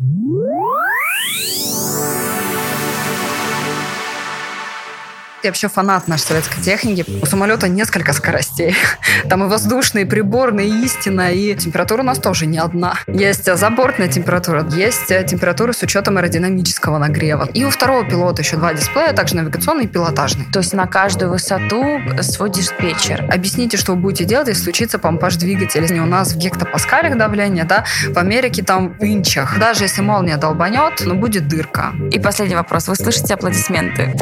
What? Я вообще фанат нашей советской техники. У самолета несколько скоростей. Там и воздушные, и приборные, и истина, и температура у нас тоже не одна. Есть забортная температура, есть температура с учетом аэродинамического нагрева. И у второго пилота еще два дисплея, также навигационный и пилотажный. То есть на каждую высоту свой диспетчер. Объясните, что вы будете делать, если случится помпаж двигателя. У нас в гектопаскалях давление, да, в Америке там в инчах. Даже если молния долбанет, ну будет дырка. И последний вопрос. Вы слышите аплодисменты?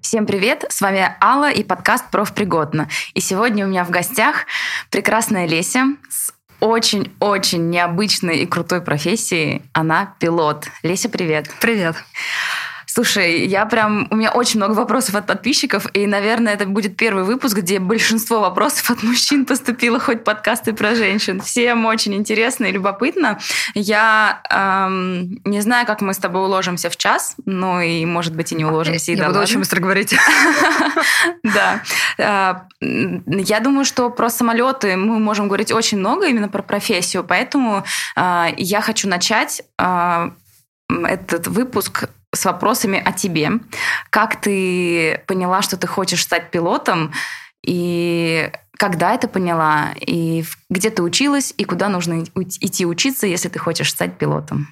Всем привет! С вами Алла и подкаст «Профпригодно». И сегодня у меня в гостях прекрасная Леся с очень-очень необычной и крутой профессией. Она пилот. Леся, привет! Привет! Слушай, я прям... У меня очень много вопросов от подписчиков, и, наверное, это будет первый выпуск, где большинство вопросов от мужчин поступило, хоть подкасты про женщин. Всем очень интересно и любопытно. Я эм, не знаю, как мы с тобой уложимся в час, ну и, может быть, и не уложимся. Я буду очень быстро говорить. Да. Э, я думаю, что про самолеты мы можем говорить очень много именно про профессию, поэтому э, я хочу начать э, этот выпуск с вопросами о тебе. Как ты поняла, что ты хочешь стать пилотом? И когда это поняла? И где ты училась? И куда нужно идти учиться, если ты хочешь стать пилотом?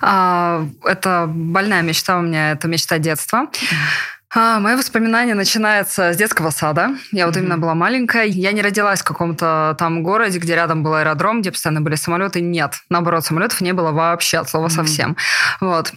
А, это больная мечта у меня, это мечта детства. А, мои воспоминания начинаются с детского сада. Я вот mm-hmm. именно была маленькая. Я не родилась в каком-то там городе, где рядом был аэродром, где постоянно были самолеты. Нет, наоборот, самолетов не было вообще от слова mm-hmm. совсем. Вот.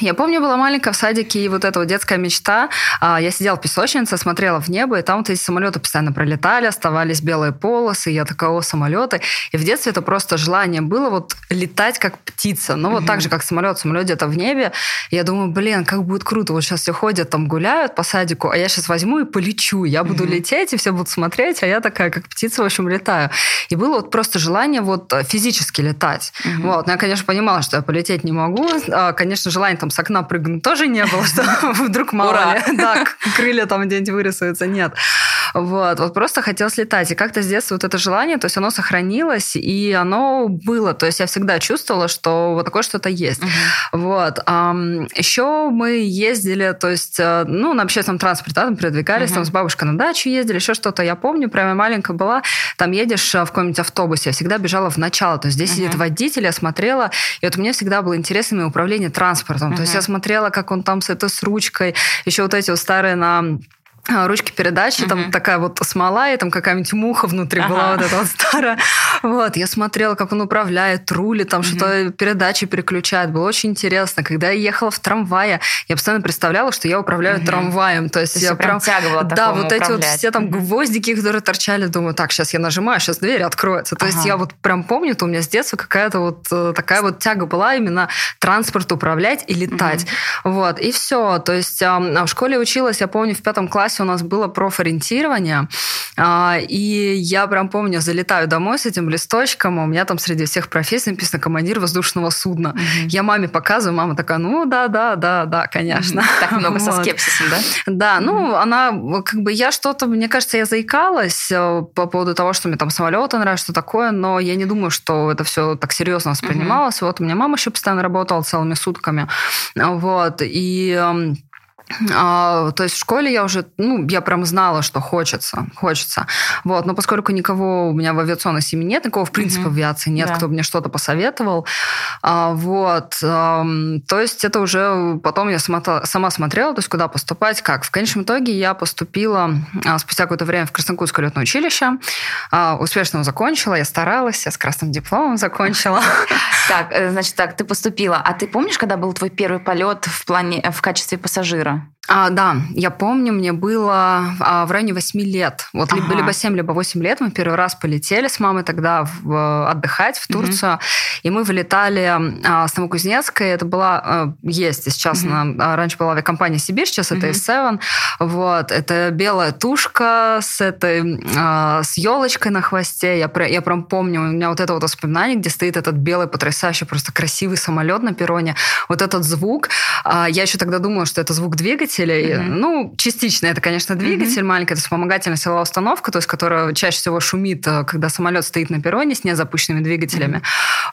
Я помню, была маленькая в садике, и вот эта вот детская мечта. А, я сидела в песочнице, смотрела в небо, и там вот эти самолеты постоянно пролетали, оставались белые полосы, и я такая, о, самолеты. И в детстве это просто желание было вот летать как птица. Ну, вот mm-hmm. так же, как самолет, самолет где-то в небе. Я думаю, блин, как будет круто. Вот сейчас все ходят, там гуляют по садику, а я сейчас возьму и полечу. Я буду mm-hmm. лететь, и все будут смотреть, а я такая, как птица, в общем, летаю. И было вот просто желание вот физически летать. Mm-hmm. Вот. Но я, конечно, понимала, что я полететь не могу. А, конечно, желание там с окна прыгнуть тоже не было, что вдруг мало ли, да, крылья там где-нибудь вырисуются, нет. Вот, вот просто хотелось летать. И как-то с детства вот это желание, то есть оно сохранилось, и оно было. То есть я всегда чувствовала, что вот такое что-то есть. Uh-huh. Вот. А, еще мы ездили, то есть, э, ну, на общественном транспорте, да, там передвигались, uh-huh. там с бабушкой на дачу ездили, еще что-то. Я помню, прямо маленькая была, там едешь э, в каком-нибудь автобусе, я всегда бежала в начало. То есть здесь uh-huh. сидит водитель, я смотрела, и вот мне всегда было интересно управление транспортом. Uh-huh. То есть я смотрела, как он там с этой с ручкой, еще вот эти вот старые на ручки передачи, uh-huh. там такая вот смола, и там какая-нибудь муха внутри uh-huh. была вот эта вот старая. Вот, я смотрела, как он управляет, рулит, там uh-huh. что-то передачи переключает. Было очень интересно. Когда я ехала в трамвае, я постоянно представляла, что я управляю uh-huh. трамваем. То есть То я прям тяга была Да, вот управлять. эти вот все там гвоздики, которые торчали, думаю, так, сейчас я нажимаю, сейчас дверь откроется. То uh-huh. есть я вот прям помню, то у меня с детства какая-то вот э, такая вот тяга была именно транспорт управлять и летать. Uh-huh. Вот, и все. То есть в школе училась, я помню, в пятом классе у нас было профориентирование, а, и я прям помню, залетаю домой с этим листочком, а у меня там среди всех профессий написано командир воздушного судна. Угу. Я маме показываю, мама такая, ну да, да, да, да, конечно. Так много со скепсисом, да? Да, ну она, как бы я что-то, мне кажется, я заикалась э, по поводу того, что мне там самолеты нравятся, что такое, но я не думаю, что это все так серьезно воспринималось. Вот у меня мама еще постоянно работала целыми сутками. Вот, и эм, а, то есть в школе я уже, ну, я прям знала, что хочется, хочется. Вот, но поскольку никого у меня в авиационной семье нет, никого, в принципе, mm-hmm. в авиации нет, да. кто мне что-то посоветовал. А, вот, а, то есть это уже потом я сама, сама смотрела, то есть куда поступать, как. В конечном итоге я поступила а, спустя какое-то время в Краснокутское летное училище, а, успешно закончила, я старалась, я с красным дипломом закончила. Так, э, значит, так, ты поступила. А ты помнишь, когда был твой первый полет в плане, в качестве пассажира? yeah. А, да, я помню, мне было а, в районе 8 лет. Вот ага. либо, либо 7, либо 8 лет. Мы первый раз полетели с мамой тогда в, отдыхать в Турцию. Угу. И мы вылетали а, с Новокузнецка. Это была, а, есть сейчас, угу. на, раньше была авиакомпания «Сибирь», сейчас угу. это S7. Вот, это белая тушка с этой, а, с елочкой на хвосте. Я, я прям помню, у меня вот это вот воспоминание, где стоит этот белый, потрясающий, просто красивый самолет на перроне. Вот этот звук. А, я еще тогда думала, что это звук двигателя, двигателей. Mm-hmm. Ну, частично это, конечно, двигатель mm-hmm. маленький, это вспомогательная силовая установка, то есть которая чаще всего шумит, э, когда самолет стоит на перроне с незапущенными двигателями.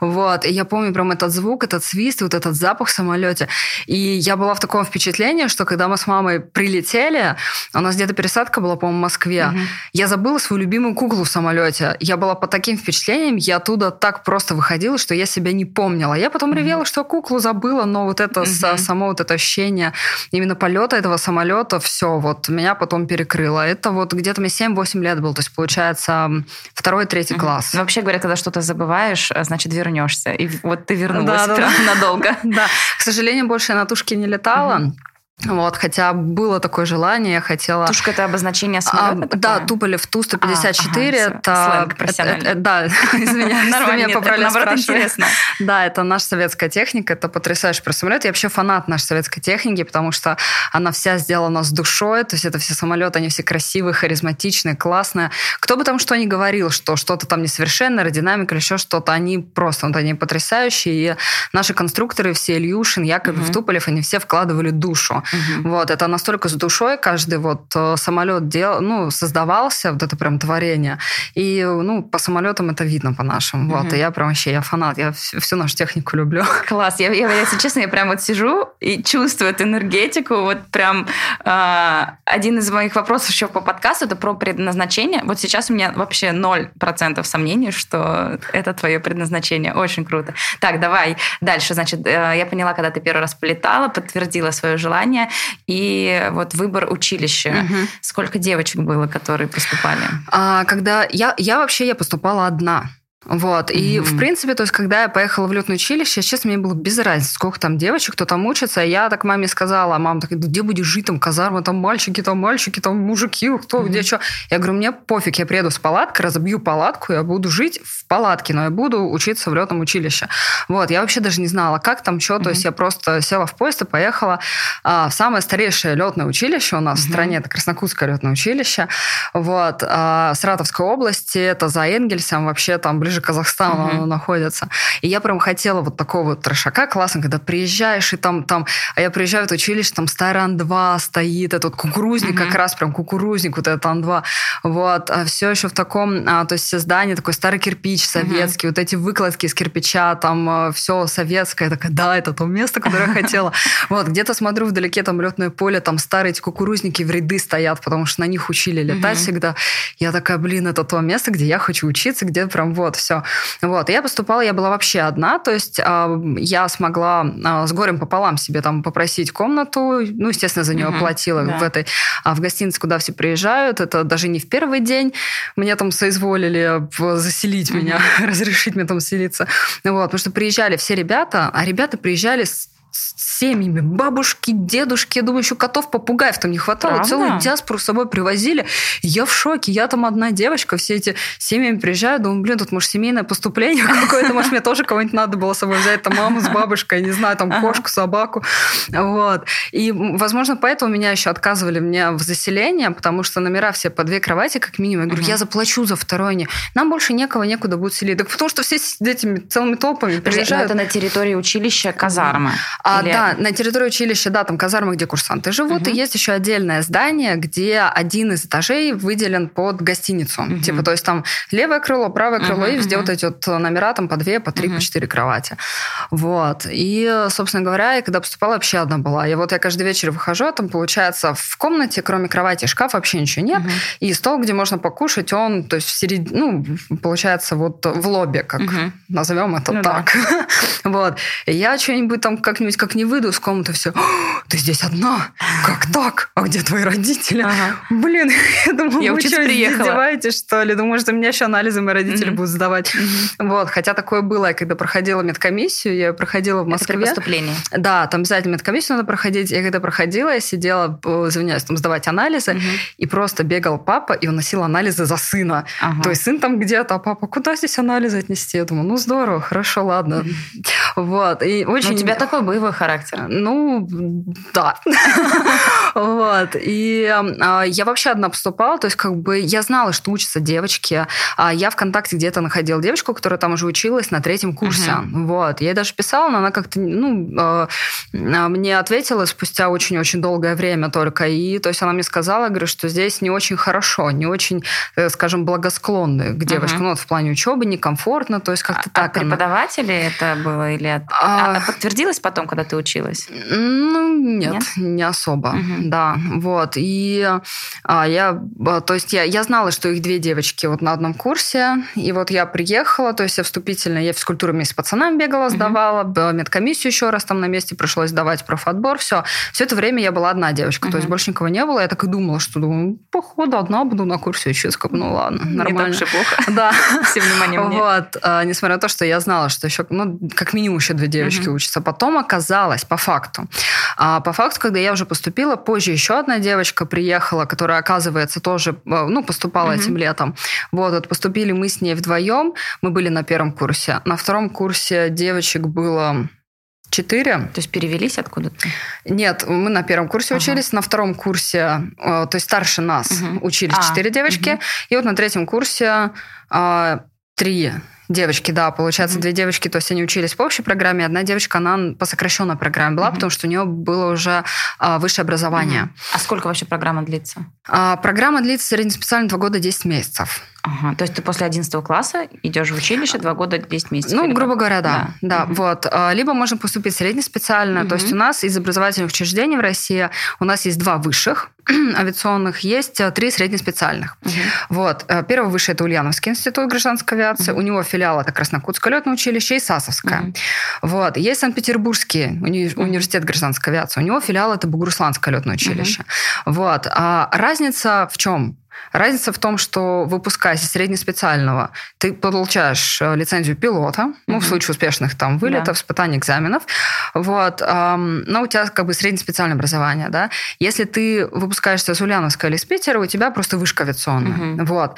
Mm-hmm. Вот. И я помню прям этот звук, этот свист, вот этот запах в самолете. И я была в таком впечатлении, что когда мы с мамой прилетели, у нас где-то пересадка была, по-моему, в Москве, mm-hmm. я забыла свою любимую куклу в самолете. Я была под таким впечатлением, я оттуда так просто выходила, что я себя не помнила. Я потом mm-hmm. ревела, что куклу забыла, но вот это mm-hmm. само вот это ощущение именно полета этого самолета, все, вот меня потом перекрыло. Это вот где-то мне 7-8 лет было, то есть получается второй, третий mm-hmm. класс. Ну, вообще говорят, когда что-то забываешь, а, значит вернешься. И вот ты вернулась да, да. надолго. Да, к сожалению, больше я на тушке не летала. Mm-hmm. Вот, хотя было такое желание, я хотела... Тушка – это обозначение самолета? А, да, Туполев Ту-154. А, ага, это, это, это, Да, извиняюсь, Нормально, меня поправили, наоборот, интересно. Да, это наша советская техника, это потрясающий про самолет. Я вообще фанат нашей советской техники, потому что она вся сделана с душой, то есть это все самолеты, они все красивые, харизматичные, классные. Кто бы там что ни говорил, что что-то там несовершенно, аэродинамика или еще что-то, они просто, вот они потрясающие. И наши конструкторы все, Ильюшин, Яковлев, Туполев, они все вкладывали душу. Угу. Вот, это настолько с душой каждый вот э, самолет дел, ну, создавался, вот это прям творение. И, ну, по самолетам это видно по нашим. Угу. Вот, и я прям вообще, я фанат, я всю, всю нашу технику люблю. Класс, я, я, если честно, я прям вот сижу и чувствую эту энергетику, вот прям э, один из моих вопросов еще по подкасту, это про предназначение. Вот сейчас у меня вообще 0% сомнений, что это твое предназначение. Очень круто. Так, давай дальше. Значит, э, я поняла, когда ты первый раз полетала, подтвердила свое желание, образования и вот выбор училища. Угу. Сколько девочек было, которые поступали? А, когда я, я вообще я поступала одна. Вот. И, mm-hmm. в принципе, то есть, когда я поехала в летное училище, честно, мне было без разницы, сколько там девочек, кто там учится. Я так маме сказала, а мама такая, где будешь жить, там казарма, там мальчики, там мальчики, там мужики, кто, mm-hmm. где, что. Я говорю, мне пофиг, я приеду с палаткой, разобью палатку, я буду жить в палатке, но я буду учиться в летном училище. Вот. Я вообще даже не знала, как там, что. Mm-hmm. То есть, я просто села в поезд и поехала а, в самое старейшее летное училище у нас mm-hmm. в стране, это Краснокутское летное училище. Вот. А, Саратовской области, это за Энгельсом, вообще там ближе ближе к Казахстану mm-hmm. оно находится. И я прям хотела вот такого трешака классно, когда приезжаешь, и там, там, а я приезжаю в это училище, там старый Ан-2 стоит, этот кукурузник, mm-hmm. как раз прям кукурузник, вот этот Ан-2. Вот, а все еще в таком, а, то есть здание, такой старый кирпич советский, mm-hmm. вот эти выкладки из кирпича, там а, все советское, такая, да, это то место, которое я хотела. Вот, где-то смотрю вдалеке, там летное поле, там старые эти кукурузники в ряды стоят, потому что на них учили летать всегда. Я такая, блин, это то место, где я хочу учиться, где прям вот все. Вот. И я поступала, я была вообще одна, то есть э, я смогла э, с горем пополам себе там попросить комнату, ну, естественно, за нее угу, платила да. в этой, а в гостинице, куда все приезжают, это даже не в первый день мне там соизволили заселить угу. меня, разрешить мне там селиться. Вот, потому что приезжали все ребята, а ребята приезжали с с семьями, бабушки, дедушки, я думаю, еще котов, попугаев там не хватало, Правда? целую диаспору с собой привозили. я в шоке, я там одна девочка, все эти семьями приезжают, думаю, блин, тут, может, семейное поступление какое-то, может, мне тоже кого-нибудь надо было с собой взять, там маму с бабушкой, не знаю, там кошку, собаку, вот. И, возможно, поэтому меня еще отказывали мне в заселение, потому что номера все по две кровати, как минимум. Я говорю, я заплачу за второй, нам больше некого, некуда будет селить. Так потому что все с этими целыми толпами приезжают. это на территории училища казарма. А, Или... Да, на территории училища, да, там казармы, где курсанты живут, угу. и есть еще отдельное здание, где один из этажей выделен под гостиницу. Угу. Типа, то есть там левое крыло, правое крыло, угу, и везде угу. вот эти вот номера там по две, по три, угу. по четыре кровати. Вот. И, собственно говоря, я когда поступала, вообще одна была. И вот я каждый вечер выхожу, а там, получается, в комнате, кроме кровати и шкафа, вообще ничего нет. Угу. И стол, где можно покушать, он, то есть в середине, ну, получается, вот в лобби, как угу. назовем это ну, так. Да. вот. И я что-нибудь там как-нибудь есть как не выйду из комнаты, все, ты здесь одна? Как так? А где твои родители? Ага. Блин, я думаю, я вы что, издеваетесь, что ли? Думаю, что меня еще анализы мои родители mm-hmm. будут сдавать. Mm-hmm. Вот, хотя такое было, я когда проходила медкомиссию, я проходила в Москве. Это поступление? Да, там обязательно медкомиссию надо проходить. Я когда проходила, я сидела, извиняюсь, там сдавать анализы, mm-hmm. и просто бегал папа и уносил анализы за сына. Ага. То есть сын там где-то, а папа, куда здесь анализы отнести? Я думаю, ну здорово, хорошо, ладно. Mm-hmm. Вот. И очень... Но у тебя такой боевой характер. Ну, да. Вот. И а, я вообще одна поступала, то есть как бы я знала, что учатся девочки. А я ВКонтакте где-то находила девочку, которая там уже училась на третьем курсе. Uh-huh. Вот. Я ей даже писала, но она как-то, ну, а, мне ответила спустя очень-очень долгое время только. И, то есть она мне сказала, говорю, что здесь не очень хорошо, не очень, э, скажем, благосклонны к девочкам. Uh-huh. Ну, вот в плане учебы некомфортно, то есть как-то а, так. От преподаватели она... это было или от... А... а подтвердилось потом, когда ты училась? Ну, нет, нет? не особо. Uh-huh. Да, вот. И а, я, то есть я, я знала, что их две девочки вот на одном курсе, и вот я приехала, то есть я вступительно, я физкультуру вместе с пацанами бегала, сдавала, uh-huh. медкомиссию еще раз там на месте пришлось сдавать, профотбор, все. Все это время я была одна девочка, uh-huh. то есть больше никого не было. Я так и думала, что думаю, походу одна буду на курсе учиться. Ну ладно, нормально. Не так и плохо. Да. Все внимание мне. Вот. А, несмотря на то, что я знала, что еще, ну, как минимум еще две девочки uh-huh. учатся. Потом оказалось, по факту, а по факту, когда я уже поступила, позже еще одна девочка приехала, которая, оказывается, тоже, э, ну, поступала mm-hmm. этим летом. Вот, вот, поступили мы с ней вдвоем. Мы были на первом курсе. На втором курсе девочек было четыре. То есть перевелись откуда-то? Нет, мы на первом курсе ага. учились, на втором курсе, э, то есть старше нас, угу. учились а, четыре девочки, угу. и вот на третьем курсе э, три Девочки, да, получается, mm-hmm. две девочки, то есть они учились по общей программе, одна девочка, она по сокращенной программе была, mm-hmm. потому что у нее было уже а, высшее образование. Mm-hmm. А сколько вообще программа длится? А, программа длится среднеспециально два года 10 месяцев. Ага, то есть ты после 11 класса идешь в училище два года 10 месяцев? Ну, грубо говоря, да. да, да угу. вот. А, либо можно поступить среднеспециально, угу. то есть у нас из образовательных учреждений в России у нас есть два высших авиационных, есть а, три среднеспециальных. Угу. Вот. А, первый высший – это Ульяновский институт гражданской авиации, угу. у него филиал – это Краснокутское летное училище и САСовское. Угу. Вот. Есть Санкт-Петербургский уни- угу. университет гражданской авиации, у него филиал – это Бугурусланское летное училище. Угу. Вот. А разница в чем? Разница в том, что выпускаясь из среднеспециального, ты получаешь э, лицензию пилота, mm-hmm. ну, в случае успешных там вылетов, да. испытаний, экзаменов, вот, эм, но у тебя как бы среднеспециальное образование, да. Если ты выпускаешься из Ульяновска или из Питера, у тебя просто вышка авиационная, mm-hmm. вот.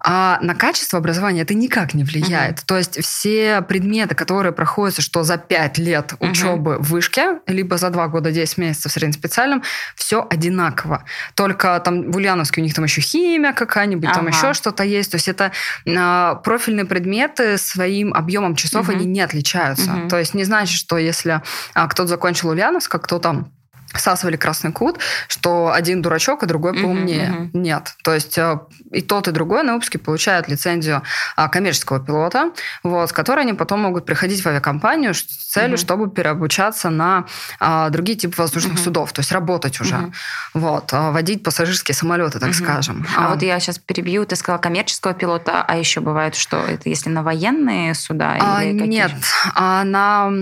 А на качество образования это никак не влияет. Mm-hmm. То есть все предметы, которые проходятся, что за 5 лет mm-hmm. учебы в вышке, либо за 2 года 10 месяцев в среднеспециальном, все одинаково. Только там в Ульяновске у них там еще химия какая-нибудь, ага. там еще что-то есть. То есть это э, профильные предметы своим объемом часов, угу. они не отличаются. Угу. То есть не значит, что если э, кто-то закончил Ульяновск, а кто там всасывали красный кут, что один дурачок, а другой поумнее. Uh-huh, uh-huh. Нет. То есть э, и тот, и другой на выпуске получают лицензию а, коммерческого пилота, вот, с которой они потом могут приходить в авиакомпанию с целью, uh-huh. чтобы переобучаться на а, другие типы воздушных uh-huh. судов, то есть работать уже. Uh-huh. Вот, а, водить пассажирские самолеты, так uh-huh. скажем. А, а вот я сейчас перебью, ты сказала коммерческого пилота, а еще бывает, что это если на военные суда? А, или нет, а на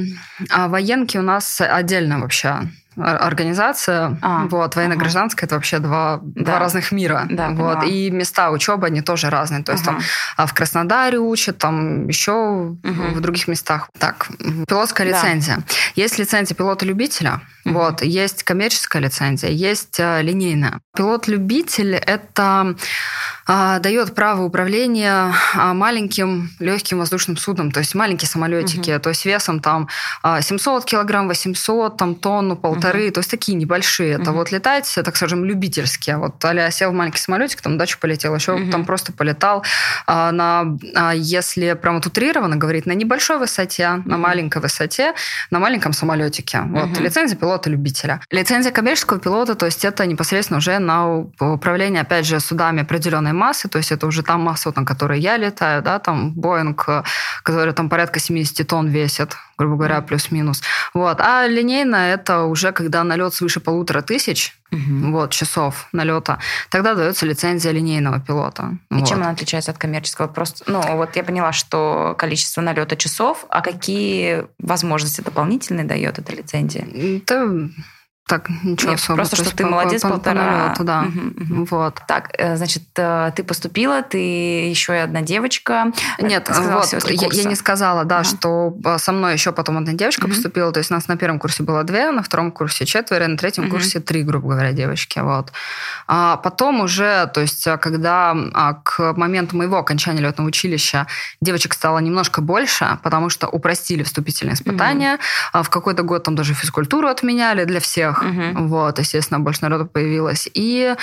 а, военки у нас отдельно вообще организация, а, вот, военно-гражданская, ага. это вообще два, да. два разных мира. Да, вот, поняла. и места учебы, они тоже разные. То есть ага. там а в Краснодаре учат, там еще угу. в других местах. Так, пилотская да. лицензия. Есть лицензия пилота-любителя, угу. вот, есть коммерческая лицензия, есть а, линейная. Пилот-любитель – это а, дает право управления а, маленьким легким воздушным судном, то есть маленькие самолетики, угу. то есть весом там 700 килограмм, 800 там, тонну, полторы, то есть такие небольшие. Это вот летать, так скажем, любительские. Вот Аля сел в маленький самолетик, там дачу полетел, еще там просто полетал а, на, а, если прямо вот утрированно говорить, на небольшой высоте, на маленькой высоте, на маленьком самолетике. Вот лицензия пилота-любителя. Лицензия коммерческого пилота, то есть это непосредственно уже на управление, опять же, судами определенной массы, то есть это уже там масса, на которой я летаю, да, там Боинг, э, который там порядка 70 тонн весит, грубо говоря, плюс-минус. Вот. А линейно это уже когда налет свыше полутора тысяч угу. вот, часов налета, тогда дается лицензия линейного пилота. И вот. чем она отличается от коммерческого? Просто, ну, вот я поняла, что количество налета часов, а какие возможности дополнительные дает эта лицензия? Это так, ничего Нет, особого. Просто, что ты молодец, по, полтора. По да. Угу, угу. Вот. Так, э, значит, э, ты поступила, ты еще и одна девочка. Нет, вот, я, я не сказала, да, ага. что э, со мной еще потом одна девочка угу. поступила. То есть нас на первом курсе было две, на втором курсе четверо, на третьем угу. курсе три, грубо говоря, девочки. Вот. А потом уже, то есть когда а, к моменту моего окончания летного училища девочек стало немножко больше, потому что упростили вступительные испытания. Угу. В какой-то год там даже физкультуру отменяли для всех всех. Угу. Вот, естественно, больше народу появилось. И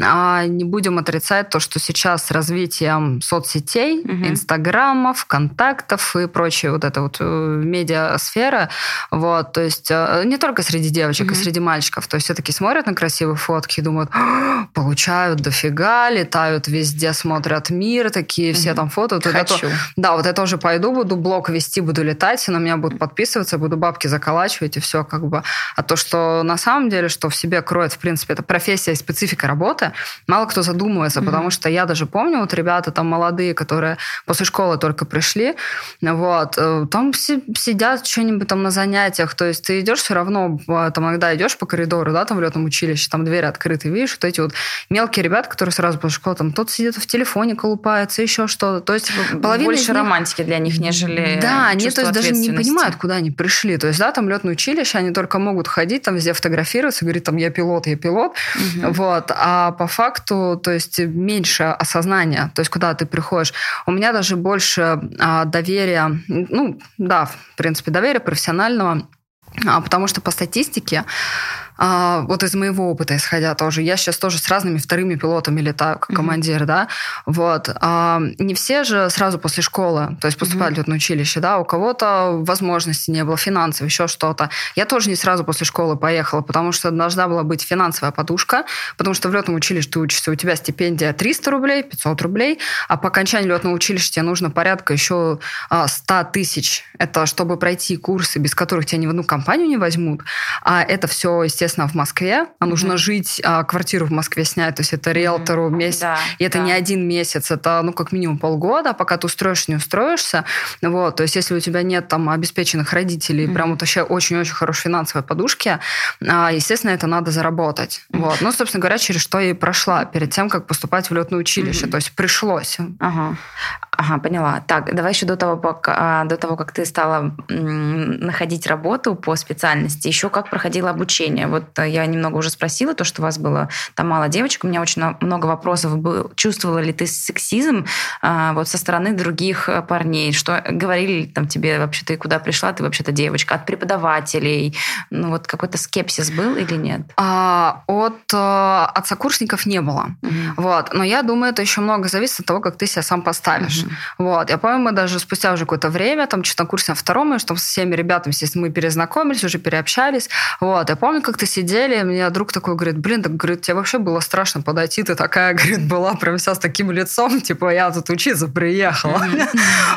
а, не будем отрицать то, что сейчас с развитием соцсетей, угу. инстаграмов, контактов и прочее вот эта вот э, медиасфера, вот, то есть э, не только среди девочек, угу. и среди мальчиков. То есть все-таки смотрят на красивые фотки и думают, получают дофига, летают везде, смотрят мир, такие все там фото. Вот Хочу. Это, да, вот я тоже пойду, буду блог вести, буду летать, на меня будут подписываться, буду бабки заколачивать и все как бы. А то, что на самом деле, что в себе кроет, в принципе, это профессия и специфика работы, мало кто задумывается, mm-hmm. потому что я даже помню, вот ребята там молодые, которые после школы только пришли, вот, э, там сидят что-нибудь там на занятиях, то есть ты идешь все равно, а, там иногда идешь по коридору, да, там в летном училище, там двери открыты, видишь, вот эти вот мелкие ребята, которые сразу после школы, там тот сидит в телефоне, колупается, еще что-то. То есть половина Больше них... романтики для них, нежели Да, они то есть даже не понимают, куда они пришли. То есть, да, там летное училище, они только могут ходить, там везде фотографироваться, говорить, там, я пилот, я пилот. Угу. Вот. А по факту, то есть, меньше осознания, то есть, куда ты приходишь. У меня даже больше а, доверия, ну, да, в принципе, доверия профессионального, а, потому что по статистике а, вот из моего опыта исходя тоже, я сейчас тоже с разными вторыми пилотами летаю, как командир, mm-hmm. да, вот. А, не все же сразу после школы, то есть поступают mm-hmm. в летное училище, да, у кого-то возможности не было, финансов, еще что-то. Я тоже не сразу после школы поехала, потому что должна была быть финансовая подушка, потому что в летном училище ты учишься, у тебя стипендия 300 рублей, 500 рублей, а по окончанию летного училища тебе нужно порядка еще 100 тысяч. Это чтобы пройти курсы, без которых тебя ни в одну компанию не возьмут. А это все, естественно, естественно, в Москве, а нужно mm-hmm. жить, а, квартиру в Москве снять, то есть это риэлтору mm-hmm. месяц, да, и это да. не один месяц, это, ну, как минимум полгода, пока ты устроишься, не устроишься, вот, то есть если у тебя нет там обеспеченных родителей, mm-hmm. прям вот вообще очень-очень хорошей финансовой подушки, а, естественно, это надо заработать, mm-hmm. вот, ну, собственно говоря, через что я и прошла перед тем, как поступать в летное училище, mm-hmm. то есть пришлось. Ага. Ага, поняла. Так, давай еще до того, пока, до того, как ты стала находить работу по специальности, еще как проходило обучение. Вот э, я немного уже спросила, то, что у вас было там мало девочек, у меня очень много вопросов было. Чувствовала ли ты сексизм а, вот со стороны других э, парней? Что говорили там тебе вообще, ты куда пришла, ты вообще-то девочка? От преподавателей? Ну вот какой-то скепсис был или нет? А, от, э, от сокурсников не было. Угу. Вот. Но я думаю, это еще много зависит от того, как ты себя сам поставишь. Угу. Вот. Я помню, мы даже спустя уже какое-то время, там что-то на курсе на втором, что с всеми ребятами, естественно, мы перезнакомились, уже переобщались. Вот. Я помню, как-то сидели, мне друг такой говорит, блин, так, говорит, тебе вообще было страшно подойти, ты такая, говорит, была прям вся с таким лицом, типа, я тут учиться приехала.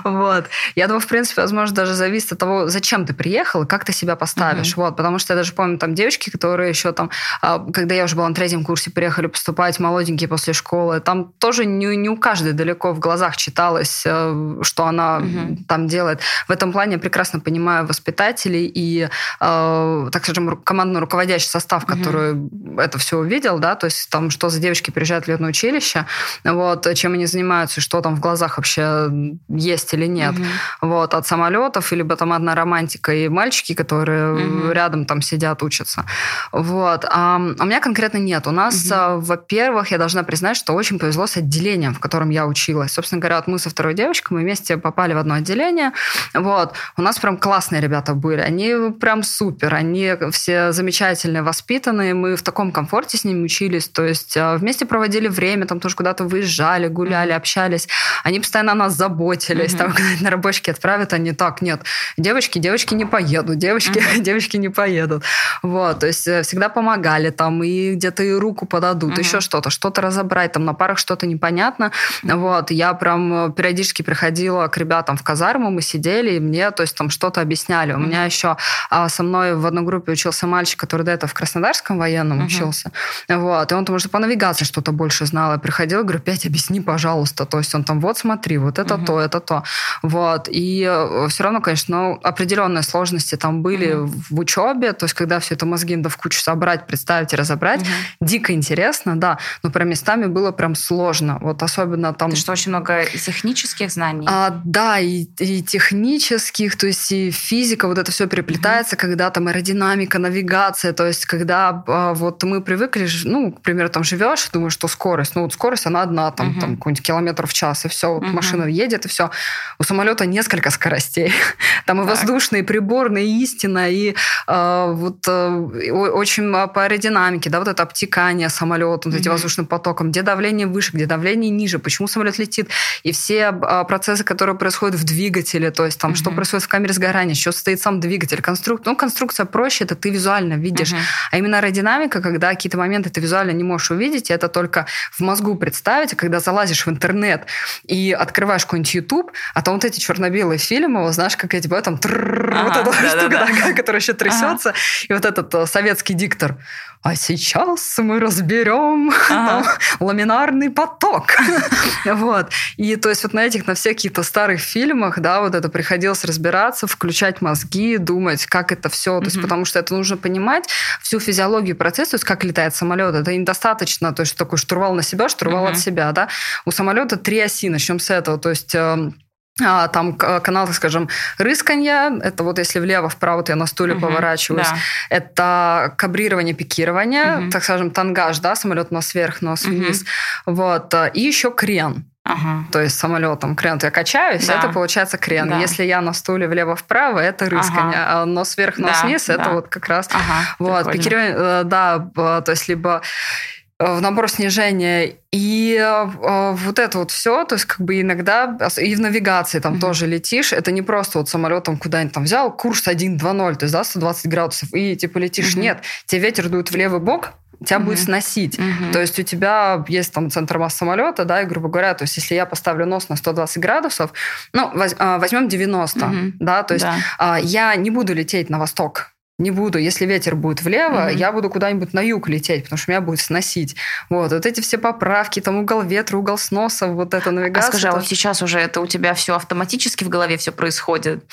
Вот. Я думаю, в принципе, возможно, даже зависит от того, зачем ты приехал и как ты себя поставишь. Вот. Потому что я даже помню там девочки, которые еще там, а, когда я уже была на третьем курсе, приехали поступать, молоденькие после школы, там тоже не, не у каждой далеко в глазах читалось, э, что она там делает. В этом плане я прекрасно понимаю воспитателей и, э, так скажем, командно руководящий состав, который угу. это все увидел, да, то есть там, что за девочки приезжают в летное училище, вот, чем они занимаются, что там в глазах вообще есть или нет. Угу. Вот, от самолетов, либо там одна романтика и мальчики, которые угу. рядом там сидят, учатся. Вот. А у меня конкретно нет. У нас, угу. во-первых, я должна признать, что очень повезло с отделением, в котором я училась. Собственно говоря, вот мы со второй девочкой, мы вместе попали в одно отделение. Вот. У нас прям классные ребята были. Они прям супер. Они все замечательные, воспитанные. Мы в таком комфорте с ними учились. То есть а, вместе проводили время, там тоже куда-то выезжали, гуляли, общались. Они постоянно о нас заботились. Mm-hmm. Там, на рабочки отправят, они так, нет, девочки, девочки не поедут, девочки, mm-hmm. девочки не поедут. Вот. То есть э, всегда помогали там и где-то и руку подадут, mm-hmm. еще что-то, что-то разобрать, там на парах что-то непонятно. Mm-hmm. Вот. Я прям э, периодически приходила к ребятам в казарму, мы сидели, и мне, то есть, там что-то объясняли. У mm-hmm. меня еще а, со мной в одной группе учился мальчик, который до этого в Краснодарском военном mm-hmm. учился. Вот. И он там уже по навигации что-то больше знал. Я приходила, говорю, Петь, объясни, пожалуйста. То есть он там, вот смотри, вот это mm-hmm. то, это то. Вот. И э, все равно, конечно, ну, определенные сложности там были mm-hmm. в учебе. То есть когда все это мозги да в кучу собрать, представить и разобрать, mm-hmm. дико интересно, да. Но прям местами было прям сложно. Вот особенно там... Это что, очень много технических знаний? А, да, и, и технических, то есть и физика, вот это все переплетается, mm-hmm. когда там аэродинамика, навигация, То есть, когда а, вот мы привыкли, ну, к примеру, там живешь, думаешь, что скорость, ну, вот скорость, она одна, там, угу. там какой-нибудь километр в час, и все, вот угу. машина едет, и все. У самолета несколько скоростей. Там и так. воздушные, и приборные, и истина, и э, вот э, очень по аэродинамике, да, вот это обтекание самолета, вот эти воздушным потоком, где давление выше, где давление ниже, почему самолет летит, и все э, процессы, которые происходят в двигателе, то есть там, что происходит в камере сгорания, что стоит сам двигатель, конструкция, ну, конструкция проще, это ты визуально видишь, а именно аэродинамика, когда какие-то моменты ты визуально не можешь увидеть, это только в мозгу представить, а когда залазишь в интернет и открываешь какой-нибудь YouTube, а там вот эти черно-белые фильмы, вот, знаешь, как эти этом, вот эта штука, которая еще трясется, и вот этот советский диктор, а сейчас мы разберем ага. там, ламинарный поток. вот. И то есть вот на этих, на всех каких-то старых фильмах, да, вот это приходилось разбираться, включать мозги, думать, как это все, то есть потому что это нужно понимать всю физиологию процесса, то есть как летает самолет. Это недостаточно, то есть такой штурвал на себя, штурвал от себя, да. У самолета три оси, начнем с этого, то есть эм, там канал, скажем, рысканья, это вот если влево-вправо я на стуле угу, поворачиваюсь, да. это кабрирование, пикирование, угу. так скажем, тангаж, да, самолет нос вверх, нос угу. вниз, вот, и еще крен. Ага. То есть самолетом крен, я качаюсь, да. это получается крен. Да. Если я на стуле влево-вправо, это рысканье, ага. а нос вверх, нос да, вниз, да. это вот как раз ага, вот прикольно. пикирование, э, да, то есть либо Э, набор снижения. И э, вот это вот все, то есть как бы иногда и в навигации там mm-hmm. тоже летишь, это не просто вот самолетом куда-нибудь там взял, курс 1.2.0, то есть, да, 120 градусов, и типа летишь. Mm-hmm. Нет, тебе ветер дует в левый бок, тебя mm-hmm. будет сносить. Mm-hmm. То есть у тебя есть там центр масс самолета, да, и, грубо говоря, то есть если я поставлю нос на 120 градусов, ну, возьмем 90, mm-hmm. да, то есть да. я не буду лететь на восток, не буду. Если ветер будет влево, mm-hmm. я буду куда-нибудь на юг лететь, потому что меня будет сносить. Вот, вот эти все поправки, там угол ветра, угол сноса, вот эта навигация. А скажи, а вот сейчас уже это у тебя все автоматически в голове все происходит?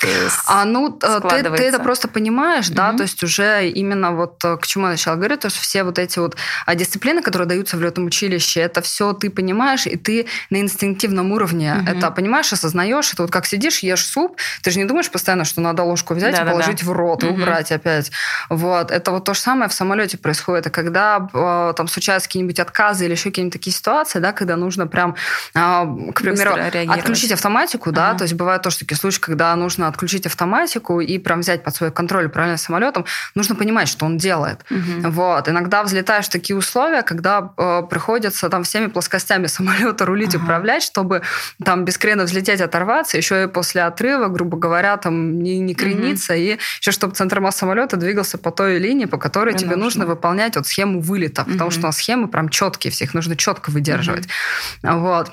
А ну, э, ты, ты это просто понимаешь, mm-hmm. да, то есть уже именно вот э, к чему я начала говорить, то, что все вот эти вот а, дисциплины, которые даются в летном училище, это все ты понимаешь, и ты на инстинктивном уровне mm-hmm. это понимаешь, осознаешь, это вот как сидишь, ешь суп, ты же не думаешь постоянно, что надо ложку взять да, и положить в рот mm-hmm. убрать опять делать. Вот. Это вот то же самое в самолете происходит. И когда э, там случаются какие-нибудь отказы или еще какие-нибудь такие ситуации, да, когда нужно прям, э, к примеру, отключить автоматику, да, ага. то есть бывают тоже такие случаи, когда нужно отключить автоматику и прям взять под свой контроль правильно самолетом, нужно понимать, что он делает. Угу. Вот. Иногда взлетаешь в такие условия, когда э, приходится там всеми плоскостями самолета рулить, ага. управлять, чтобы там без крена взлететь, оторваться, еще и после отрыва, грубо говоря, там не, не крениться, угу. и еще чтобы центр масс самолета самолета двигался по той линии, по которой Мне тебе нужно. выполнять вот схему вылета, угу. потому что схемы прям четкие, всех нужно четко выдерживать. Угу. Вот.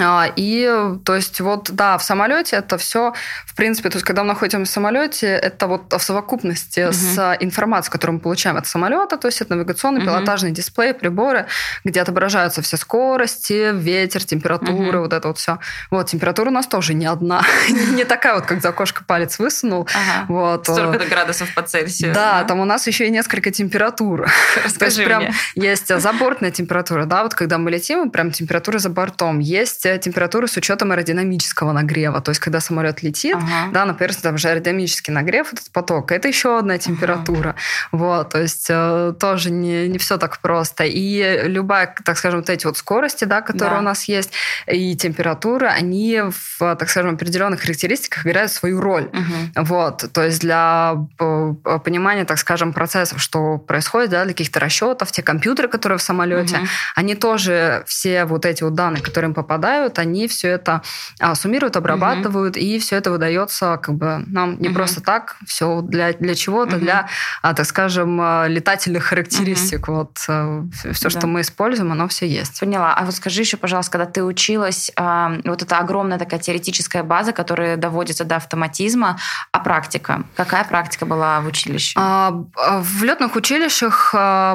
А, и, то есть, вот, да, в самолете это все, в принципе, то есть, когда мы находимся в самолете, это вот в совокупности угу. с информацией, которую мы получаем от самолета, то есть, это навигационный, угу. пилотажный дисплей, приборы, где отображаются все скорости, ветер, температура, угу. вот это вот все. Вот, температура у нас тоже не одна, не такая вот, как за окошко палец высунул. Вот. Столько градусов по Цельсию. Да, там у нас еще и несколько температур. То есть, прям есть забортная температура, да, вот когда мы летим, прям температура за бортом. Есть э, температура с учетом аэродинамического нагрева. То есть, когда самолет летит, ага. да, например, там же аэродинамический нагрев, этот поток, это еще одна температура. Ага. Вот, то есть э, тоже не, не все так просто. И любая, так скажем, вот эти вот скорости, да, которые да. у нас есть, и температура, они в, так скажем, определенных характеристиках играют свою роль. Угу. Вот, то есть для э, понимания, так скажем, процессов, что происходит, да, для каких-то расчетов, те компьютеры, которые в самолете, угу. они тоже все вот эти вот данные, которые им попадают, попадают, они все это а, суммируют, обрабатывают, угу. и все это выдается как бы нам не угу. просто так, все для, для чего-то, угу. для, а, так скажем, а, летательных характеристик. Угу. Вот а, все, да. что мы используем, оно все есть. Поняла. А вот скажи еще, пожалуйста, когда ты училась, вот эта огромная такая теоретическая база, которая доводится до автоматизма, а практика? Какая практика была в училище? В летных училищах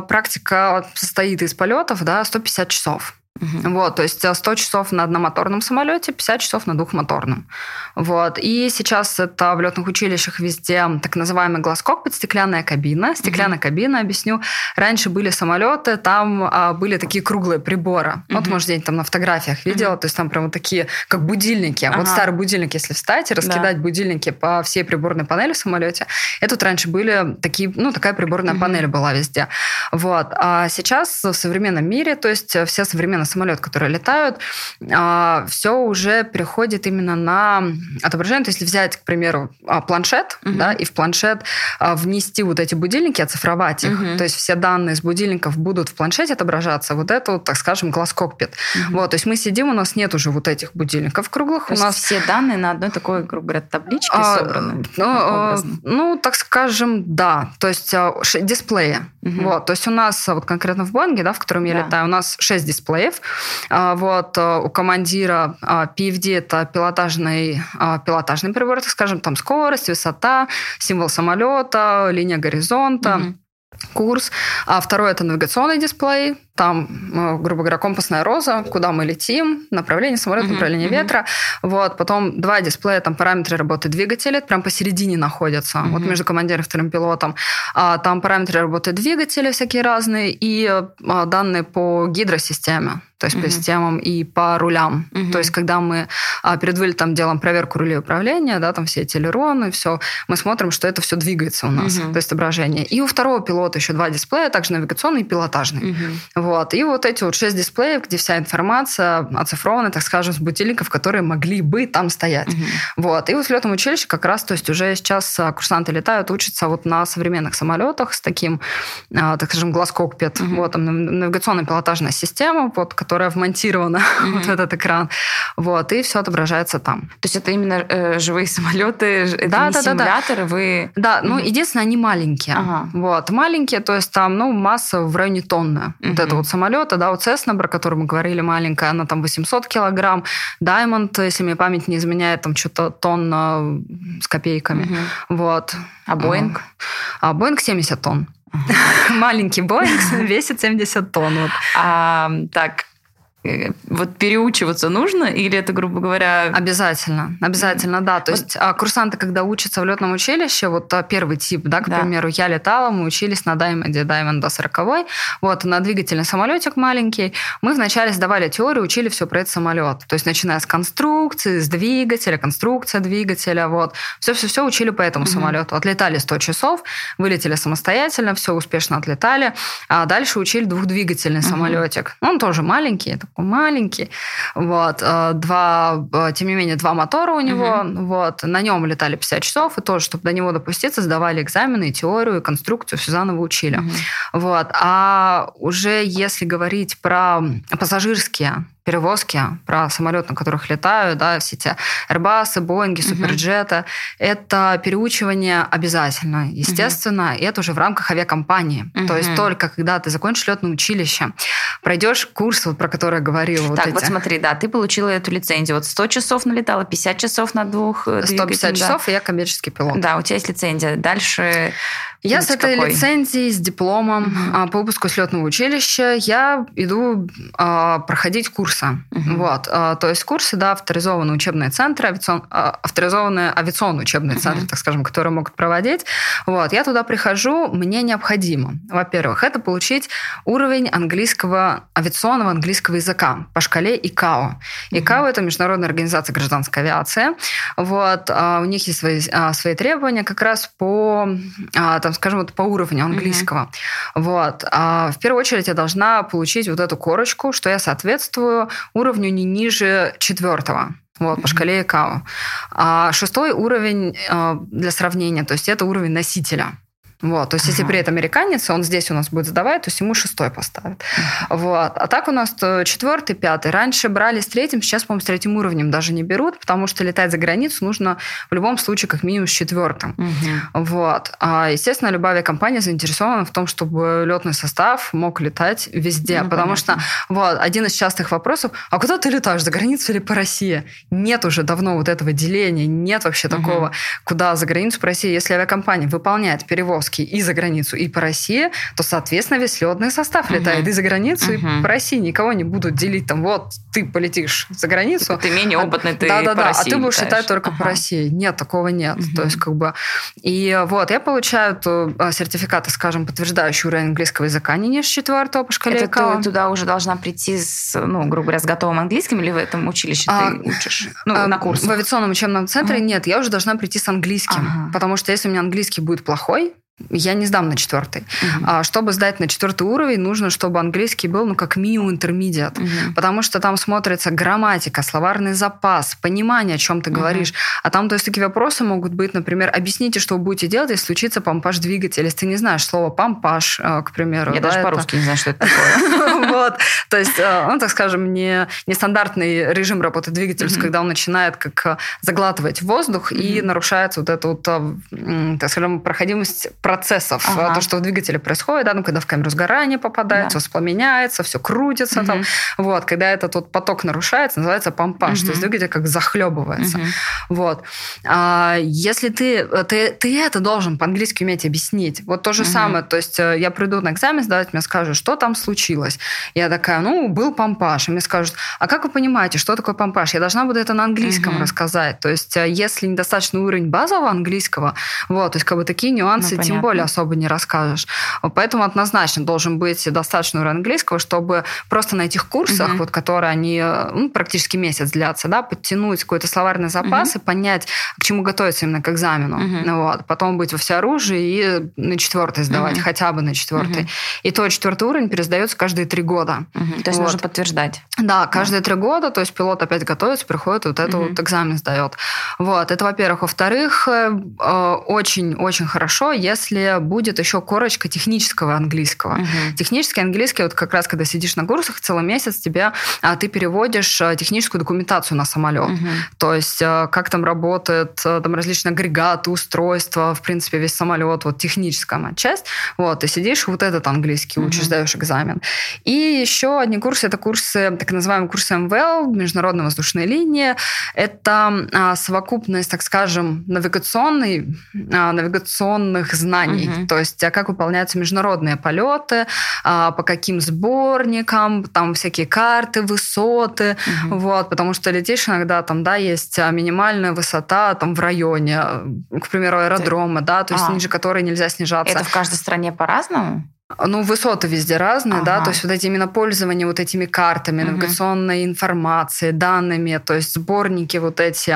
практика состоит из полетов, да, 150 часов. Угу. Вот, то есть 100 часов на одномоторном самолете, 50 часов на двухмоторном. Вот. И сейчас это в летных училищах везде так называемый глаз-кокпит, стеклянная кабина. Стеклянная mm-hmm. кабина, объясню. Раньше были самолеты, там а, были такие круглые приборы. Mm-hmm. Вот, может, где-нибудь там на фотографиях видела, то есть там прям вот такие, как будильники. Ага. Вот старый будильник, если встать и раскидать да. будильники по всей приборной панели в самолете. Это вот раньше были такие, ну, такая приборная панель была везде. Вот. А сейчас в современном мире, то есть все современные самолеты, которые летают, а, все уже переходит именно на отображение. То есть, если взять, к примеру, а, планшет, uh-huh. да, и в планшет а, внести вот эти будильники, оцифровать их, uh-huh. то есть все данные с будильников будут в планшете отображаться, вот это, вот, так скажем, глаз-кокпит. Uh-huh. Вот, то есть мы сидим, у нас нет уже вот этих будильников круглых. То у нас все данные на одной такой, грубо говоря, табличке а, собраны? Ну, ну, так скажем, да. То есть дисплеи. Uh-huh. Вот, то есть у нас вот конкретно в Боинге, да, в котором я да. летаю, у нас 6 дисплеев. Вот у командира PFD это пилотажный а, пилотажный прибор, так скажем, там скорость, высота, символ самолета, линия горизонта. Угу курс. А второй это навигационный дисплей. Там, э, грубо говоря, компасная роза, куда мы летим, направление самолета, mm-hmm. направление mm-hmm. ветра. Вот. Потом два дисплея, там параметры работы двигателя, прям посередине находятся, mm-hmm. вот между командиром и вторым пилотом. А, там параметры работы двигателя всякие разные и а, данные по гидросистеме то есть mm-hmm. по системам и по рулям. Mm-hmm. То есть когда мы а, перед вылетом делаем проверку рулей управления, да, там все эти элероны, все, мы смотрим, что это все двигается у нас, mm-hmm. то есть отображение. И у второго пилота еще два дисплея, также навигационный и пилотажный. Mm-hmm. Вот. И вот эти вот шесть дисплеев, где вся информация оцифрована, так скажем, с будильников, которые могли бы там стоять. Mm-hmm. Вот. И вот в летном училище как раз, то есть уже сейчас а, курсанты летают, учатся вот на современных самолетах с таким, а, так скажем, глаз-кокпит, mm-hmm. вот, там навигационная пилотажная система, вот, которая вмонтирована mm-hmm. вот в этот экран. Вот, и все отображается там. То есть это именно э, живые самолеты, это да, не да, симуляторы, да, да. вы... Да, mm-hmm. ну, единственное, они маленькие. Ага. Вот, маленькие, то есть там, ну, масса в районе тонны. Mm-hmm. Вот это вот самолета, да, вот Cessna, про который мы говорили, маленькая, она там 800 килограмм. Diamond, если мне память не изменяет, там что-то тонна с копейками. Mm-hmm. Вот. А Боинг? А Боинг 70 тонн. Маленький Боинг весит 70 тонн. Вот. А, так, вот переучиваться нужно или это, грубо говоря... Обязательно, обязательно, да. То вот. есть а, курсанты, когда учатся в летном училище, вот а, первый тип, да, к да. примеру, я летала, мы учились на Даймонде, Даймонд до 40 вот, на двигательный самолетик маленький. Мы вначале сдавали теорию, учили все про этот самолет. То есть начиная с конструкции, с двигателя, конструкция двигателя, вот. Все-все-все учили по этому угу. самолету. Отлетали 100 часов, вылетели самостоятельно, все успешно отлетали. А дальше учили двухдвигательный угу. самолетик. Он тоже маленький, такой маленький. Вот. Э, два, э, тем не менее, два мотора у него. Угу. Вот. На нем летали 50 часов, и тоже, чтобы до него допуститься, сдавали экзамены, и теорию, и конструкцию, все заново учили. Угу. Вот. А уже если говорить про пассажирские перевозки, про самолет, на которых летаю, да, все эти Airbus, Боинги, Суперджеты, угу. это переучивание обязательно, естественно, угу. и это уже в рамках авиакомпании. Угу. То есть только когда ты закончишь летное училище, пройдешь курс, вот, про который я говорила. Так, вот, вот смотри, да, ты получила эту лицензию. Вот 100 часов налетала, 50 часов на двух 150 да. часов, и я коммерческий пилот. Да, у тебя есть лицензия. Дальше я с этой какой? лицензией, с дипломом угу. по выпуску с летного училища я иду а, проходить курсы. Угу. Вот, а, то есть курсы, да, авторизованные учебные центры, авиацион, а, авторизованные авиационные учебные угу. центры, так скажем, которые могут проводить. Вот, я туда прихожу, мне необходимо, во-первых, это получить уровень английского, авиационного английского языка по шкале ИКАО. Угу. ИКАО – это Международная организация гражданской авиации. Вот, у них есть свои, свои требования как раз по там, скажем, вот по уровню английского. Mm-hmm. Вот. А в первую очередь я должна получить вот эту корочку, что я соответствую уровню не ниже четвертого. Вот, mm-hmm. по шкале ИКАО. А шестой уровень э, для сравнения, то есть это уровень носителя. Вот, то есть, если при этом американец, он здесь у нас будет сдавать, то есть ему шестой поставят. Вот. А так у нас четвертый, пятый. Раньше брали с третьим, сейчас, по-моему, с третьим уровнем даже не берут, потому что летать за границу нужно в любом случае как минимум с четвертым. Угу. Вот. А, естественно, любая авиакомпания заинтересована в том, чтобы летный состав мог летать везде, ну, потому понятно. что вот один из частых вопросов: а куда ты летаешь, за границу или по России? Нет уже давно вот этого деления, нет вообще угу. такого, куда за границу по России. Если авиакомпания выполняет перевоз перевозки и за границу, и по России, то, соответственно, весь летный состав летает и за границу, uh-huh. и по России. Никого не будут делить там, вот, ты полетишь за границу. Типа ты менее а опытный, ты да, да, по да, России а ты будешь летаешь. летать только uh-huh. по России. Нет, такого нет. Uh-huh. То есть, как бы... И вот, я получаю сертификаты, скажем, подтверждающие уровень английского языка не ниже четвертого по шкале Это ты туда уже должна прийти с, ну, грубо говоря, с готовым английским или в этом училище а, ты учишь? Ну, а, на курсах? В авиационном учебном центре uh-huh. нет, я уже должна прийти с английским. Uh-huh. Потому что если у меня английский будет плохой, я не сдам на четвертый. Uh-huh. А, чтобы сдать на четвертый уровень, нужно, чтобы английский был, ну, как минимум интермедиат. Uh-huh. Потому что там смотрится грамматика, словарный запас, понимание, о чем ты uh-huh. говоришь. А там, то есть, такие вопросы могут быть, например, объясните, что вы будете делать, если случится помпаж двигателя. Если ты не знаешь слово помпаж, э, к примеру. Я даже по-русски не знаю, что это такое. Вот. То есть, э, ну, так скажем, не нестандартный режим работы двигателя, когда он начинает как э, заглатывать воздух и нарушается вот эта вот, так скажем, проходимость процессов, ага. то, что в двигателе происходит, да, ну, когда в камеру сгорания попадает, да. все воспламеняется, все крутится угу. там. Вот, когда этот вот поток нарушается, называется помпаж, угу. то есть двигатель как захлебывается. Угу. Вот. А, если ты, ты, ты это должен по-английски уметь объяснить. Вот то же угу. самое, то есть э, я приду на экзамен сдавать, мне скажут, что там случилось. Я такая, ну, был помпаж. И мне скажут, а как вы понимаете, что такое помпаж? Я должна буду это на английском угу. рассказать. То есть э, если недостаточный уровень базового английского, вот, то есть как бы такие нюансы, ну, тем более особо не расскажешь. Поэтому однозначно должен быть достаточно уровень английского, чтобы просто на этих курсах, угу. вот, которые они ну, практически месяц длятся, да, подтянуть какой-то словарный запас угу. и понять, к чему готовиться именно к экзамену. Угу. Вот. Потом быть во всеоружии и на четвертый сдавать, угу. хотя бы на четвертый. Угу. И то четвертый уровень пересдается каждые три года. Угу. То есть вот. нужно подтверждать. Да, каждые три года, то есть пилот опять готовится, приходит, вот это угу. вот экзамен сдает. Вот, это во-первых. Во-вторых, очень-очень э, хорошо, если если будет еще корочка технического английского. Угу. Технический английский, вот как раз когда сидишь на курсах целый месяц, тебя а, ты переводишь а, техническую документацию на самолет. Угу. То есть а, как там работает а, там различные агрегаты, устройства, в принципе, весь самолет, вот техническая часть. Вот, ты сидишь, вот этот английский учишь, угу. сдаешь экзамен. И еще одни курсы, это курсы, так называемые курсы МВЛ, международная воздушная линия. Это совокупность, так скажем, навигационной, навигационных знаний знаний. Угу. То есть, а как выполняются международные полеты, а, по каким сборникам, там всякие карты, высоты, угу. вот, потому что летишь иногда, там, да, есть а, минимальная высота там в районе, к примеру, аэродрома, да, то есть а. ниже которой нельзя снижаться. Это в каждой стране по-разному? Ну, высоты везде разные, ага. да, то есть вот эти именно пользование вот этими картами, угу. навигационной информацией, данными, то есть сборники вот эти,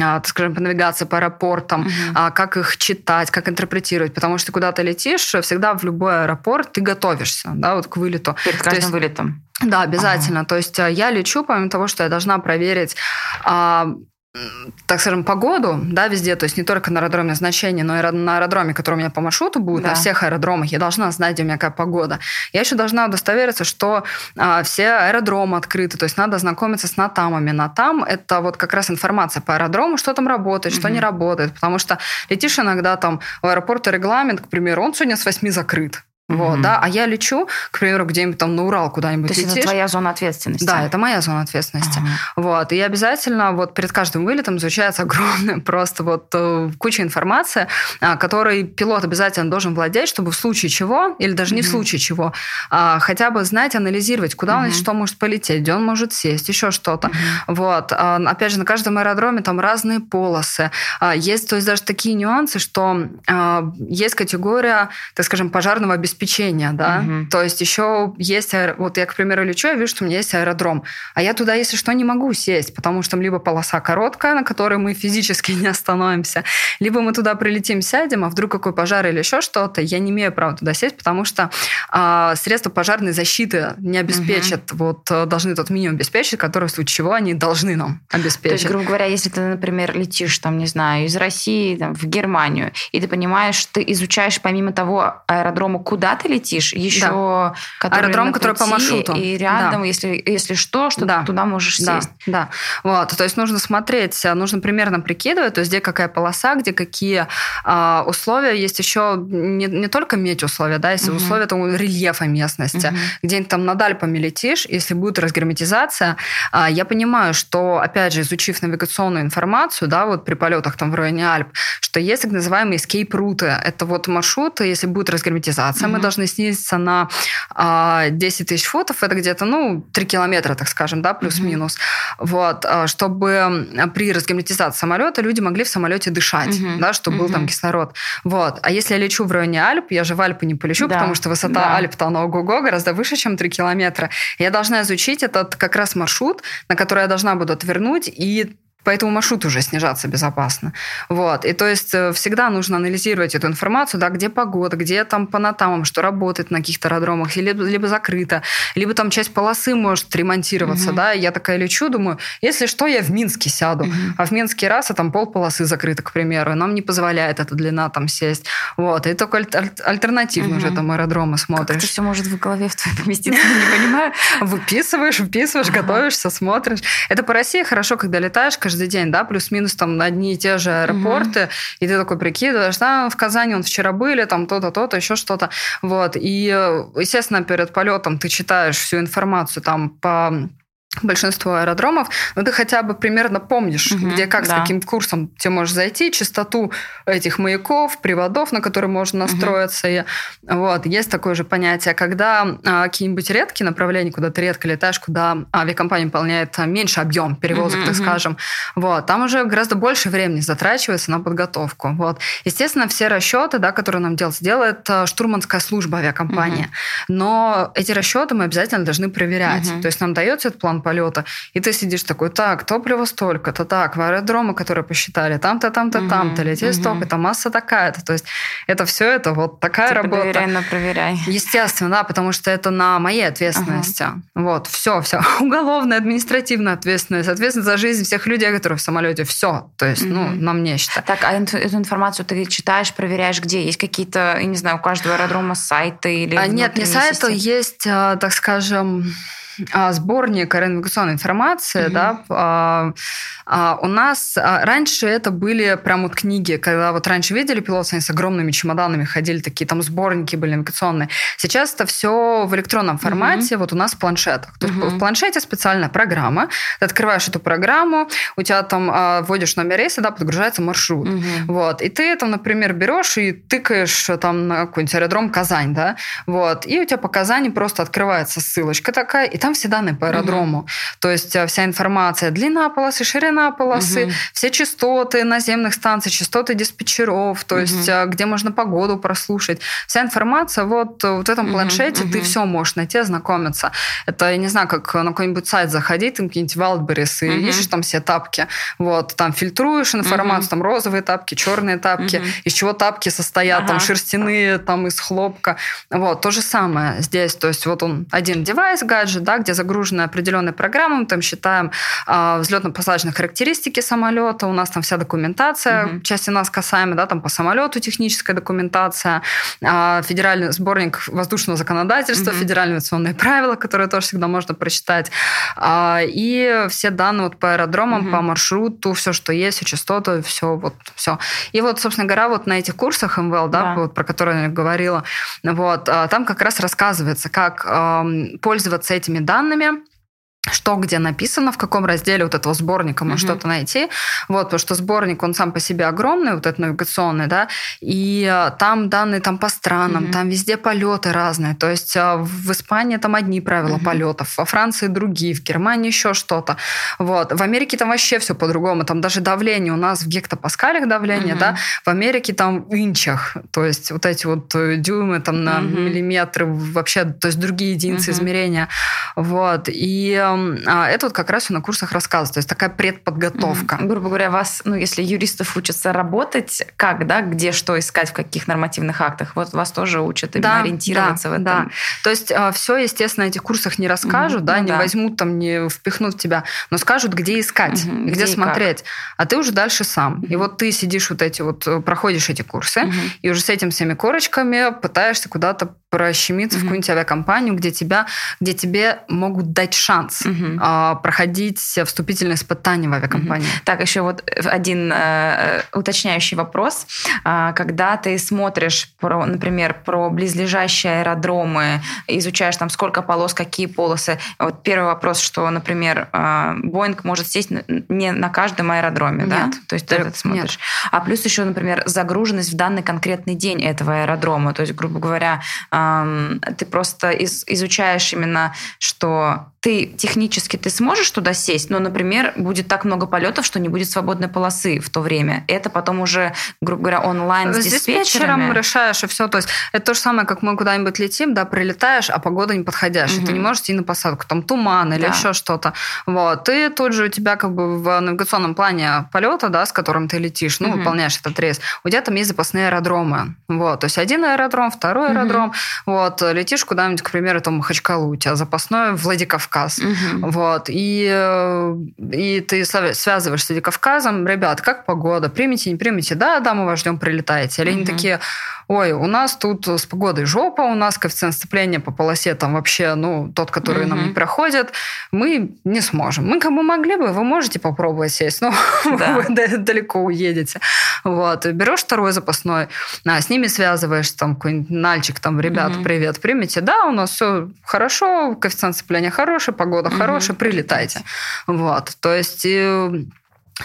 а, скажем, по навигации по аэропортам, угу. как их читать, как интерпретировать, потому что куда ты летишь, всегда в любой аэропорт ты готовишься, да, вот к вылету. Перед каждым есть, вылетом. Да, обязательно. Ага. То есть а, я лечу, помимо того, что я должна проверить так скажем, погоду, да, везде, то есть не только на аэродроме назначения, но и на аэродроме, который у меня по маршруту будет, да. на всех аэродромах, я должна знать, где у меня какая погода. Я еще должна удостовериться, что а, все аэродромы открыты, то есть надо знакомиться с натамами. Натам – это вот как раз информация по аэродрому, что там работает, что mm-hmm. не работает, потому что летишь иногда там в аэропорт регламент, к примеру, он сегодня с 8 закрыт. Вот, mm-hmm. да, а я лечу, к примеру, где-нибудь там на Урал куда-нибудь То есть летишь. это твоя зона ответственности? Да, это моя зона ответственности. Uh-huh. Вот, и обязательно вот перед каждым вылетом изучается огромная просто вот э, куча информации, а, которой пилот обязательно должен владеть, чтобы в случае чего, или даже не uh-huh. в случае чего, а, хотя бы знать, анализировать, куда uh-huh. он что может полететь, где он может сесть, еще что-то. Uh-huh. Вот, а, опять же, на каждом аэродроме там разные полосы. Есть, то есть даже такие нюансы, что есть категория, так скажем, пожарного обеспечения обеспечения, да. Угу. То есть еще есть, вот я, к примеру, лечу, я вижу, что у меня есть аэродром, а я туда, если что, не могу сесть, потому что там либо полоса короткая, на которой мы физически не остановимся, либо мы туда прилетим, сядем, а вдруг какой пожар или еще что-то, я не имею права туда сесть, потому что а, средства пожарной защиты не обеспечат, угу. вот э, должны тот минимум обеспечить, который в случае чего они должны нам обеспечить. То есть, грубо говоря, если ты, например, летишь там, не знаю, из России там, в Германию, и ты понимаешь, ты изучаешь помимо того аэродрома, куда куда ты летишь, еще да. который аэродром, который по маршруту. И рядом, да. если, если что, что да. ты туда можешь да. сесть. Да, вот, то есть нужно смотреть, нужно примерно прикидывать, то есть где какая полоса, где какие а, условия. Есть еще не, не только медь условия, да, если угу. условия там, рельефа местности, угу. где-нибудь там над Альпами летишь, если будет разгерметизация, а, я понимаю, что, опять же, изучив навигационную информацию, да, вот при полетах там в районе Альп, что есть так называемые escape-руты. Это вот маршруты, если будет разгерметизация. Мы должны снизиться на а, 10 тысяч футов, это где-то, ну, 3 километра, так скажем, да, плюс-минус. Угу. Вот, а, чтобы при разгерметизации самолета люди могли в самолете дышать, угу. да, чтобы угу. был там кислород. Вот. А если я лечу в районе Альп, я же в Альпы не полечу, да. потому что высота да. Альп-то, она ого-го, гораздо выше, чем 3 километра. Я должна изучить этот как раз маршрут, на который я должна буду отвернуть и по этому маршруту уже снижаться безопасно. Вот. И то есть э, всегда нужно анализировать эту информацию, да, где погода, где там по натамам, что работает на каких-то аэродромах, либо, либо закрыто, либо там часть полосы может ремонтироваться, угу. да, и я такая лечу, думаю, если что, я в Минске сяду, угу. а в Минске раз, а там пол полосы закрыто, к примеру, нам не позволяет эта длина там сесть. Вот. И только аль- альтернативно угу. уже там аэродромы смотришь. Как это все может в голове в твоей поместиться, не понимаю. Выписываешь, выписываешь, готовишься, смотришь. Это по России хорошо, когда летаешь, каждый день, да, плюс-минус там одни и те же аэропорты, угу. и ты такой прикидываешь, да, в Казани он вчера были, там то-то, то-то, еще что-то, вот, и, естественно, перед полетом ты читаешь всю информацию там по большинство аэродромов, но ты хотя бы примерно помнишь, угу, где как, да. с каким курсом ты можешь зайти, частоту этих маяков, приводов, на которые можно настроиться. Угу. И, вот, есть такое же понятие, когда а, какие-нибудь редкие направления, куда ты редко летаешь, куда авиакомпания выполняет а, меньше объем перевозок, угу, так угу. скажем, вот, там уже гораздо больше времени затрачивается на подготовку. Вот. Естественно, все расчеты, да, которые нам делать, делает а, штурманская служба авиакомпании. Угу. Но эти расчеты мы обязательно должны проверять. Угу. То есть нам дается этот план полета, и ты сидишь такой, так, топливо столько-то, так, в аэродромы, которые посчитали, там-то, там-то, угу, там-то, летели угу. столько-то, масса такая-то. То есть это все это вот такая типа работа. Проверяй, но проверяй. Естественно, да, потому что это на моей ответственности. Ага. Вот, все, все. Уголовная, административная ответственность, ответственность за жизнь всех людей, которые в самолете, все. То есть, угу. ну, на мне считаю. Так, а эту информацию ты читаешь, проверяешь где? Есть какие-то, я не знаю, у каждого аэродрома сайты или... А, нет, не сайты, есть, а, так скажем, сборник навигационной информации, mm-hmm. да, а, а, у нас а, раньше это были прям вот книги, когда вот раньше видели пилоты, они с огромными чемоданами ходили, такие там сборники были навигационные. Сейчас это все в электронном формате, mm-hmm. вот у нас в планшетах. То mm-hmm. в планшете специальная программа, ты открываешь эту программу, у тебя там а, вводишь номер рейса, да, подгружается маршрут. Mm-hmm. Вот, и ты там, например, берешь и тыкаешь там на какой-нибудь аэродром Казань, да, вот, и у тебя по Казани просто открывается ссылочка такая, и там все данные по аэродрому. Угу. То есть э, вся информация, длина полосы, ширина полосы, угу. все частоты наземных станций, частоты диспетчеров, то угу. есть э, где можно погоду прослушать. Вся информация вот, э, вот в этом планшете, угу. ты все можешь найти, ознакомиться. Это, я не знаю, как на какой-нибудь сайт заходить, там какие-нибудь Wildberries, и угу. ищешь там все тапки. Вот, там фильтруешь информацию, угу. там розовые тапки, черные тапки, угу. из чего тапки состоят, ага. там шерстяные, там из хлопка. Вот, то же самое здесь. То есть вот он один девайс, гаджет, да, да, где загружены определенные программы, мы там считаем а, взлетно-посадочные характеристики самолета, у нас там вся документация, угу. части нас касаемая, да, там по самолету техническая документация, а, федеральный сборник воздушного законодательства, угу. федеральные авиационные правила, которые тоже всегда можно прочитать, а, и все данные вот по аэродромам, угу. по маршруту, все, что есть, все частоты, все вот все. И вот, собственно говоря, вот на этих курсах МВЛ, да, да. Вот, про которые я говорила, вот, там как раз рассказывается, как э, пользоваться этими данными что где написано, в каком разделе вот этого сборника можно mm-hmm. что-то найти. Вот, потому что сборник, он сам по себе огромный, вот этот навигационный, да, и а, там данные там по странам, mm-hmm. там везде полеты разные. То есть а, в Испании там одни правила mm-hmm. полетов, во Франции другие, в Германии еще что-то. Вот. В Америке там вообще все по-другому. Там даже давление у нас в гектопаскалях давление, mm-hmm. да, в Америке там в инчах. То есть вот эти вот э, дюймы там на mm-hmm. миллиметры, вообще, то есть другие единицы mm-hmm. измерения. Вот. И а, это вот как раз на курсах рассказывается, то есть такая предподготовка. Mm-hmm. Грубо говоря, вас, ну, если юристов учатся работать, как, да, где что искать, в каких нормативных актах, вот вас тоже учат именно да, ориентироваться да, в этом. Да, то есть а, все, естественно, на этих курсах не расскажут, mm-hmm. да, ну, не да. возьмут там, не впихнут в тебя, но скажут, где искать, mm-hmm. где, где смотреть, а ты уже дальше сам. Mm-hmm. И вот ты сидишь вот эти вот, э, проходишь эти курсы, mm-hmm. и уже с этими всеми корочками пытаешься куда-то прощемиться mm-hmm. в какую-нибудь авиакомпанию, где тебя, где тебе могут дать шанс а, проходить вступительные испытания в авиакомпании. Mm-hmm. Так, еще вот один э, уточняющий вопрос. А, когда ты смотришь, про, например, про близлежащие аэродромы, изучаешь там сколько полос, какие полосы. Вот первый вопрос, что, например, а, Боинг может сесть не на каждом аэродроме, нет, да? То есть ты смотришь. Нет. А плюс еще, например, загруженность в данный конкретный день этого аэродрома. То есть, грубо говоря, ты просто из, изучаешь именно, что ты технически ты сможешь туда сесть, но, например, будет так много полетов, что не будет свободной полосы в то время. Это потом уже, грубо говоря, онлайн с Здесь диспетчером решаешь, и все. То есть это то же самое, как мы куда-нибудь летим, да, прилетаешь, а погода не подходящая. Угу. Ты не можешь идти на посадку, там туман или да. еще что-то. Вот. Ты тут же у тебя как бы в навигационном плане полета, да, с которым ты летишь, ну, угу. выполняешь этот рейс, у тебя там есть запасные аэродромы. Вот. То есть один аэродром, второй угу. аэродром. Вот. Летишь куда-нибудь, к примеру, там Махачкалу, у тебя запасной Владикавказ Кавказ. Угу. Вот. И, э, и ты связываешься с Владикавказом, ребят, как погода? Примите, не примите? Да, да, мы вас ждем, прилетаете. Или угу. они такие, ой, у нас тут с погодой жопа, у нас коэффициент сцепления по полосе там вообще, ну, тот, который угу. нам не проходит, мы не сможем. Мы бы могли бы, вы можете попробовать сесть, но да. вы далеко уедете. Вот. Берешь второй запасной, а, с ними связываешься, там, какой-нибудь нальчик, там, ребята, угу. привет, примите. Да, у нас все хорошо, коэффициент сцепления хороший, погода угу. хорошая, прилетайте. Вот. То есть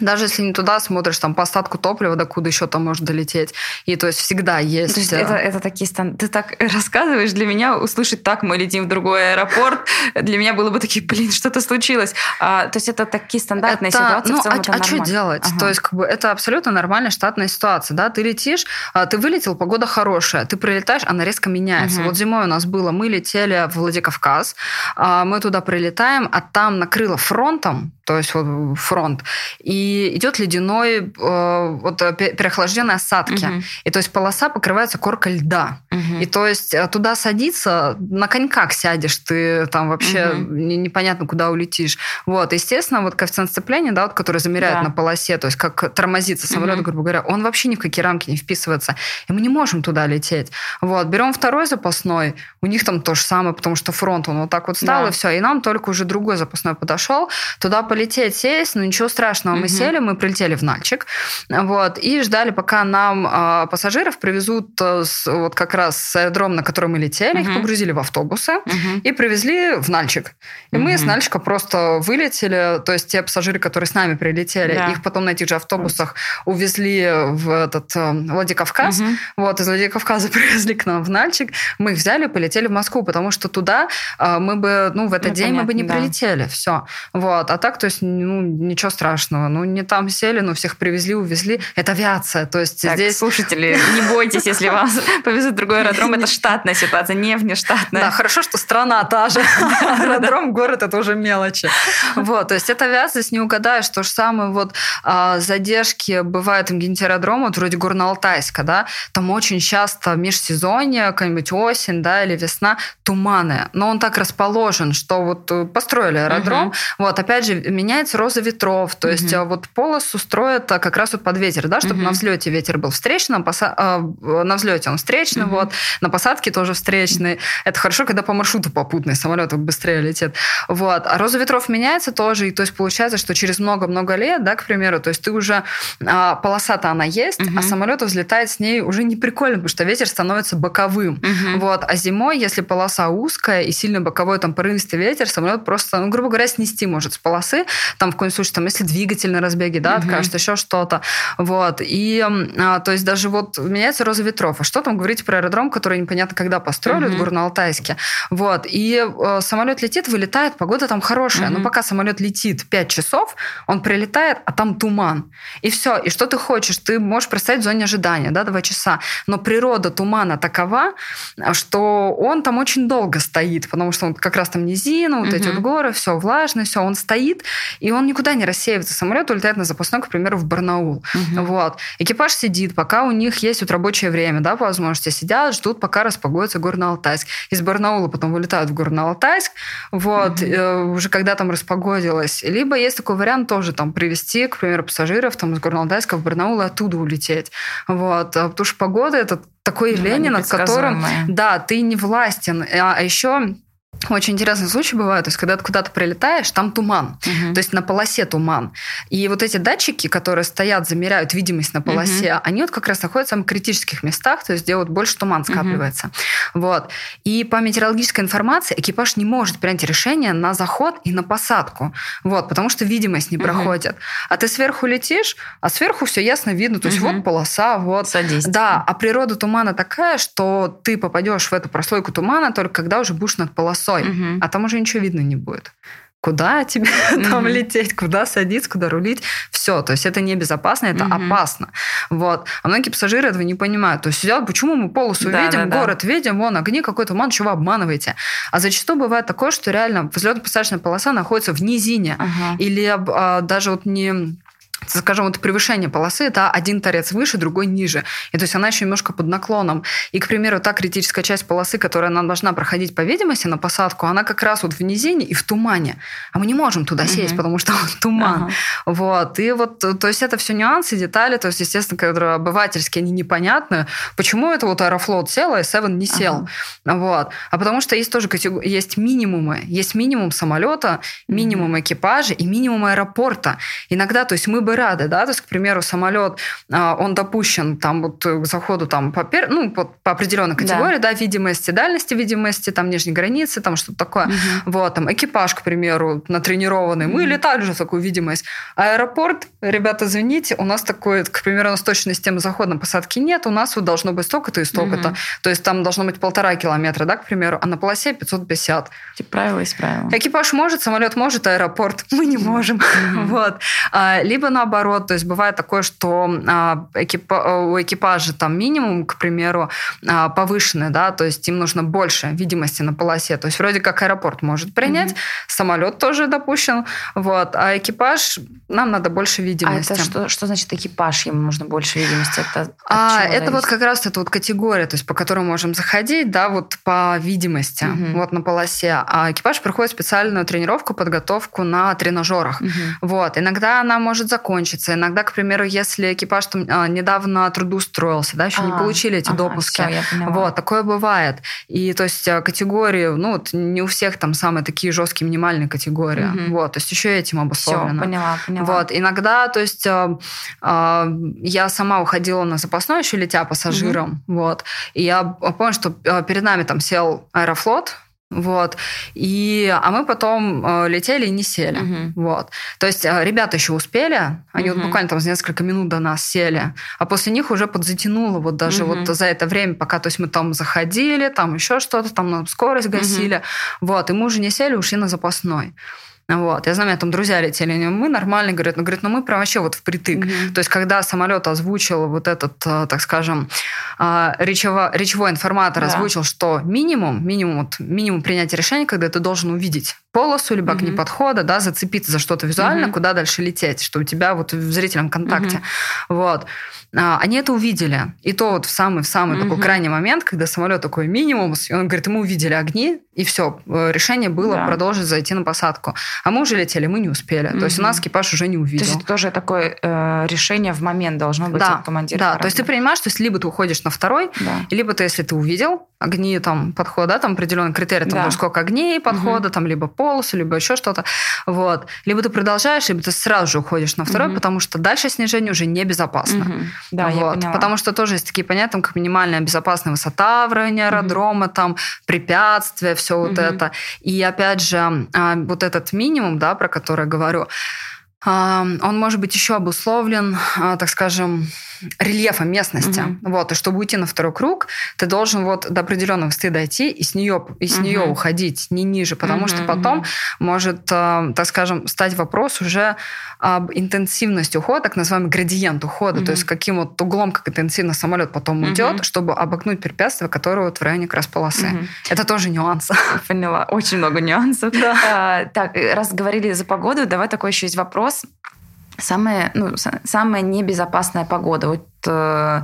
даже если не туда смотришь, там по остатку топлива, докуда еще там может долететь. И то есть всегда есть... То есть это, это такие стан... Ты так рассказываешь, для меня услышать так, мы летим в другой аэропорт, для меня было бы такие, блин, что-то случилось. А, то есть это такие стандартные это, ситуации, ну, целом а, это а что делать? Ага. То есть как бы это абсолютно нормальная штатная ситуация, да? Ты летишь, а, ты вылетел, погода хорошая, ты прилетаешь, она резко меняется. Угу. Вот зимой у нас было, мы летели в Владикавказ, а, мы туда прилетаем, а там накрыло фронтом, то есть вот фронт, и идет ледяной, э, вот э, переохлажденные осадки. Угу. И то есть полоса покрывается коркой льда. Угу. И то есть э, туда садиться, на коньках сядешь, ты там вообще угу. непонятно куда улетишь. Вот, естественно, вот коэффициент сцепления, да, вот, который замеряют да. на полосе, то есть как тормозится самолет, угу. грубо говоря, он вообще ни в какие рамки не вписывается. И мы не можем туда лететь. Вот, берем второй запасной, у них там то же самое, потому что фронт, он вот так вот стал, да. и все. И нам только уже другой запасной подошел. Туда полететь, сесть, но ничего страшного. Угу. Мы сели, мы прилетели в Нальчик, вот, и ждали, пока нам э, пассажиров привезут э, с, вот как раз с аэродрома, на который мы летели, угу. их погрузили в автобусы угу. и привезли в Нальчик. И угу. мы с Нальчика просто вылетели, то есть те пассажиры, которые с нами прилетели, да. их потом на этих же автобусах увезли в этот э, Владикавказ, угу. вот, из Владикавказа привезли к нам в Нальчик, мы их взяли и полетели в Москву, потому что туда э, мы бы, ну, в этот ну, день понятно, мы бы не да. прилетели, все. Вот, а так, то есть, ну, ничего страшного. Ну, не там сели, но всех привезли, увезли. Это авиация. То есть так, здесь... слушатели, не бойтесь, если вас повезут в другой аэродром. Это штатная ситуация, не внештатная. Да, хорошо, что страна та же. Аэродром, город, это уже мелочи. Вот, то есть это авиация, здесь не угадаешь. То же самое вот а, задержки бывают где-нибудь аэродром, вот вроде Горно-Алтайска, да, там очень часто межсезонье, какая-нибудь осень, да, или весна, туманы. Но он так расположен, что вот э, построили аэродром, вот, опять же, меняется роза ветров, то есть а, вот полосу строят а, как раз вот под ветер, да, чтобы на взлете ветер был встречный, а, на взлете он встречный, вот, на посадке тоже встречный. Это хорошо, когда по маршруту попутный самолет быстрее летит. Вот. А роза ветров меняется тоже, и то есть получается, что через много-много лет, да, к примеру, то есть ты уже а, полоса-то она есть, а самолет взлетает с ней уже не прикольно, потому что ветер становится боковым. Вот. А зимой, если полоса узкая и сильно боковой там порывистый ветер, самолет просто, ну, грубо говоря, снести может с полосы, там в каком случае, там, если двигатель на разбеге, да, угу. откажет, еще что-то. Вот. И, а, то есть даже вот меняется роза ветров. А что там говорить про аэродром, который непонятно когда построили в Горно-Алтайске. Вот. И э, самолет летит, вылетает, погода там хорошая. Но пока самолет летит 5 часов, он прилетает, а там туман. И все. И что ты хочешь? Ты можешь представить в зоне ожидания, да, 2 часа. Но природа тумана такова, что он там очень долго стоит, потому что он как раз там низина, вот угу. эти вот горы, все влажно, все, он стоит, и он никуда не рассеивается. Самолет улетает на запасной, к примеру, в Барнаул. Угу. Вот. Экипаж сидит, пока у них есть вот рабочее время, да, по возможности сидят, ждут, пока распогодится Горно-Алтайск. Из Барнаула потом вылетают в Горно-Алтайск, вот, угу. уже когда там распогодилось. Либо есть такой вариант тоже там привести, к примеру, пассажиров там из Горно-Алтайска в Барнаул и оттуда улететь. Вот. А потому что погода это такое явление, над которым да, ты не властен. А, а еще очень интересный случай бывает, то есть когда ты куда-то прилетаешь, там туман, угу. то есть на полосе туман. И вот эти датчики, которые стоят, замеряют видимость на полосе, угу. они вот как раз находятся в самых критических местах, то есть где вот больше туман скапливается. Угу. Вот. И по метеорологической информации экипаж не может принять решение на заход и на посадку, вот, потому что видимость не угу. проходит. А ты сверху летишь, а сверху все ясно видно, то есть угу. вот полоса, вот. Садись. Да, а природа тумана такая, что ты попадешь в эту прослойку тумана только когда уже будешь над полосой полосой, угу. а там уже ничего видно не будет куда тебе mm-hmm. там лететь, куда садиться, куда рулить. Все, то есть это небезопасно, это mm-hmm. опасно. Вот. А многие пассажиры этого не понимают. То есть сидят, почему мы полосу да, видим, да, город да. видим, вон огни, какой-то туман, чего вы обманываете? А зачастую бывает такое, что реально взлетно-посадочная полоса находится в низине. Uh-huh. Или а, даже вот не скажем, вот превышение полосы, да, один торец выше, другой ниже. И то есть она еще немножко под наклоном. И, к примеру, та критическая часть полосы, которая она должна проходить по видимости на посадку, она как раз вот в низине и в тумане. А мы не можем туда угу. сесть, потому что туман. Ага. Вот. И вот, то есть это все нюансы, детали, то есть, естественно, которые обывательские, они непонятны. Почему это вот Аэрофлот сел, а Seven не сел? Ага. Вот. А потому что есть тоже есть минимумы. Есть минимум самолета, минимум угу. экипажа и минимум аэропорта. Иногда, то есть мы бы рады, да, то есть, к примеру, самолет, а, он допущен там вот к заходу там по, пер... ну, по, по определенной категории, да. да, видимости, дальности видимости, там нижней границы, там что-то такое. Угу. Вот, там экипаж, к примеру, натренированный, мы летали уже в такую видимость. Аэропорт, ребята, извините, у нас такой, к примеру, у нас точной системы захода на посадки нет, у нас вот должно быть столько-то и столько-то. Угу. То есть там должно быть полтора километра, да, к примеру, а на полосе 550. Типа правила есть правила. Экипаж может, самолет может, аэропорт мы не можем. Вот. А, либо наоборот. То есть бывает такое, что а, экипа, у экипажа там минимум, к примеру, а, повышенный, да, то есть им нужно больше видимости на полосе. То есть вроде как аэропорт может принять, mm самолет тоже допущен, вот, а экипаж нам надо больше видимости. А это что, что значит экипаж, ему нужно больше видимости? Это, а, это зависит? вот как раз эта вот категория, то есть по которой мы можем заходить, да, вот по видимости, mm вот на полосе. А экипаж проходит специальную тренировку, подготовку на тренажерах. mm Вот, иногда она может закончиться закончится. Иногда, к примеру, если экипаж там а, недавно трудоустроился, да, еще а, не получили эти ага, допуски. Все, вот, такое бывает. И то есть а, категории, ну, вот, не у всех там самые такие жесткие минимальные категории. Угу. Вот, то есть еще этим обусловлено. Все, поняла, поняла. Вот, иногда, то есть а, а, я сама уходила на запасной еще летя пассажиром, угу. вот, и я помню, что перед нами там сел Аэрофлот, вот. И, а мы потом э, летели и не сели. Uh-huh. Вот. То есть э, ребята еще успели, они uh-huh. вот буквально там за несколько минут до нас сели, а после них уже подзатянуло вот даже uh-huh. вот за это время, пока то есть мы там заходили, там еще что-то, там нам скорость гасили. Uh-huh. Вот. И мы уже не сели, ушли на запасной. Вот. Я знаю, у меня там друзья летели, мы нормально, говорят, ну, говорят, ну мы прям вообще вот впритык. Mm-hmm. То есть, когда самолет озвучил вот этот, э, так скажем, э, речево, речевой информатор да. озвучил, что минимум, минимум, вот, минимум принятия решения, когда ты должен увидеть полосу, либо огни mm-hmm. подхода, да, зацепиться за что-то визуально, mm-hmm. куда дальше лететь, что у тебя вот в зрительном контакте. Mm-hmm. Вот. А, они это увидели. И то вот в самый, в самый mm-hmm. такой крайний момент, когда самолет такой минимум, и он говорит, мы увидели огни, и все, э, решение было да. продолжить зайти на посадку. А мы уже летели, мы не успели. Mm-hmm. То есть у нас экипаж уже не увидел. То есть это тоже такое э, решение в момент должно быть да, от командира. Да, корабля. то есть ты понимаешь, что либо ты уходишь на второй, да. либо ты, если ты увидел огни там подхода, там определенный критерий, там да. сколько огней подхода, mm-hmm. там либо по полосу, либо еще что-то. Вот. Либо ты продолжаешь, либо ты сразу же уходишь на второй, угу. потому что дальше снижение уже небезопасно. Угу. Да, вот. Потому что тоже есть такие понятия, как минимальная безопасная высота в районе аэродрома, угу. там препятствия, все угу. вот это. И опять же, а, вот этот минимум, да, про который я говорю, он может быть еще обусловлен, а, так скажем, рельефом местности. Угу. Вот, и чтобы уйти на второй круг, ты должен вот до определенной высоты дойти и с нее, и с угу. нее уходить, не ниже, потому угу, что потом угу. может, э, так скажем, стать вопрос уже об интенсивности ухода, так называемый градиент ухода, угу. то есть каким вот углом, как интенсивно самолет потом угу. уйдет, чтобы обогнуть препятствие, которое вот в районе как раз полосы. Угу. Это тоже нюанс. Поняла. Очень много нюансов. Да. А, так, раз говорили за погоду, давай такой еще есть вопрос. Самая, ну, самая небезопасная погода. Вот э,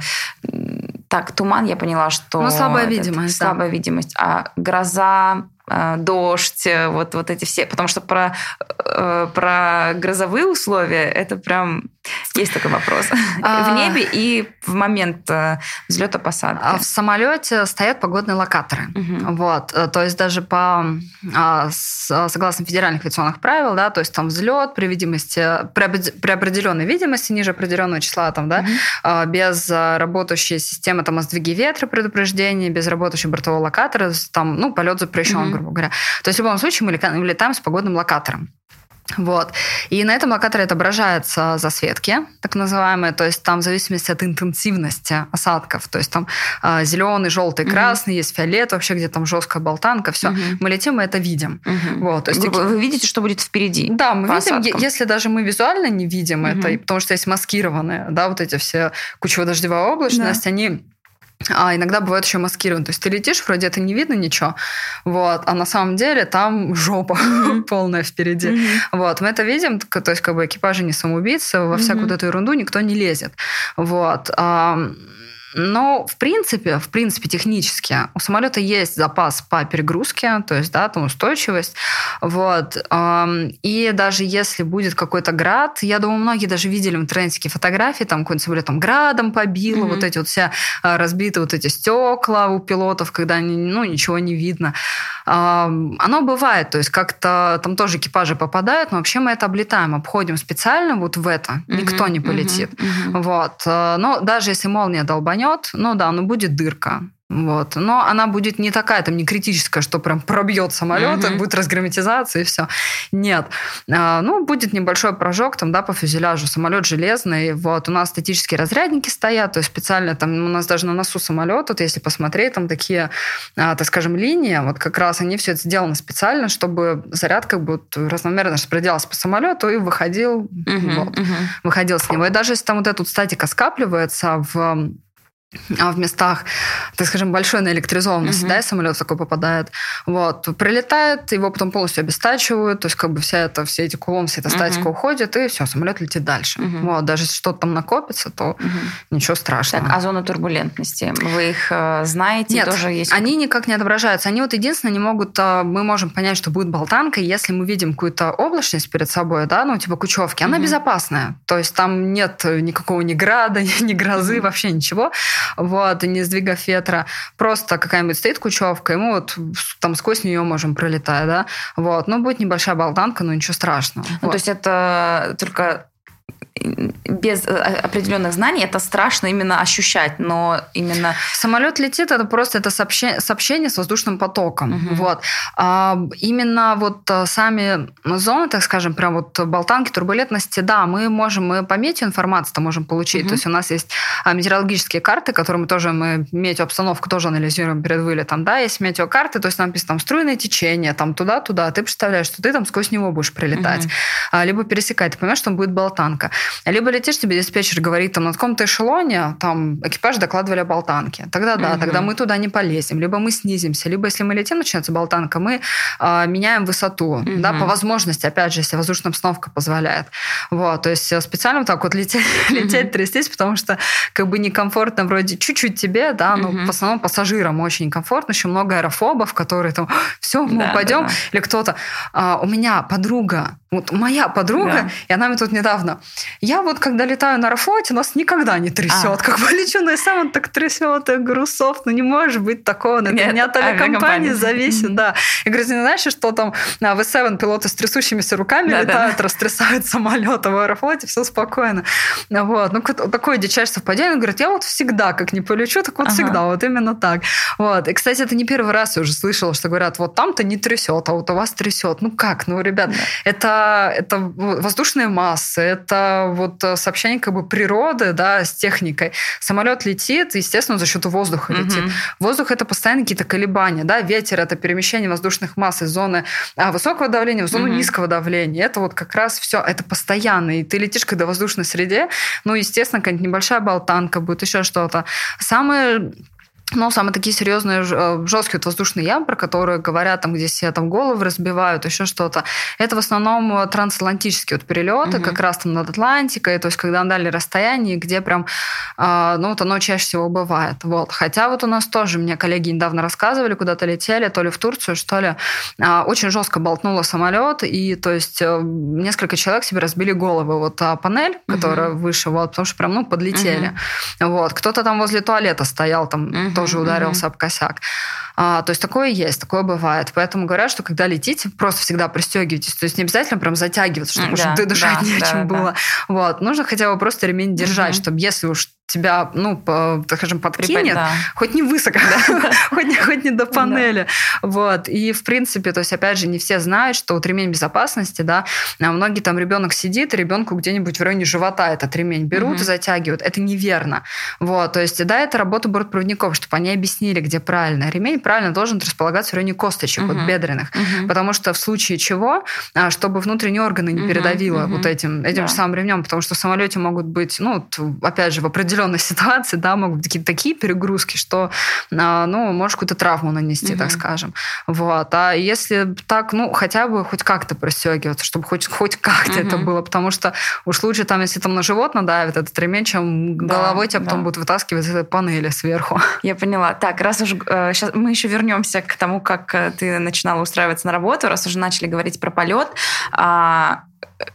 так, туман, я поняла, что... Ну, слабая видимость. Слабая да. видимость. А гроза, Э, дождь, э, вот, вот эти все. Потому что про, э, про грозовые условия это прям есть такой вопрос. А... В небе и в момент взлета посадки. А в самолете стоят погодные локаторы. Угу. Вот. То есть даже по а, согласно федеральных авиационных правил, да, то есть там взлет при видимости, при определенной видимости ниже определенного числа, там, да, угу. без работающей системы там, о сдвиге ветра предупреждения, без работающего бортового локатора, там, ну, полет запрещен, грубо говоря. То есть в любом случае мы летаем с погодным локатором. Вот. И на этом локаторе отображаются засветки, так называемые, то есть там в зависимости от интенсивности осадков, то есть там э, зеленый, желтый, красный, mm-hmm. есть фиолет, вообще где там жесткая болтанка, все. Mm-hmm. Мы летим, мы это видим. Mm-hmm. Вот, то есть, вы, вы видите, что будет впереди? Да, мы видим, осадкам. если даже мы визуально не видим mm-hmm. это, потому что есть маскированные, да, вот эти все кучево-дождевая облачность, да. они а иногда бывает еще маскирован. То есть ты летишь, вроде это не видно ничего, вот, а на самом деле там жопа mm-hmm. полная впереди. Mm-hmm. Вот, мы это видим, то есть как бы экипажи не самоубийцы, во mm-hmm. всякую вот эту ерунду никто не лезет. Вот. Но, в принципе, в принципе, технически у самолета есть запас по перегрузке, то есть, да, там устойчивость. Вот. И даже если будет какой-то град, я думаю, многие даже видели в интернете фотографии, там какой-нибудь самолет там градом побило, mm-hmm. вот эти вот все а, разбиты вот эти стекла у пилотов, когда ну, ничего не видно. Оно бывает, то есть как-то там тоже экипажи попадают, но вообще мы это облетаем, обходим специально вот в это. Mm-hmm. Никто не полетит. Mm-hmm. Вот. А, но даже если молния долбанет, рванет, ну да, ну будет дырка. Вот. Но она будет не такая, там, не критическая, что прям пробьет самолет, mm-hmm. будет разгерметизация и все. Нет. А, ну, будет небольшой прожог там, да, по фюзеляжу. Самолет железный. Вот. У нас статические разрядники стоят, то есть специально там у нас даже на носу самолета, вот если посмотреть, там такие, а, так скажем, линии, вот как раз они все это сделаны специально, чтобы заряд как бы вот равномерно распределялся по самолету и выходил, mm-hmm. вот, mm-hmm. выходил с него. И даже если там вот эта вот статика скапливается в а в местах, так скажем, большой наэлектризованности, uh-huh. да, самолет такой попадает, вот, прилетает, его потом полностью обестачивают, то есть как бы вся это, все эти кулон, вся эта статика uh-huh. уходит, и все, самолет летит дальше. Uh-huh. Вот, даже если что-то там накопится, то uh-huh. ничего страшного. Так, а зона турбулентности, вы их э, знаете? Нет, тоже есть... они никак не отображаются. Они вот единственное, не могут, э, мы можем понять, что будет болтанка, если мы видим какую-то облачность перед собой, да, ну, типа кучевки, она uh-huh. безопасная, то есть там нет никакого ни града, ни грозы, uh-huh. вообще ничего вот, и не сдвигав ветра, просто какая-нибудь стоит кучевка, и мы вот там сквозь нее можем пролетать, да, вот, ну, будет небольшая болтанка, но ничего страшного. Ну, вот. то есть это только без э, определенных знаний это страшно именно ощущать, но именно... Самолет летит, это просто это сообщение, сообщение с воздушным потоком. Угу. Вот. А именно вот э, сами зоны, так скажем, прям вот болтанки, турбулентности, да, мы можем, мы по метеоинформации можем получить. Угу. То есть у нас есть а, метеорологические карты, которые мы тоже, мы метеообстановку тоже анализируем перед вылетом, да, есть метеокарты, то есть нам написано там струйное течение, там туда-туда, ты представляешь, что ты там сквозь него будешь прилетать, угу. либо пересекать, ты понимаешь, что там будет болтанка. Либо летишь, тебе диспетчер говорит, там, на каком-то эшелоне там экипаж докладывали о болтанке. Тогда да, угу. тогда мы туда не полезем. Либо мы снизимся. Либо если мы летим, начинается болтанка, мы э, меняем высоту. Угу. Да, по возможности, опять же, если воздушная обстановка позволяет. Вот, то есть специально вот так вот лететь, угу. лететь трястись, потому что как бы некомфортно вроде чуть-чуть тебе, да, но угу. в основном пассажирам очень комфортно. Еще много аэрофобов, которые там, все, мы да, упадем. Да, да. Или кто-то. А, у меня подруга Вот моя подруга, да. и она мне тут недавно, я вот когда летаю на Аэрофлоте, нас никогда не трясет. А. Как бы лечу на СМ, он так трясет, я говорю, софт, ну не может быть такого, это Нет, не от авиакомпании зависит, mm-hmm. да. Я говорю, не знаешь, что там в S7 пилоты с трясущимися руками да, летают, да. растрясают самолеты в Аэрофлоте, все спокойно. Вот. Ну, такое дичайшее совпадение. Он говорит, я вот всегда как не полечу, так вот ага. всегда, вот именно так. Вот. И, кстати, это не первый раз я уже слышала, что говорят, вот там-то не трясет, а вот у вас трясет. Ну как? Ну, ребят, да. это, это воздушные массы, это вот сообщение как бы природы, да, с техникой. Самолет летит, естественно, за счет воздуха угу. летит. Воздух это постоянно какие-то колебания, да, ветер это перемещение воздушных масс из зоны а, высокого давления в зону угу. низкого давления. Это вот как раз все, это постоянно. И ты летишь, когда в воздушной среде, ну, естественно, какая-нибудь небольшая болтанка будет, еще что-то. Самое но самые такие серьезные э, жесткие вот воздушные ямы, про которые говорят, там, где все там головы разбивают, еще что-то, это в основном э, трансатлантические вот перелеты, угу. как раз там над Атлантикой, то есть когда на дальние расстояния, где прям, э, ну, вот оно чаще всего бывает. Вот. Хотя вот у нас тоже, мне коллеги недавно рассказывали, куда-то летели, то ли в Турцию, что ли, очень жестко болтнуло самолет, и то есть несколько человек себе разбили головы. Вот а панель, которая угу. выше, вот, потому что прям, ну, подлетели. Угу. Вот. Кто-то там возле туалета стоял, там, угу тоже ударился mm-hmm. об косяк. А, то есть такое есть, такое бывает. Поэтому говорят, что когда летите, просто всегда пристегивайтесь. То есть не обязательно прям затягиваться, чтобы да, уж дышать да, не о чем да, было. Вот. Нужно хотя бы просто ремень держать, mm-hmm. чтобы если уж тебя, ну, по, так скажем, подкинет, да. хоть не высоко, да. хоть, не, хоть не до панели. Да. Вот. И, в принципе, то есть, опять же, не все знают, что вот ремень безопасности, да, а многие там ребенок сидит, ребенку где-нибудь в районе живота этот ремень берут угу. и затягивают. Это неверно. Вот. То есть, да, это работа бортпроводников, чтобы они объяснили, где правильно. Ремень правильно должен располагаться в районе косточек, угу. вот бедренных. Угу. Потому что в случае чего, а, чтобы внутренние органы не передавило угу. вот этим, этим да. же самым ремнем, потому что в самолете могут быть, ну, опять же, в определенной ситуации, да, могут быть какие-то такие перегрузки, что, а, ну, можешь какую-то травму нанести, угу. так скажем. Вот. А если так, ну, хотя бы хоть как-то пристегиваться, чтобы хоть, хоть как-то угу. это было, потому что уж лучше там, если там на живот надавит этот ремень, чем да, головой тебя да. потом будут вытаскивать из этой панели сверху. Я поняла. Так, раз уж э, сейчас мы еще вернемся к тому, как э, ты начинала устраиваться на работу, раз уже начали говорить про полет. А,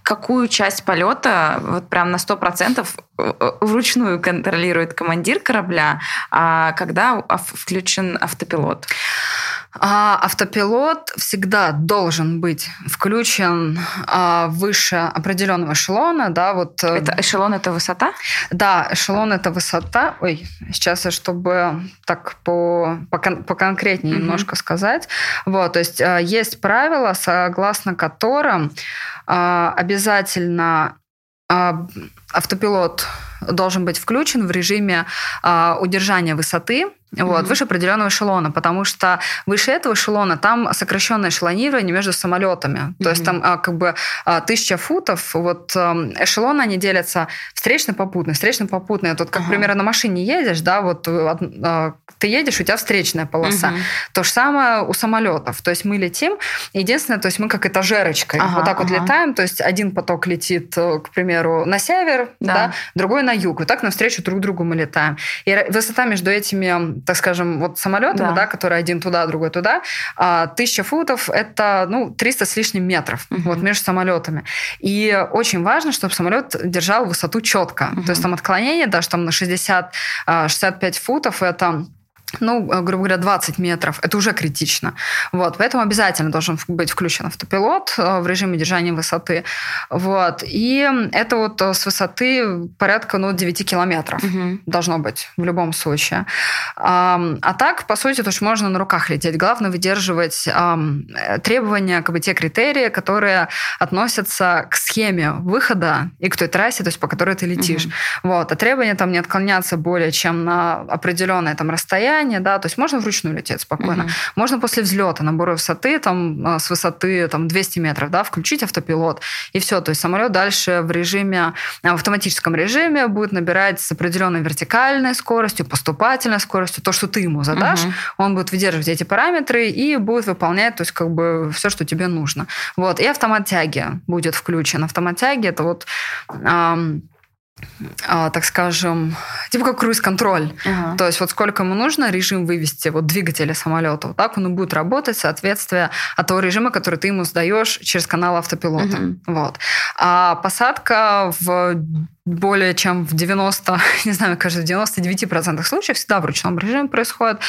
какую часть полета вот прям на 100% э, вручную контролирует командир корабля, а когда включен автопилот? А автопилот всегда должен быть включен а, выше определенного эшелона, да, вот. Э, это эшелон это высота? Да, эшелон это высота. Ой, сейчас я чтобы так по, по, конкретнее угу. немножко сказать. Вот, то есть э, есть правила, согласно которым а, обязательно а, автопилот должен быть включен в режиме удержания высоты вот, mm-hmm. выше определенного эшелона, потому что выше этого эшелона там сокращенное эшелонирование между самолетами. Mm-hmm. То есть там а, как бы а, тысяча футов, вот эм, эшелоны, они делятся встречно-попутно. Встречно-попутно, тут как, uh-huh. примерно, на машине едешь, да, вот а, ты едешь, у тебя встречная полоса. Mm-hmm. То же самое у самолетов. То есть мы летим, единственное, то есть мы как этажерочкой uh-huh, вот так uh-huh. вот летаем, то есть один поток летит, э, к примеру, на север, да. да, другой на юг. Вот так навстречу друг другу мы летаем. И высота между этими так скажем, вот самолетами, да. да, которые один туда, другой туда, а, тысяча футов – это, ну, 300 с лишним метров угу. вот между самолетами. И очень важно, чтобы самолет держал высоту четко. Угу. То есть там отклонение даже там на 60-65 а, футов – это ну, э, грубо говоря, 20 метров, это уже критично. Вот, поэтому обязательно должен быть включен автопилот э, в режиме держания высоты. Вот, и это вот э, с высоты порядка ну, 9 километров угу. должно быть в любом случае. А, а так, по сути, то есть можно на руках лететь. Главное выдерживать а, требования, как бы те критерии, которые относятся к схеме выхода и к той трассе, то есть по которой ты летишь. Угу. Вот, а требования там не отклоняться более чем на определенное там расстояние, расстояние, да, то есть можно вручную лететь спокойно. Угу. Можно после взлета, набора высоты, там, а, с высоты там, 200 метров, да, включить автопилот, и все. То есть самолет дальше в режиме, в автоматическом режиме будет набирать с определенной вертикальной скоростью, поступательной скоростью, то, что ты ему задашь, угу. он будет выдерживать эти параметры и будет выполнять, то есть как бы все, что тебе нужно. Вот. И автомат тяги будет включен. Автомат тяги это вот эм, а, так скажем, типа как круиз-контроль. Ага. То есть вот сколько ему нужно режим вывести, вот двигателя самолета, вот так он и будет работать в соответствии от того режима, который ты ему сдаешь через канал автопилота. Угу. Вот. А посадка в более чем в 90, не знаю, кажется, в 99% случаев всегда в ручном режиме происходит.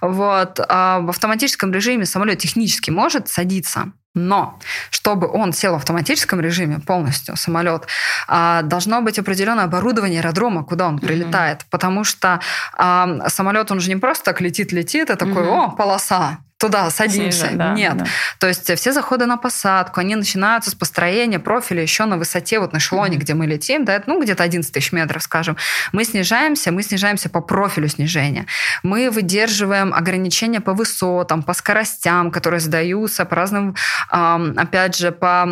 Вот. А в автоматическом режиме самолет технически может садиться, но чтобы он сел в автоматическом режиме полностью, самолет, а, должно быть определенное оборудование аэродрома, куда он прилетает. Mm-hmm. Потому что а, самолет, он же не просто так летит-летит, а такой, mm-hmm. о, полоса, туда садимся. Снизу, да, Нет. Да. То есть все заходы на посадку, они начинаются с построения профиля еще на высоте, вот на эшелоне, mm-hmm. где мы летим, да, ну, где-то 11 тысяч метров, скажем. Мы снижаемся, мы снижаемся по профилю снижения. Мы выдерживаем ограничения по высотам, по скоростям, которые задаются по разным, опять же, по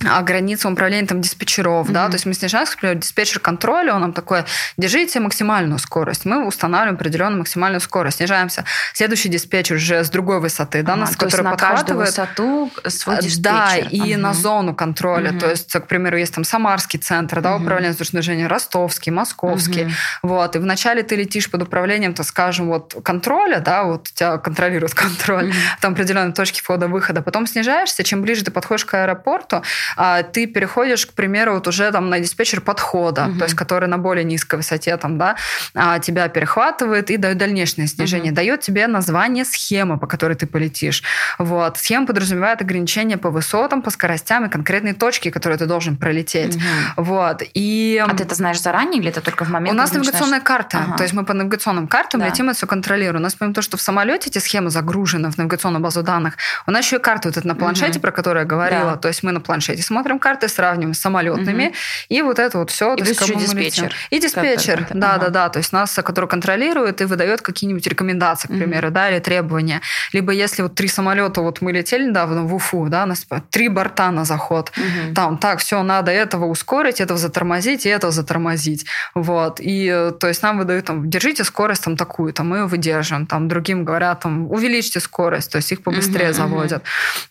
границам управления там, диспетчеров, mm-hmm. да, то есть мы снижаемся, например, диспетчер контроля, он нам такой, держите максимальную скорость, мы устанавливаем определенную максимальную скорость, снижаемся. Следующий диспетчер уже с другой высоты, да, ага, нас, который на подхватывает. высоту свой э, диспетчер. Да, и ага. на зону контроля, mm-hmm. то есть, к примеру, есть там Самарский центр, да, mm-hmm. управление воздушным движением, Ростовский, Московский, mm-hmm. вот, и вначале ты летишь под управлением, то скажем, вот контроля, да, вот тебя контролирует контроль, mm-hmm. там определенные точки входа-выхода, потом снижаешься, чем ближе ты подходишь к аэропорту, а ты переходишь, к примеру, вот уже там на диспетчер подхода, угу. то есть который на более низкой высоте там, да, а, тебя перехватывает и дает дальнейшее снижение, угу. дает тебе название схемы, по которой ты полетишь. Вот. Схема подразумевает ограничения по высотам, по скоростям и конкретные точки, которые ты должен пролететь. Угу. Вот. И... А ты это знаешь заранее или это только в момент? У нас навигационная начинаешь... карта, ага. то есть мы по навигационным картам да. летим и все контролируем. У нас помимо того, что в самолете эти схемы загружены в навигационную базу данных, у нас еще и карта вот эта на планшете, угу. про которую я говорила. Да. То есть мы на планшете смотрим карты, сравниваем с самолетными, угу. и вот это вот все. И есть, еще диспетчер. И диспетчер, да, ага. да, да, то есть нас, который контролирует и выдает какие-нибудь рекомендации, к примеру, угу. да, или требования. Либо если вот три самолета, вот мы летели недавно в Уфу, да, нас три борта на заход, угу. там, так, все, надо этого ускорить, этого затормозить и этого затормозить, вот, и то есть нам выдают, там, держите скорость там такую, там, мы ее выдерживаем, там, другим говорят, там, увеличьте скорость, то есть их побыстрее угу, заводят,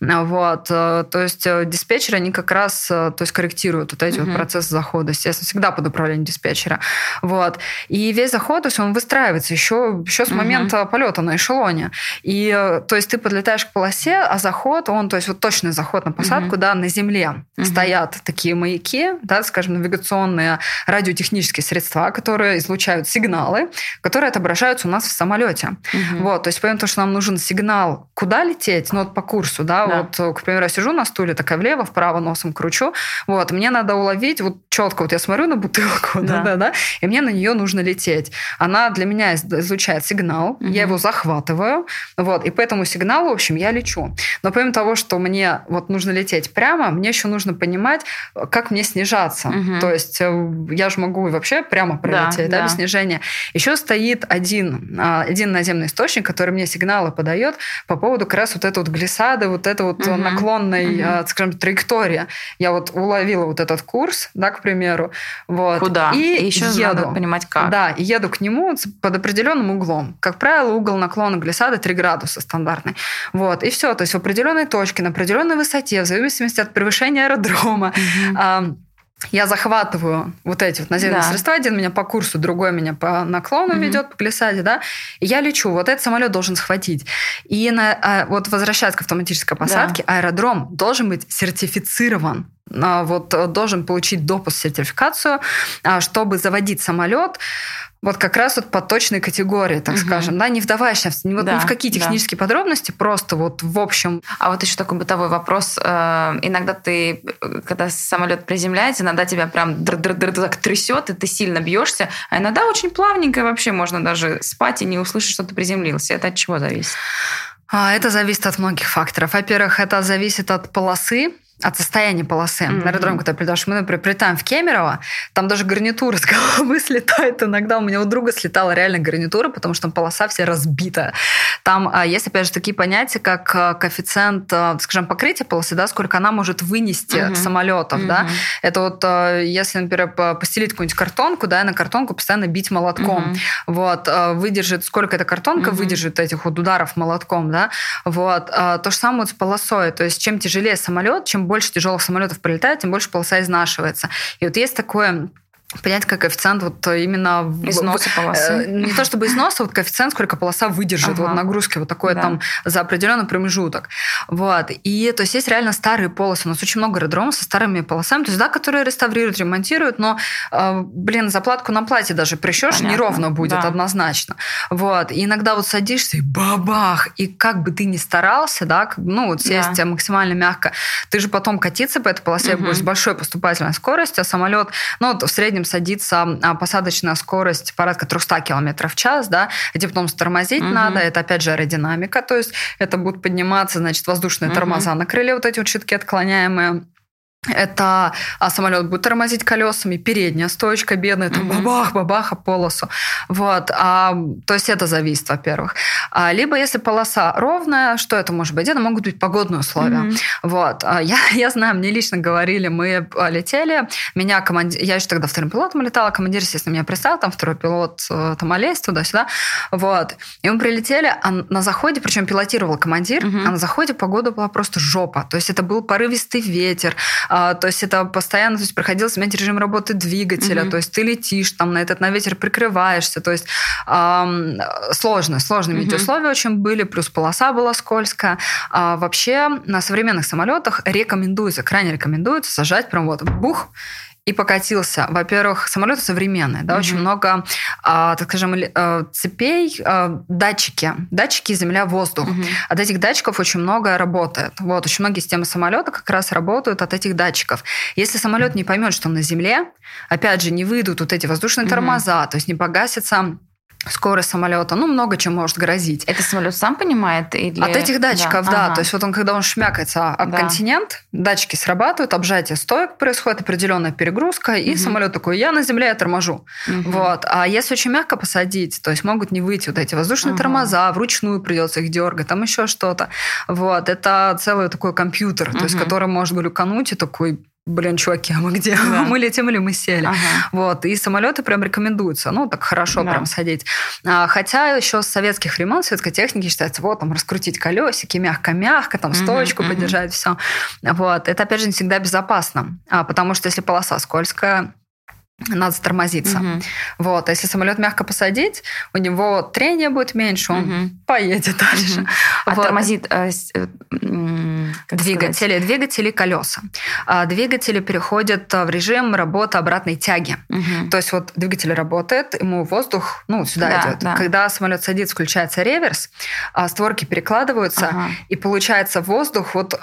угу. вот, э, то есть э, диспетчеры, они как раз, э, то есть корректируют вот эти mm-hmm. вот процессы захода, естественно, всегда под управлением диспетчера. Вот. И весь заход, то есть он выстраивается еще, еще с момента mm-hmm. полета на эшелоне. И то есть ты подлетаешь к полосе, а заход, он, то есть вот точный заход на посадку, mm-hmm. да, на земле mm-hmm. стоят такие маяки, да, скажем, навигационные радиотехнические средства, которые излучают сигналы, которые отображаются у нас в самолете. Mm-hmm. Вот, то есть того, что нам нужен сигнал, куда лететь, ну вот по курсу, да, да. вот, к примеру, я сижу на стуле, такая влево, вправо носом кручу, вот, мне надо уловить вот четко, вот я смотрю на бутылку, да, да, да, и мне на нее нужно лететь. Она для меня излучает сигнал, угу. я его захватываю, вот, и по этому сигналу, в общем, я лечу. Но помимо того, что мне вот нужно лететь прямо, мне еще нужно понимать, как мне снижаться. Угу. То есть э, я же могу вообще прямо пролететь, да, да, да. без снижения. Еще стоит один, а, один наземный источник, который мне сигналы подает по поводу как раз вот этой вот глиссады, вот этой вот угу. наклонной, угу. скажем, траектории. Я вот уловила вот этот курс, да, к примеру. Вот. Куда? И, и еще еду. надо понимать, как. Да, и еду к нему под определенным углом. Как правило, угол наклона глиссады 3 градуса стандартный. Вот, и все. То есть в определенной точке, на определенной высоте, в зависимости от превышения аэродрома, угу я захватываю вот эти вот наземные да. средства, один меня по курсу, другой меня по наклону угу. ведет, по глиссаде, да, и я лечу. Вот этот самолет должен схватить. И на, а, вот возвращаясь к автоматической посадке, да. аэродром должен быть сертифицирован вот должен получить допуск сертификацию, а, чтобы заводить самолет вот как раз вот по точной категории, так угу. скажем, да, не вдаваясь ни, вот, да, ни в какие технические да. подробности, просто вот в общем. А вот еще такой бытовой вопрос. Э, иногда ты, когда самолет приземляется, иногда тебя прям так трясет, и ты сильно бьешься, а иногда очень плавненько вообще можно даже спать и не услышать, что ты приземлился. Это от чего зависит? А, это зависит от многих факторов. Во-первых, это зависит от полосы, от состояния полосы. Mm-hmm. На аэродром, когда прилетаешь, мы, например, прилетаем в Кемерово, там даже гарнитура с головы слетает иногда. У меня у друга слетала реально гарнитура, потому что там полоса вся разбита. Там а, есть, опять же, такие понятия, как а, коэффициент, а, скажем, покрытия полосы, да, сколько она может вынести mm-hmm. самолетов, mm-hmm. да. Это вот если, например, постелить какую-нибудь картонку, да, и на картонку постоянно бить молотком. Mm-hmm. Вот, выдержит, сколько эта картонка mm-hmm. выдержит этих вот ударов молотком, да. Вот. То же самое вот с полосой. То есть чем тяжелее самолет, чем больше тяжелых самолетов прилетает, тем больше полоса изнашивается. И вот есть такое понять, как коэффициент вот именно... Износа полосы. Не то чтобы износа, вот коэффициент, сколько полоса выдержит ага. вот нагрузки, вот такое да. там за определенный промежуток. Вот. И то есть есть реально старые полосы. У нас очень много аэродромов со старыми полосами, то есть, да, которые реставрируют, ремонтируют, но, э, блин, заплатку на плате даже прищешь, неровно будет да. однозначно. Вот. И иногда вот садишься и бабах, и как бы ты ни старался, да, ну вот сесть да. максимально мягко, ты же потом катиться по этой полосе угу. будешь с большой поступательной скоростью, а самолет, ну вот в среднем садится а, посадочная скорость порядка 300 км в час, да, эти потом тормозить угу. надо, это опять же аэродинамика, то есть это будут подниматься, значит, воздушные угу. тормоза на крыле, вот эти вот щитки отклоняемые, это а самолет будет тормозить колесами, передняя стоечка бедная, там бабах, бабаха полосу. Вот. А, то есть это зависит, во-первых. А, либо если полоса ровная, что это может быть? Это могут быть погодные условия. Mm-hmm. Вот. А, я, я знаю, мне лично говорили, мы а, летели, меня командир, я еще тогда вторым пилотом летала, командир, естественно, меня представил, там второй пилот э, там олезь туда-сюда. Вот. И мы прилетели, а на заходе, причем пилотировал командир, mm-hmm. а на заходе погода была просто жопа. То есть это был порывистый ветер, а, то есть это постоянно, то есть приходилось менять режим работы двигателя, mm-hmm. то есть ты летишь там на этот на ветер прикрываешься, то есть эм, сложно, сложные mm-hmm. метеоусловия очень были, плюс полоса была скользкая. А, вообще на современных самолетах рекомендуется, крайне рекомендуется сажать прям вот бух и покатился. Во-первых, самолеты современные, да, mm-hmm. очень много, а, так скажем, а, цепей, а, датчики, датчики земля-воздух. Mm-hmm. От этих датчиков очень много работает. Вот, очень многие системы самолета как раз работают от этих датчиков. Если самолет не поймет, что он на земле, опять же, не выйдут вот эти воздушные mm-hmm. тормоза, то есть не погасится скорость самолета, ну, много чем может грозить. Это самолет сам понимает? Или... От этих датчиков, да. да. Ага. То есть вот он, когда он шмякается об да. континент, датчики срабатывают, обжатие стоек происходит, определенная перегрузка, и угу. самолет такой, я на земле, я торможу. Угу. Вот. А если очень мягко посадить, то есть могут не выйти вот эти воздушные ага. тормоза, вручную придется их дергать, там еще что-то. Вот. Это целый такой компьютер, угу. то есть который может глюкануть и такой блин, чуваки, а мы где? Да. мы летим или мы сели? Ага. Вот. И самолеты прям рекомендуются, ну, так хорошо да. прям садить. А, хотя еще с советских времен, советской техники считается, вот, там, раскрутить колесики, мягко-мягко, там, стоечку угу, поддержать, угу. все. Вот. Это, опять же, не всегда безопасно, а, потому что если полоса скользкая, надо затормозиться. Угу. Вот. А если самолет мягко посадить, у него трение будет меньше, он угу. поедет дальше. Угу. А вот. тормозит э, э, двигатели, сказать? двигатели колеса. А двигатели переходят в режим работы обратной тяги. Угу. То есть вот двигатель работает, ему воздух ну, сюда да, идет. Да. Когда самолет садится, включается реверс, а створки перекладываются, ага. и получается воздух вот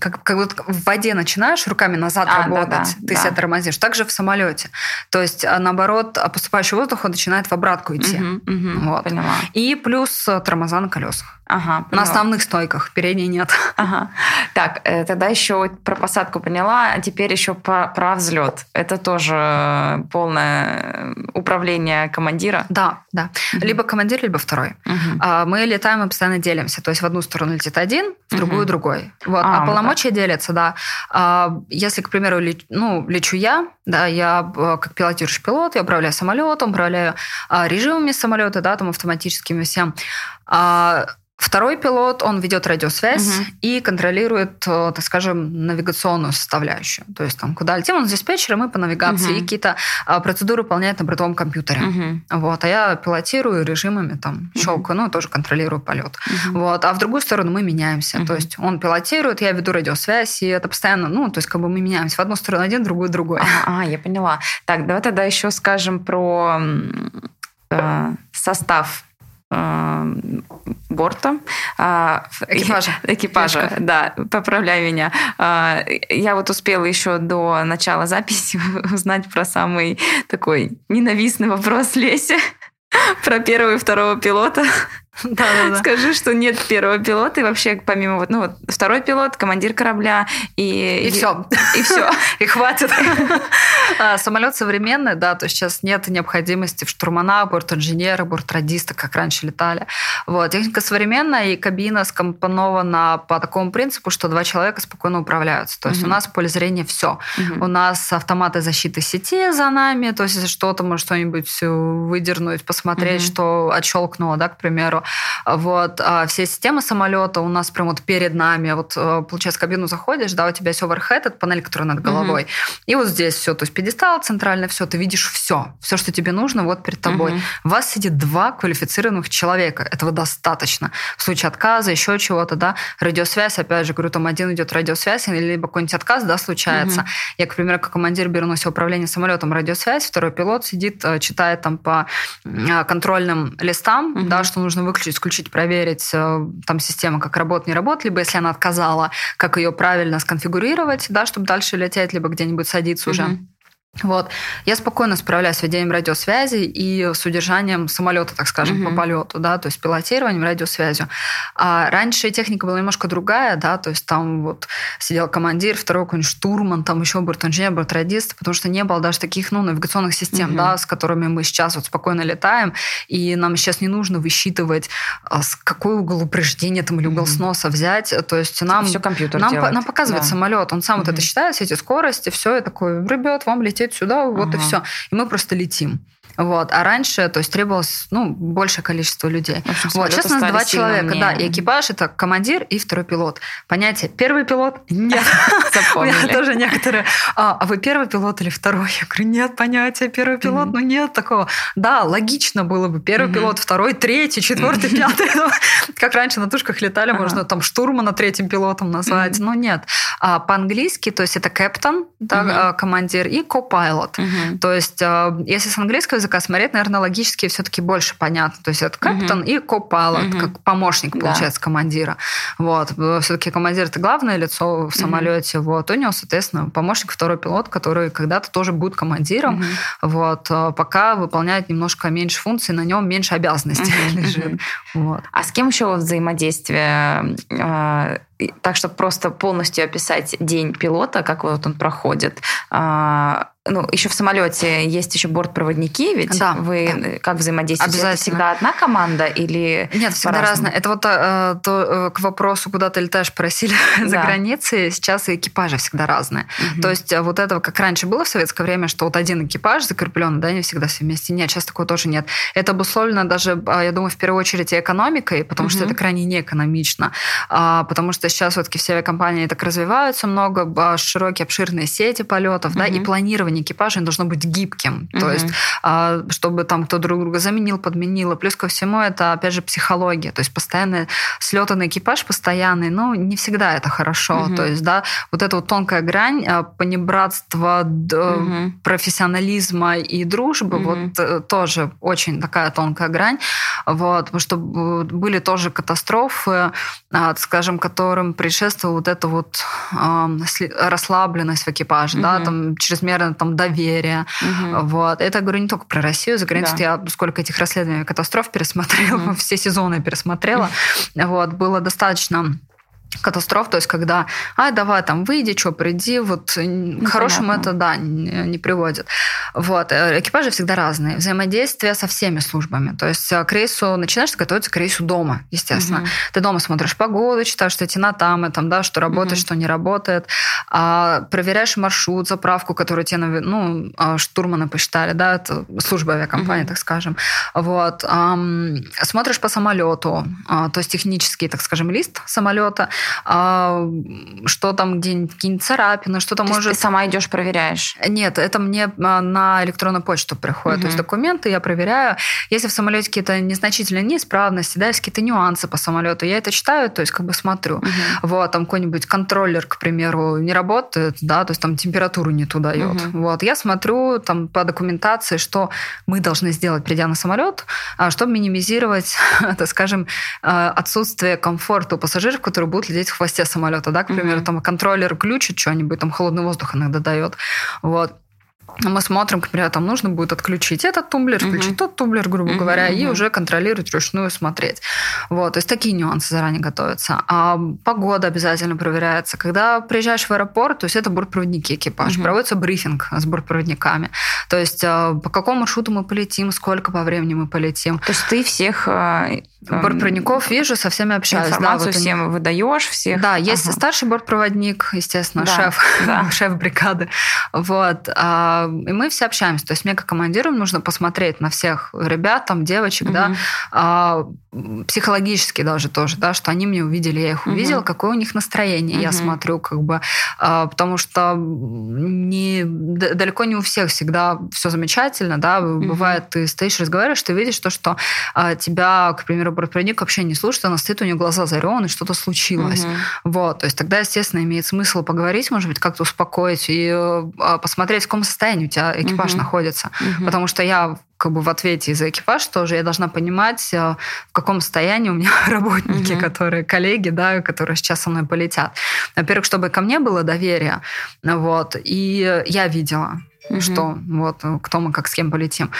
как, как вот в воде начинаешь руками назад а, работать, да, да, ты да. себя тормозишь. Также в самолете. То есть, а, наоборот, поступающий воздух он начинает в обратку идти. Угу, угу, вот. Поняла. И плюс э, тормоза на колесах. Ага, поняла. на основных стойках, передней нет. Ага. Так, э, тогда еще про посадку поняла, а теперь еще про, про взлет. Это тоже полное управление командира? Да, да. Угу. Либо командир, либо второй. Угу. Мы летаем и постоянно делимся. То есть в одну сторону летит один, в другую угу. другой. Вот. А, а полномочия вот делятся, да. А, если, к примеру, ну, лечу я, да, я э, как пилотирующий пилот, я управляю самолетом, управляю режимами самолета, да, там автоматическими всем. Второй пилот, он ведет радиосвязь угу. и контролирует, э, так скажем, навигационную составляющую. То есть там, куда летим, он диспетчер, и мы по навигации угу. и какие-то а, процедуры выполняет на бортовом компьютере. Угу. Вот, а я пилотирую режимами, там, щелкаю, ну, тоже контролирую полет. Угу. Вот, а в другую сторону мы меняемся. Угу. То есть он пилотирует, я веду радиосвязь, и это постоянно, ну, то есть как бы мы меняемся. В одну сторону один, в другую другой. А, а я поняла. Так, давай тогда еще скажем про э, состав борта. Э, экипажа. Экипажа, Девушка. да, поправляй меня. Э, я вот успела еще до начала записи узнать про самый такой ненавистный вопрос Леси про первого и второго пилота. Да, да, да. Скажи, что нет первого пилота, и вообще помимо вот, ну вот второй пилот, командир корабля и... И, и все. И все. И хватит. А, самолет современный, да, то есть сейчас нет необходимости в штурмана, борт-инженера, борт-радиста, как раньше летали. Вот. Техника современная, и кабина скомпонована по такому принципу, что два человека спокойно управляются. То есть у нас в поле зрения все. У нас автоматы защиты сети за нами, то есть если что-то, может что-нибудь выдернуть, посмотреть, что отщелкнуло, да, к примеру. Вот. А все системы самолета у нас прям вот перед нами. Вот, э, получается, в кабину заходишь, да, у тебя есть overhead, это панель, которая над головой. Угу. И вот здесь все, то есть пьедестал центральный, все, ты видишь все. Все, что тебе нужно, вот перед тобой. Угу. У вас сидит два квалифицированных человека. Этого достаточно. В случае отказа, еще чего-то, да. Радиосвязь, опять же, говорю, там один идет радиосвязь, либо какой-нибудь отказ, да, случается. Угу. Я, к примеру, как командир беру на себя управление самолетом радиосвязь, второй пилот сидит, э, читает там по э, контрольным листам, угу. да, что нужно выключить, включить, проверить э, там система, как работает, не работает, либо если она отказала, как ее правильно сконфигурировать, да, чтобы дальше лететь, либо где-нибудь садиться угу. уже. Вот. Я спокойно справляюсь с ведением радиосвязи и с удержанием самолета, так скажем, угу. по полету, да, то есть пилотированием, радиосвязью. А раньше техника была немножко другая, да, то есть там вот сидел командир, второй какой-нибудь штурман, там еще бортинженер, бортрадист, потому что не было даже таких, ну, навигационных систем, угу. да, с которыми мы сейчас вот спокойно летаем, и нам сейчас не нужно высчитывать, а, с какой угол упреждения там или угол угу. сноса взять, то есть нам... Все компьютер нам, делает. нам показывает да. самолет, он сам угу. вот это считает, все эти скорости, все, и такой, ребят, вам лететь сюда, вот ага. и все. И мы просто летим. Вот. А раньше, то есть требовалось ну, большее количество людей. общем, вот. Сейчас у нас два человека, мне... да, и экипаж это командир и второй пилот. Понятие первый пилот? Нет. У меня тоже некоторые. А, а вы первый пилот или второй? Я говорю, нет понятия первый пилот, ну нет такого. Да, логично было бы первый пилот, второй, третий, четвертый, пятый. Ну, как раньше на тушках летали, можно там штурмана третьим пилотом назвать. Но нет. А по-английски, то есть это капитан, да, командир, и копайлот. То есть если с английского языка смотреть, наверное, логически все-таки больше понятно. То есть это капитан угу. и копайлот, угу. как помощник, получается, да. командира. Вот. Все-таки командир это главное лицо в самолете. Угу. Вот. У него, соответственно, помощник второй пилот, который когда-то тоже будет командиром. Угу. Вот. А пока выполняет немножко меньше функций, на нем меньше обязанностей угу. лежит. Вот. А с кем еще взаимодействие а, так, чтобы просто полностью описать день пилота, как вот он проходит, а, ну, еще в самолете есть еще бортпроводники, ведь да, вы да. как взаимодействуете? Это всегда одна команда или Нет, всегда разная. Это вот э, то, э, к вопросу, куда ты летаешь, просили да. за границей, сейчас и экипажи всегда разные. Угу. То есть э, вот этого, как раньше было в советское время, что вот один экипаж закреплен, да, не всегда все вместе. Нет, сейчас такого тоже нет. Это обусловлено даже, а, я думаю, в первую очередь и экономикой, потому угу. что это крайне неэкономично. А, потому что сейчас все-таки все авиакомпании так развиваются много, а, широкие, обширные сети полетов, угу. да, и планирование планирование экипажа должно быть гибким. Угу. То есть, а, чтобы там кто друг друга заменил, подменил. И плюс ко всему, это, опять же, психология. То есть, постоянно на экипаж постоянный, ну, не всегда это хорошо. Угу. То есть, да, вот эта вот тонкая грань а, понебратства, угу. профессионализма и дружбы, угу. вот э, тоже очень такая тонкая грань. Вот, потому что были тоже катастрофы, а, скажем, которым предшествовала вот эта вот расслабленность в экипаже, угу. да, там чрезмерно там там доверия. Угу. Вот. Это, говорю, не только про Россию. За границей да. я сколько этих расследований катастроф пересмотрела, угу. все сезоны пересмотрела. Вот. Было достаточно катастроф, то есть когда, а, давай там выйди, что, приди, вот ну, к хорошему это, да, не, не приводит. Вот. Э, экипажи всегда разные. Взаимодействие со всеми службами. То есть э, к рейсу, начинаешь готовиться к рейсу дома, естественно. Угу. Ты дома смотришь погоду, читаешь статьи на там, и там, да, что работает, угу. что не работает. А, проверяешь маршрут, заправку, которую тебе, ну, а, штурманы посчитали, да, это служба авиакомпании, угу. так скажем. Вот. А, смотришь по самолету, а, то есть технический, так скажем, лист самолета, что там где-нибудь какие-нибудь царапины, что-то то может... ты сама идешь проверяешь? Нет, это мне а, на электронную почту приходят. Угу. То есть документы я проверяю. Если в самолете какие-то незначительные неисправности, да, есть какие-то нюансы по самолету, я это читаю, то есть как бы смотрю. Угу. Вот, там какой-нибудь контроллер, к примеру, не работает, да, то есть там температуру не туда дает. Угу. Вот, я смотрю там по документации, что мы должны сделать, придя на самолет, а, чтобы минимизировать, так скажем, отсутствие комфорта у пассажиров, которые будут сидеть в хвосте самолета, да, к примеру, mm-hmm. там контроллер включит что-нибудь, там холодный воздух иногда дает. Вот мы смотрим, к примеру, там нужно будет отключить этот тумблер, включить uh-huh. тот тумблер, грубо uh-huh, говоря, uh-huh. и уже контролировать вручную смотреть. Вот, то есть такие нюансы заранее готовятся. А погода обязательно проверяется. Когда приезжаешь в аэропорт, то есть это бортпроводники экипаж, uh-huh. проводится брифинг с бортпроводниками. То есть а, по какому маршруту мы полетим, сколько по времени мы полетим. То есть ты всех а, бортпроводников вижу, со всеми общаюсь. Информацию да, вот всем они... выдаешь, всех. Да, есть ага. старший бортпроводник, естественно, да, шеф, да. шеф бригады. Вот. А, и мы все общаемся. То есть мне как командиру нужно посмотреть на всех ребят, там, девочек, угу. да, психологически даже тоже, да, что они меня увидели, я их увидела, угу. какое у них настроение, угу. я смотрю, как бы, а, потому что не, далеко не у всех всегда все замечательно, да, угу. бывает, ты стоишь, разговариваешь, ты видишь то, что а, тебя, к примеру, бортпроводник вообще не слушает, она стоит, у нее глаза зарены, что-то случилось, угу. вот, то есть тогда, естественно, имеет смысл поговорить, может быть, как-то успокоить и а, посмотреть, в каком состоянии у тебя экипаж угу. находится, угу. потому что я как бы в ответе за экипаж тоже я должна понимать, э, в каком состоянии у меня работники, угу. которые коллеги, да, которые сейчас со мной полетят. Во-первых, чтобы ко мне было доверие, вот, и я видела, mm что вот кто мы как с кем полетим.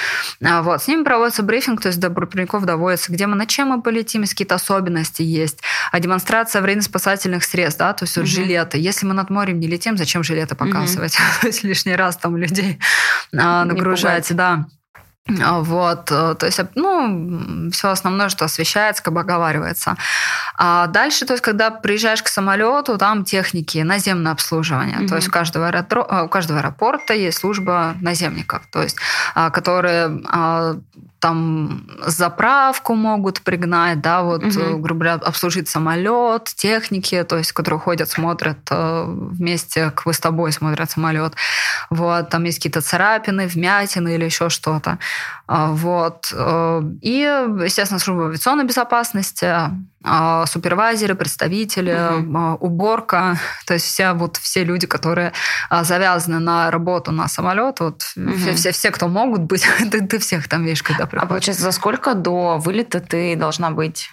А, вот с ними проводится брифинг, то есть до бортпроводников доводится, где мы на чем мы полетим, если какие-то особенности есть, а демонстрация аварийно-спасательных средств, да, то есть вот жилеты. Если мы над морем не летим, зачем жилеты показывать? то есть лишний раз там людей а, нагружать, да. А, вот, э, то есть, ну, все основное, что освещается, как бы оговаривается. А дальше, то есть, когда приезжаешь к самолету, там техники, наземное обслуживание. Mm-hmm. То есть, у каждого, аэропорта, э, у каждого аэропорта есть служба наземников, то есть, а, которые а, там заправку могут пригнать, да, вот, угу. грубо говоря, обслужить самолет, техники, то есть, которые ходят, смотрят э, вместе, вы с тобой смотрят самолет. Вот, там есть какие-то царапины, вмятины или еще что-то. А, вот. Э, и, естественно, служба авиационной безопасности, а, супервайзеры, представители, угу. уборка, то есть все, вот, все люди, которые завязаны на работу на самолет, вот угу. все, все, все, кто могут быть, ты, ты всех там видишь, когда приходишь. А получается, за сколько до вылета ты должна быть?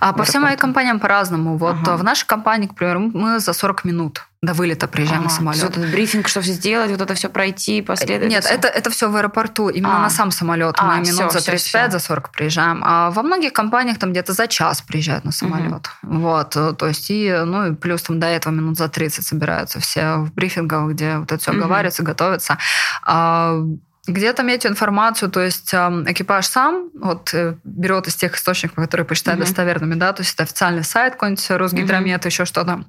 А по всем моим компаниям по-разному. Вот ага. в нашей компании, к примеру, мы за 40 минут до вылета приезжаем ага, на самолет. Вот этот брифинг, что все сделать, вот это все пройти, последовать. Нет, это, это все в аэропорту, именно а. на сам самолет. А, мы все, минут за 35, все, за 40 приезжаем. А во многих компаниях там где-то за час приезжают на самолет. Угу. Вот, э, то есть, и, ну, и плюс там до этого минут за 30 собираются все в брифингах, где вот это все угу. оговаривается, готовится. А, где-то эту информацию, то есть экипаж сам вот э, берет из тех источников, которые посчитает mm-hmm. достоверными, да, то есть это официальный сайт какой-нибудь, Росгидромет, mm-hmm. еще что-то.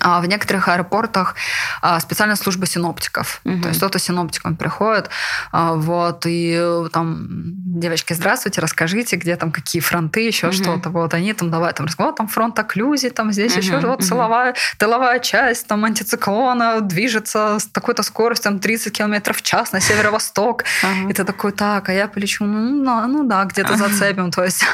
А в некоторых аэропортах а, специальная служба синоптиков. Угу. То есть кто-то синоптиком приходит, а, вот, и э, там, девочки, здравствуйте, расскажите, где там какие фронты, еще угу. что-то. Вот они там давай там разговор, там фронт окклюзии, там здесь угу. еще вот силовая, тыловая часть, там антициклона движется с такой-то скоростью, там 30 км в час на северо-восток. Угу. И ты такой, так, а я полечу, ну, ну, ну да, где-то зацепим. То есть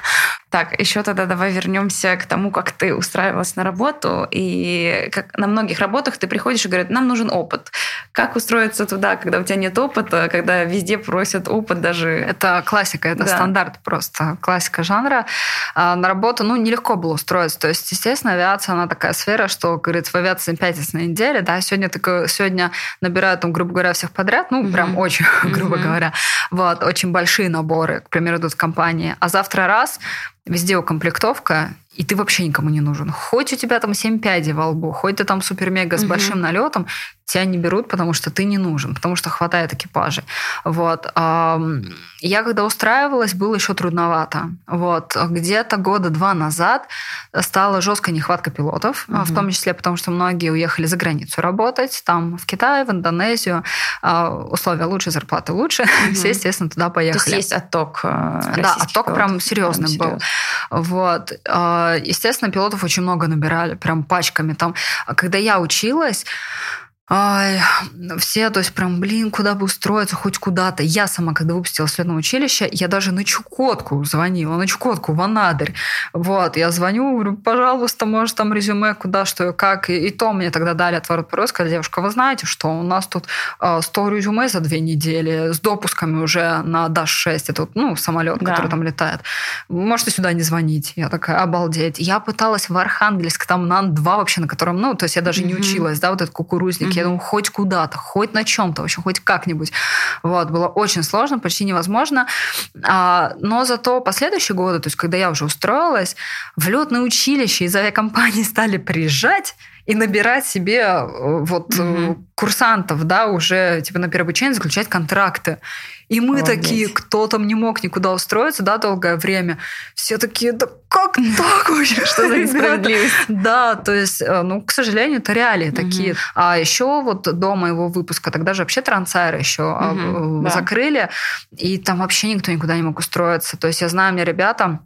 так, еще тогда давай вернемся к тому, как ты устраивалась на работу. И как на многих работах ты приходишь и говорят, нам нужен опыт. Как устроиться туда, когда у тебя нет опыта, когда везде просят опыт даже? Это классика, это да. стандарт просто, классика жанра. А на работу, ну, нелегко было устроиться. То есть, естественно, авиация, она такая сфера, что, говорится, в авиации 5 на неделе, да, сегодня, такое, сегодня набирают, там, грубо говоря, всех подряд, ну, mm-hmm. прям очень, mm-hmm. грубо говоря, вот, очень большие наборы, к примеру, идут в компании. А завтра раз, везде укомплектовка, и ты вообще никому не нужен. Хоть у тебя там 7 пядей во лбу, хоть ты там супер-мега с угу. большим налетом, тебя не берут, потому что ты не нужен, потому что хватает экипажей. Вот. Я когда устраивалась, было еще трудновато. Вот. Где-то года два назад стала жесткая нехватка пилотов, угу. в том числе потому, что многие уехали за границу работать, там в Китай, в Индонезию. А, условия лучше, зарплаты лучше. Угу. Все, естественно, туда поехали. То есть есть отток э, Да, отток пилотов. прям серьезный прям был. Вот. А, естественно, пилотов очень много набирали, прям пачками. Там, когда я училась, Ай, все, то есть прям, блин, куда бы устроиться, хоть куда-то. Я сама, когда выпустила следное училище, я даже на Чукотку звонила, на Чукотку, в Анадырь. Вот, я звоню, говорю, пожалуйста, может, там резюме, куда, что, как. И, и то мне тогда дали отворот вопрос, сказали, девушка, вы знаете, что у нас тут 100 резюме за две недели с допусками уже на Даш-6, это, ну, самолет, да. который там летает. Можете сюда не звонить. Я такая, обалдеть. Я пыталась в Архангельск, там на Ан-2 вообще, на котором, ну, то есть я даже mm-hmm. не училась, да, вот этот кукурузник Mm-hmm. Я думаю, хоть куда-то, хоть на чем-то, вообще хоть как-нибудь. Вот, было очень сложно, почти невозможно. А, но зато последующие годы, то есть когда я уже устроилась, в летное училище из авиакомпании стали приезжать и набирать себе э, вот mm-hmm. курсантов, да, уже типа на переобучение заключать контракты. И мы Молодец. такие, кто там не мог никуда устроиться, да, долгое время. Все такие, да как так вообще? Что за несправедливость? Да, то есть, э, ну, к сожалению, это реалии такие. А еще вот до моего выпуска, тогда же вообще трансайры еще а, закрыли, и там вообще никто никуда не мог устроиться. То есть я знаю, мне ребята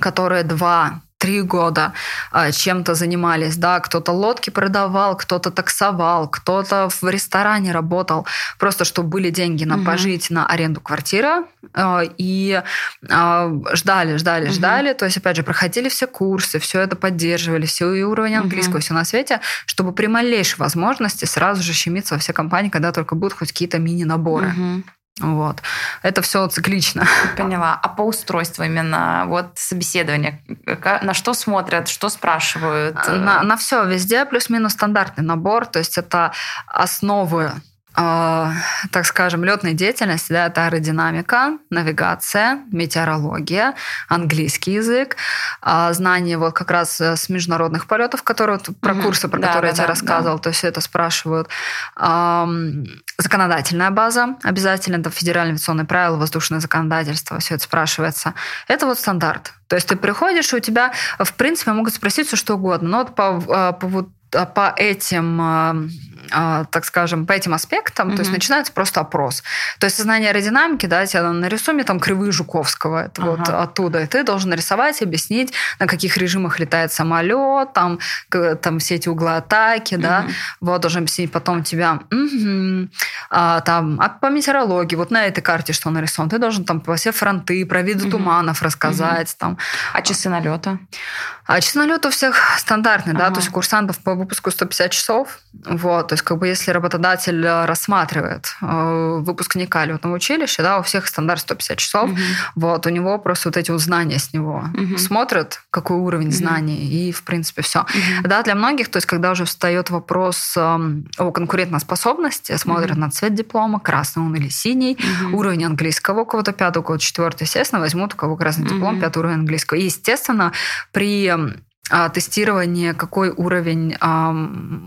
которые два три года а, чем-то занимались, да, кто-то лодки продавал, кто-то таксовал, кто-то в ресторане работал, просто чтобы были деньги на угу. пожить, на аренду квартиры, а, и а, ждали, ждали, угу. ждали, то есть, опять же, проходили все курсы, все это поддерживали, все и уровень английского, угу. все на свете, чтобы при малейшей возможности сразу же щемиться во все компании, когда только будут хоть какие-то мини-наборы. Угу. Вот. Это все циклично. Поняла. А по устройству именно, вот собеседование, на что смотрят, что спрашивают? На, на все везде плюс-минус стандартный набор, то есть это основы а, так скажем, летной деятельности, да, это аэродинамика, навигация, метеорология, английский язык, а, знание вот как раз э, с международных полетов, которые про угу. курсы, про да, которые да, я тебе да, рассказывал, да. то есть это спрашивают. Законодательная база обязательно, это федеральные авиационные правила, воздушное законодательство, все это спрашивается. Это вот стандарт. То есть ты приходишь, и у тебя, в принципе, могут спросить все что угодно. Но вот по, а, по, вот, по этим так скажем, по этим аспектам, mm-hmm. то есть начинается просто опрос. То есть сознание аэродинамики, да, тебе нарисуй мне там кривые Жуковского, это ага. вот оттуда, и ты должен нарисовать, объяснить, на каких режимах летает самолет, там, там все эти углы атаки, mm-hmm. да, вот должен объяснить потом тебя, угу, а, там, а по метеорологии, вот на этой карте что нарисовано, ты должен там по все фронты, про виды mm-hmm. туманов рассказать, mm-hmm. там. А часы налета? А часы налета у всех стандартные, ага. да, то есть курсантов по выпуску 150 часов, вот, то есть как бы если работодатель э, рассматривает э, выпускника летного училища, да, у всех стандарт 150 часов, угу. вот, у него просто вот эти вот знания с него угу. смотрят, какой уровень угу. знаний, и, в принципе, все. Угу. Да, для многих, то есть когда уже встает вопрос эм, о конкурентоспособности, смотрят угу. на цвет диплома, красный он или синий, угу. уровень английского, у кого-то пятый, у кого-то четвертый, естественно, возьмут у кого красный угу. диплом, пятый уровень английского. И, естественно, при а, тестирование, какой уровень а,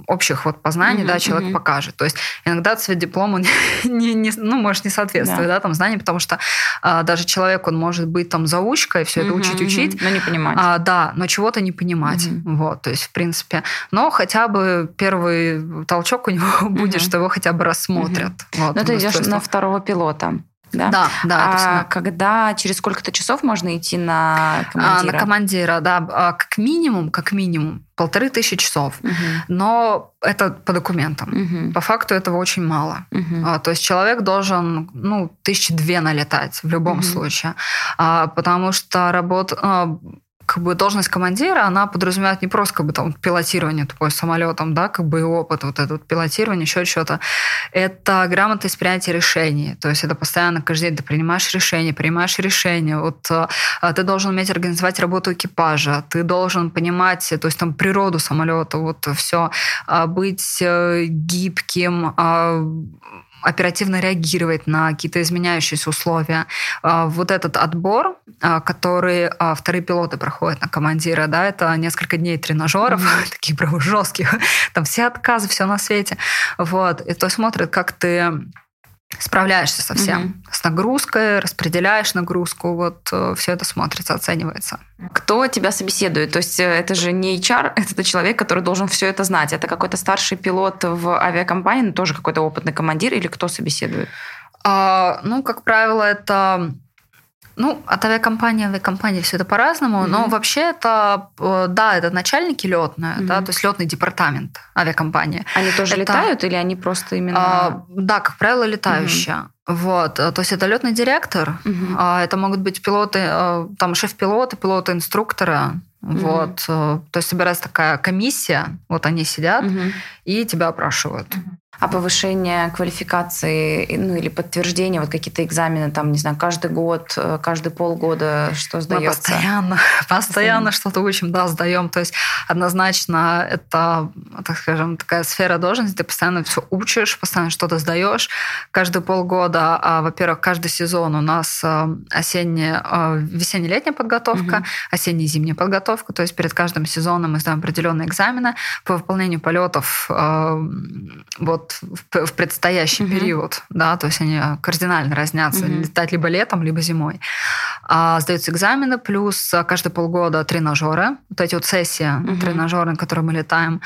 общих вот познаний, mm-hmm, да, человек mm-hmm. покажет. То есть иногда цвет диплома не, не, ну, может не соответствовать, да. да, там знаний, потому что а, даже человек, он может быть там заучкой, все это mm-hmm, учить, учить. Но не понимать. А, да, но чего-то не понимать. Mm-hmm. Вот, то есть, в принципе. Но хотя бы первый толчок у него mm-hmm. будет, что его хотя бы рассмотрят. Mm-hmm. Вот, но ты идешь на второго пилота. Да, да. да а когда, через сколько-то часов можно идти на командира? А, на командира, да. А, как минимум, как минимум, полторы тысячи часов. Угу. Но это по документам. Угу. По факту этого очень мало. Угу. А, то есть человек должен, ну, тысячи две налетать в любом угу. случае. А, потому что работа как бы должность командира, она подразумевает не просто как бы там пилотирование тупой самолетом, да, как бы и опыт, вот это вот пилотирование, еще что-то. Это грамотность принятия решений. То есть это постоянно каждый день ты принимаешь решения, принимаешь решения. Вот а, ты должен уметь организовать работу экипажа, ты должен понимать, то есть там природу самолета, вот все, а, быть э, гибким, а, оперативно реагировать на какие-то изменяющиеся условия. А, вот этот отбор, а, который а, вторые пилоты проходят на командира, да, это несколько дней тренажеров, mm-hmm. таких прям жестких, там все отказы, все на свете. Вот. И то смотрят, как ты справляешься со всем. Угу. С нагрузкой, распределяешь нагрузку, вот э, все это смотрится, оценивается. Кто тебя собеседует? То есть э, это же не HR, это человек, который должен все это знать. Это какой-то старший пилот в авиакомпании, но тоже какой-то опытный командир или кто собеседует? А, ну, как правило, это ну, от авиакомпании авиакомпании все это по-разному, mm-hmm. но вообще это, э, да, это начальники летные, mm-hmm. да, то есть летный департамент авиакомпании. Они тоже это, летают или они просто именно... А, да, как правило, летающие. Mm-hmm. Вот, э, то есть это летный директор, mm-hmm. это могут быть пилоты, э, там шеф-пилоты, пилоты-инструкторы, mm-hmm. вот, то есть собирается такая комиссия, вот они сидят mm-hmm. и тебя опрашивают. Mm-hmm а повышение квалификации, ну или подтверждение, вот какие-то экзамены, там, не знаю, каждый год, э, каждый полгода, что сдается? Мы постоянно, постоянно что-то учим, да, сдаем. То есть однозначно это, так скажем, такая сфера должности, ты постоянно все учишь, постоянно что-то сдаешь. Каждые полгода, а, во-первых, каждый сезон у нас э, осенняя, э, весенне-летняя подготовка, угу. осенне-зимняя подготовка, то есть перед каждым сезоном мы сдаем определенные экзамены по выполнению полетов вот в, в предстоящий угу. период, да, то есть они кардинально разнятся, угу. летать либо летом, либо зимой. А, сдаются экзамены, плюс каждые полгода тренажеры, вот эти вот сессии угу. тренажеры, на которые мы летаем.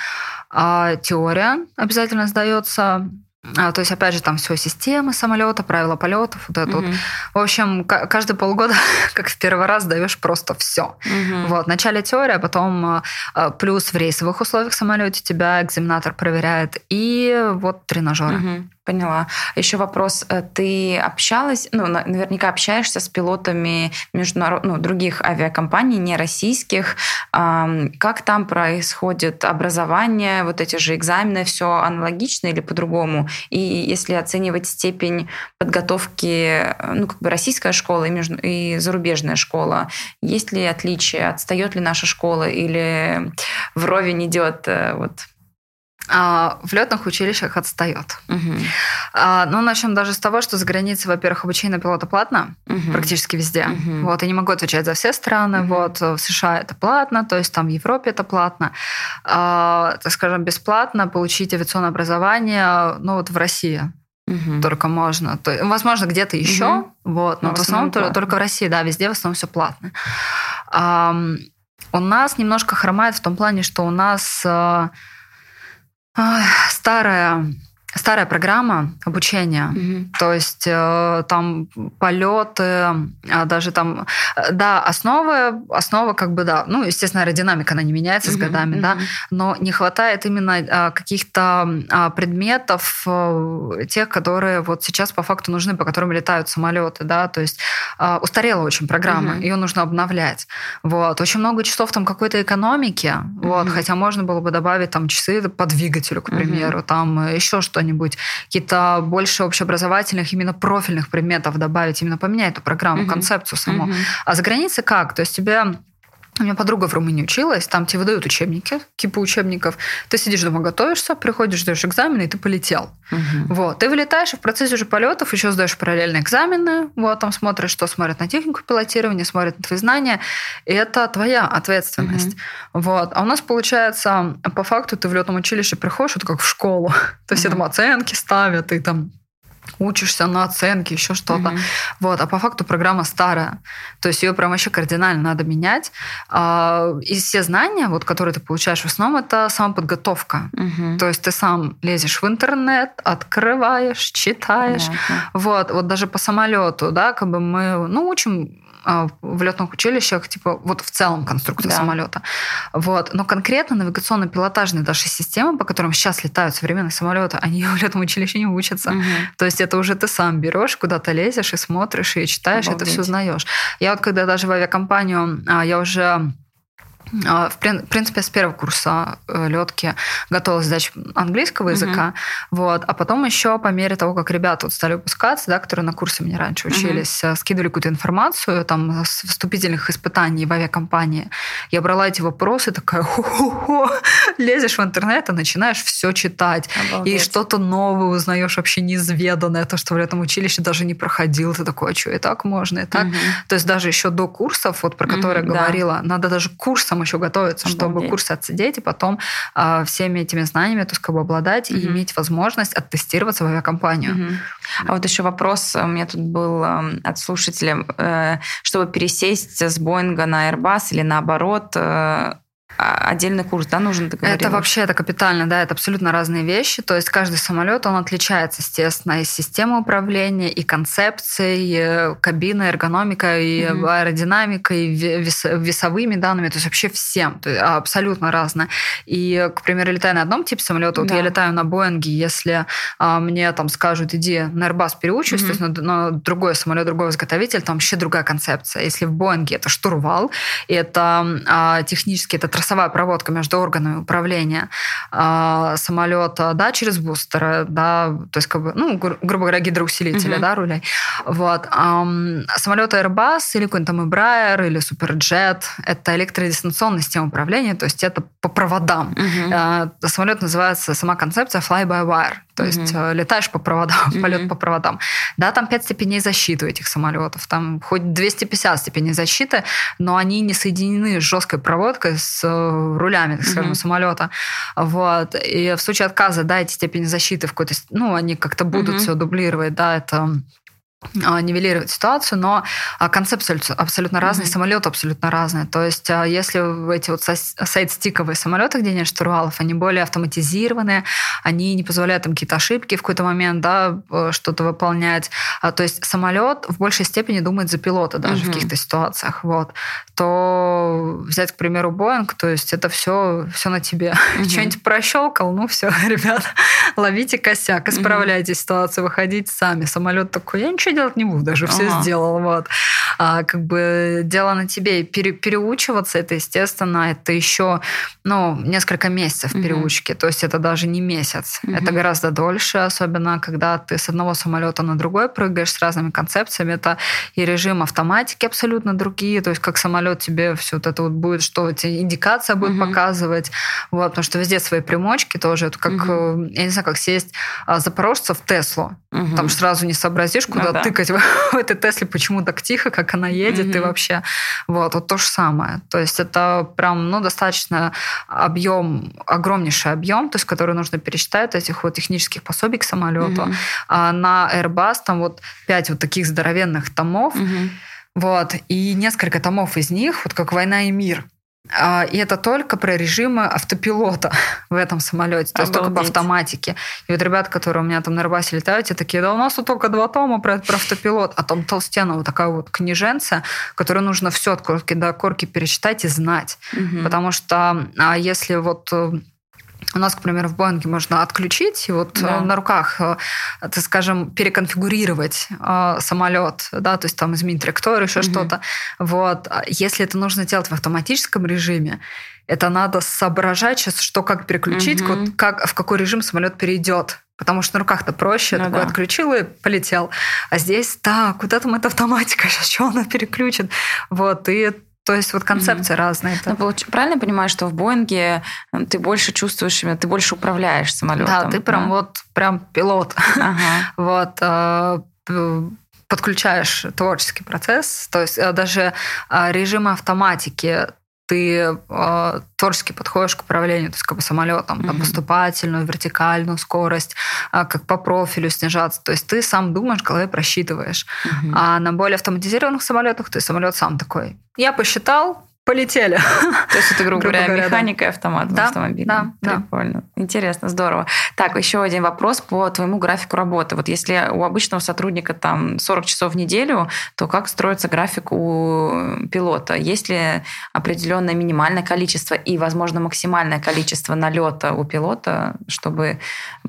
А, теория обязательно сдается А, то есть, опять же, там все системы самолета, правила полетов, вот это угу. вот. В общем, каждые полгода, как в первый раз, даешь просто все. Угу. Вот, вначале теория, потом а, а, плюс в рейсовых условиях в самолете тебя экзаменатор проверяет, и вот тренажеры. Угу. Поняла. Еще вопрос. Э, ты общалась, ну, наверняка общаешься с пилотами международ... ну, других авиакомпаний, не российских. Как там происходит образование, вот эти же экзамены, все аналогично или по-другому? И если оценивать степень подготовки, ну, как бы российская школа и, между... и зарубежная школа, есть ли отличия? Отстает ли наша школа или вровень идет э, вот в летных училищах отстает. Угу. А, ну, начнем даже с того, что за границей, во-первых, обучение пилота платно, угу. практически везде. Угу. Вот, я не могу отвечать за все страны. Угу. Вот, в США это платно, то есть там в Европе это платно. А, так скажем, бесплатно получить авиационное образование, ну, вот в России Угу. Только можно. То, возможно, где-то еще, угу. вот, но, но в основном только, только в России, да, везде в основном все платно. А, у нас немножко хромает в том плане, что у нас а, старая старая программа обучения, mm то есть э, там полеты, а даже там, э, да, основы, основа как бы, да, ну, естественно, аэродинамика, она не меняется mm с годами, mm да, но не хватает именно э, каких-то э, предметов, э, тех, которые вот сейчас по факту нужны, по которым летают самолеты, да, то есть устарела очень программа, mm ее нужно обновлять, вот, очень много часов там какой-то экономики, mm вот, хотя можно было бы добавить там часы по двигателю, к примеру, mm там еще что что-нибудь, какие-то больше общеобразовательных, именно профильных предметов добавить, именно поменять эту программу, mm-hmm. концепцию саму. Mm-hmm. А за границей как? То есть тебе у меня подруга в Румынии училась, там тебе выдают учебники, кипы учебников. Ты сидишь дома, готовишься, приходишь, сдаешь экзамены, и ты полетел. Угу. Вот. Ты вылетаешь, и в процессе уже полетов еще сдаешь параллельные экзамены. Вот, там смотришь, что смотрят на технику пилотирования, смотрят на твои знания. И это твоя ответственность. Угу. Вот. А у нас, получается, по факту ты в летном училище приходишь, это как в школу. То есть угу. там оценки ставят, и там учишься на оценки, еще что-то. Угу. Вот. А по факту программа старая. То есть ее прям вообще кардинально надо менять. А, и все знания, вот, которые ты получаешь в основном, это самоподготовка. Угу. То есть ты сам лезешь в интернет, открываешь, читаешь. Понятно. Вот. Вот даже по самолету, да, как бы мы ну, учим в летных училищах, типа вот в целом конструкция да. самолета. Вот. Но конкретно навигационно-пилотажные даже системы, по которым сейчас летают современные самолеты, они в летном училище не учатся. Угу. То есть это уже ты сам берешь, куда-то лезешь и смотришь, и читаешь, Обалдеть. это все узнаешь. Я вот когда даже в авиакомпанию, а, я уже а, в принципе, с первого курса э, летки готовилась сдача английского языка. Uh-huh. Вот. А потом еще по мере того, как ребята вот стали выпускаться, да, которые на курсе мне раньше учились, uh-huh. скидывали какую-то информацию там, с вступительных испытаний в авиакомпании. Я брала эти вопросы, такая, хо-хо-хо, лезешь в интернет и начинаешь все читать. Обалдеть. И что-то новое узнаешь, вообще неизведанное, то, что в этом училище даже не проходил. Ты такой, а что, и так можно, и так. Uh-huh. То есть даже еще до курсов, вот про которые uh-huh, я говорила, да. надо даже курсом еще готовиться, Обалдеть. чтобы курс отсидеть и потом э, всеми этими знаниями то как бы обладать угу. и иметь возможность оттестироваться в авиакомпанию. Угу. А вот еще вопрос у меня тут был э, от слушателя. Э, чтобы пересесть с Боинга на Airbus или наоборот, э, отдельный курс, да, нужен, ты Это вообще, это капитально, да, это абсолютно разные вещи. То есть каждый самолет, он отличается, естественно, и системой управления, и концепцией, и кабиной, эргономикой, и mm-hmm. аэродинамикой, и вес, весовыми данными, то есть вообще всем. То есть абсолютно разное. И, к примеру, летая на одном типе самолета, вот да. я летаю на Боинге, если а, мне там скажут, иди на Airbus переучусь, mm-hmm. то есть на, на другой самолет, другой изготовитель, там вообще другая концепция. Если в Боинге это штурвал, это а, технически это тросовая проводка между органами управления э, самолета, да, через бустеры, да, то есть, как бы, ну, гру- грубо говоря, гидроусилители, mm-hmm. да, рулей. Вот. Эм, самолеты Airbus или какой-нибудь там Embraer или Superjet — это электродистанционная система управления, то есть это по проводам. Mm-hmm. Э, самолет называется, сама концепция fly-by-wire, то mm-hmm. есть э, летаешь по проводам, mm-hmm. полет по проводам. Да, там 5 степеней защиты у этих самолетов, там хоть 250 степеней защиты, но они не соединены с жесткой проводкой, с э, рулями, так скажем, mm-hmm. самолета. Вот. И в случае отказа, да, эти степени защиты в какой-то... Ну, они как-то будут mm-hmm. все дублировать, да, это нивелировать ситуацию, но а, концепция абсолютно разные, mm-hmm. самолеты абсолютно разные. То есть, а, если эти вот сайт-стиковые самолеты, где нет штурвалов, они более автоматизированные, они не позволяют там какие-то ошибки в какой-то момент, да, что-то выполнять. То есть самолет в большей степени думает за пилота даже mm-hmm. в каких-то ситуациях. Вот. То взять, к примеру, Боинг, то есть это все, все на тебе. Mm-hmm. Что-нибудь прощелкал, ну все, ребята, ловите косяк, исправляйте mm-hmm. ситуацию, выходите сами. Самолет такой, я ничего делать не буду, даже все ага. сделал. Вот. А, как бы дело на тебе. Пере, переучиваться, это, естественно, это еще ну, несколько месяцев угу. переучки. То есть это даже не месяц. Угу. Это гораздо дольше, особенно когда ты с одного самолета на другой прыгаешь с разными концепциями. Это и режим автоматики абсолютно другие. То есть как самолет тебе все вот это вот будет, что тебе индикация будет угу. показывать. Вот, потому что везде свои примочки тоже. Это как, угу. я не знаю, как сесть а, запорожца в Теслу. Угу. Там сразу не сообразишь, куда да. тыкать в этой Тесле, почему так тихо, как она едет mm-hmm. и вообще. Вот, вот то же самое. То есть это прям, ну, достаточно объем, огромнейший объем, то есть который нужно пересчитать этих вот технических пособий к самолету. Mm-hmm. А на Airbus там вот пять вот таких здоровенных томов, mm-hmm. вот, и несколько томов из них, вот как «Война и мир», и это только про режимы автопилота в этом самолете, то есть только по автоматике. И вот ребята, которые у меня там на Рыбасе летают, те такие, да у нас тут только два тома про, про автопилот, а там толстенная вот такая вот книженция, которую нужно все от корки до корки перечитать и знать. Угу. Потому что а если вот э, у нас, к примеру, в Боинге можно отключить и вот да. Э, на руках, э, так скажем, переконфигурировать э, самолет, да, то есть там изменить траекторию, еще угу. что-то. Вот. А если это нужно делать в автоматическом режиме, это надо соображать сейчас, что как переключить, угу. вот как, в какой режим самолет перейдет. Потому что на руках-то проще, ну, такой да. отключил и полетел. А здесь, так, куда там эта автоматика, сейчас что она переключит? Вот, и то есть вот концепции mm-hmm. разные. Ну, получ... Правильно я понимаю, что в Боинге э, ты больше чувствуешь, ты больше управляешь самолетом? Да, ты прям да? вот прям пилот. Ага. вот э, подключаешь творческий процесс, то есть э, даже режимы автоматики ты э, творчески подходишь к управлению, то есть как бы самолетом, mm-hmm. там, поступательную, вертикальную скорость, э, как по профилю снижаться. То есть ты сам думаешь, в голове просчитываешь. Mm-hmm. А на более автоматизированных самолетах ты самолет сам такой. Я посчитал, полетели. То есть это, грубо, грубо говоря, говоря, механика и автомат да, в автомобиле. Да, Прикольно. Да. Интересно, здорово. Так, еще один вопрос по твоему графику работы. Вот если у обычного сотрудника там 40 часов в неделю, то как строится график у пилота? Есть ли определенное минимальное количество и, возможно, максимальное количество налета у пилота, чтобы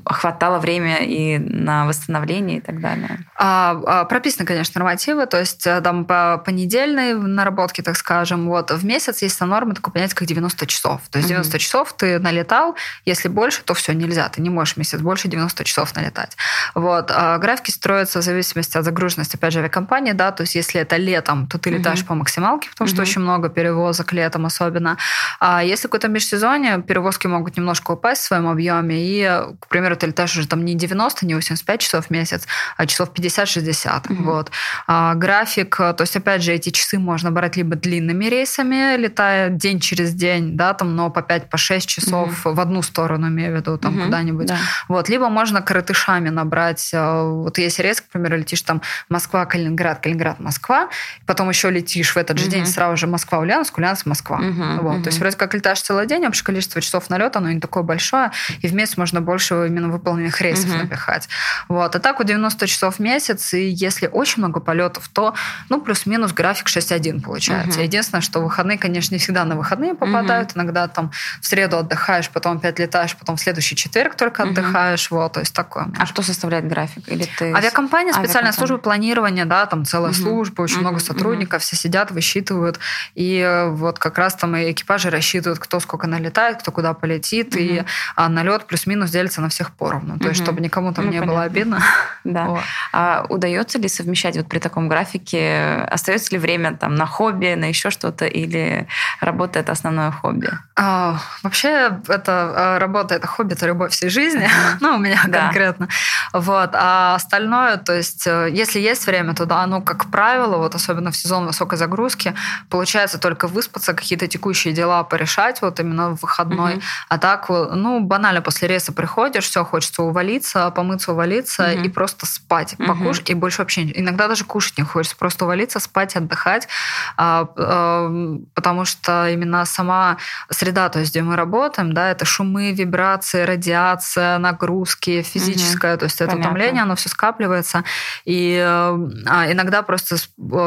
хватало время и на восстановление и так далее? А, а, прописаны, конечно, нормативы, то есть э, там по понедельной наработке, так скажем, вот в месяц есть норма такое понятие, как 90 часов. То есть 90 mm-hmm. часов ты налетал, если больше, то все, нельзя. Ты не можешь месяц больше 90 часов налетать. Вот. А графики строятся в зависимости от загруженности, опять же, авиакомпании, да, то есть если это летом, то ты летаешь mm-hmm. по максималке, потому mm-hmm. что очень много перевозок летом особенно. А если какое-то межсезонье, перевозки могут немножко упасть в своем объеме, и, к примеру, ты летаешь уже там не 90, не 85 часов в месяц, а часов 50-60. Mm-hmm. Вот. А график, то есть, опять же, эти часы можно брать либо длинными рейсами, рейсами, летая день через день, да, там, но по 5 по 6 часов угу. в одну сторону, имею в виду, там угу, куда-нибудь. Да. Вот, либо можно коротышами набрать. Э, вот есть рейс, к примеру, летишь там Москва, Калининград, Калининград, Москва, потом еще летишь в этот же угу. день сразу же Москва, Ульяновск, Ульяновск, Москва. Угу, вот, угу. То есть вроде как летаешь целый день, общее количество часов налета, оно не такое большое, и в месяц можно больше именно выполненных рейсов угу. напихать. Вот. А так вот 90 часов в месяц, и если очень много полетов, то ну плюс-минус график 6.1 получается. Угу. Единственное, что выходные выходные, конечно, не всегда на выходные попадают. Угу. Иногда там в среду отдыхаешь, потом опять летаешь, потом в следующий четверг только угу. отдыхаешь. Вот, то есть такое. А что составляет график? Или ты... Авиакомпания, специальная служба планирования, да, там целая угу. служба, очень угу. много сотрудников, угу. все сидят, высчитывают. И э, вот как раз там и экипажи рассчитывают, кто сколько налетает, кто куда полетит. Угу. И а налет плюс-минус делится на всех поровну. То угу. есть, чтобы никому там ну, не понятно. было обидно. Да. Вот. А удается ли совмещать вот при таком графике? Остается ли время там на хобби, на еще что-то? Или или работа это основное хобби? А, вообще, это а, работа это хобби, это любовь всей жизни. ну, у меня да. конкретно. Вот. А остальное, то есть, э, если есть время, то да, ну, как правило, вот особенно в сезон высокой загрузки, получается только выспаться, какие-то текущие дела порешать, вот именно в выходной. А так, ну, банально после рейса приходишь, все, хочется увалиться, помыться, увалиться и просто спать, покушать, и больше вообще иногда даже кушать не хочется, просто увалиться, спать, отдыхать, а, а, потому что именно сама среда, то есть где мы работаем, да, это шумы, вибрации, радиация, нагрузки, физическое, угу. то есть это Понятно. утомление, оно все скапливается, и а, иногда просто,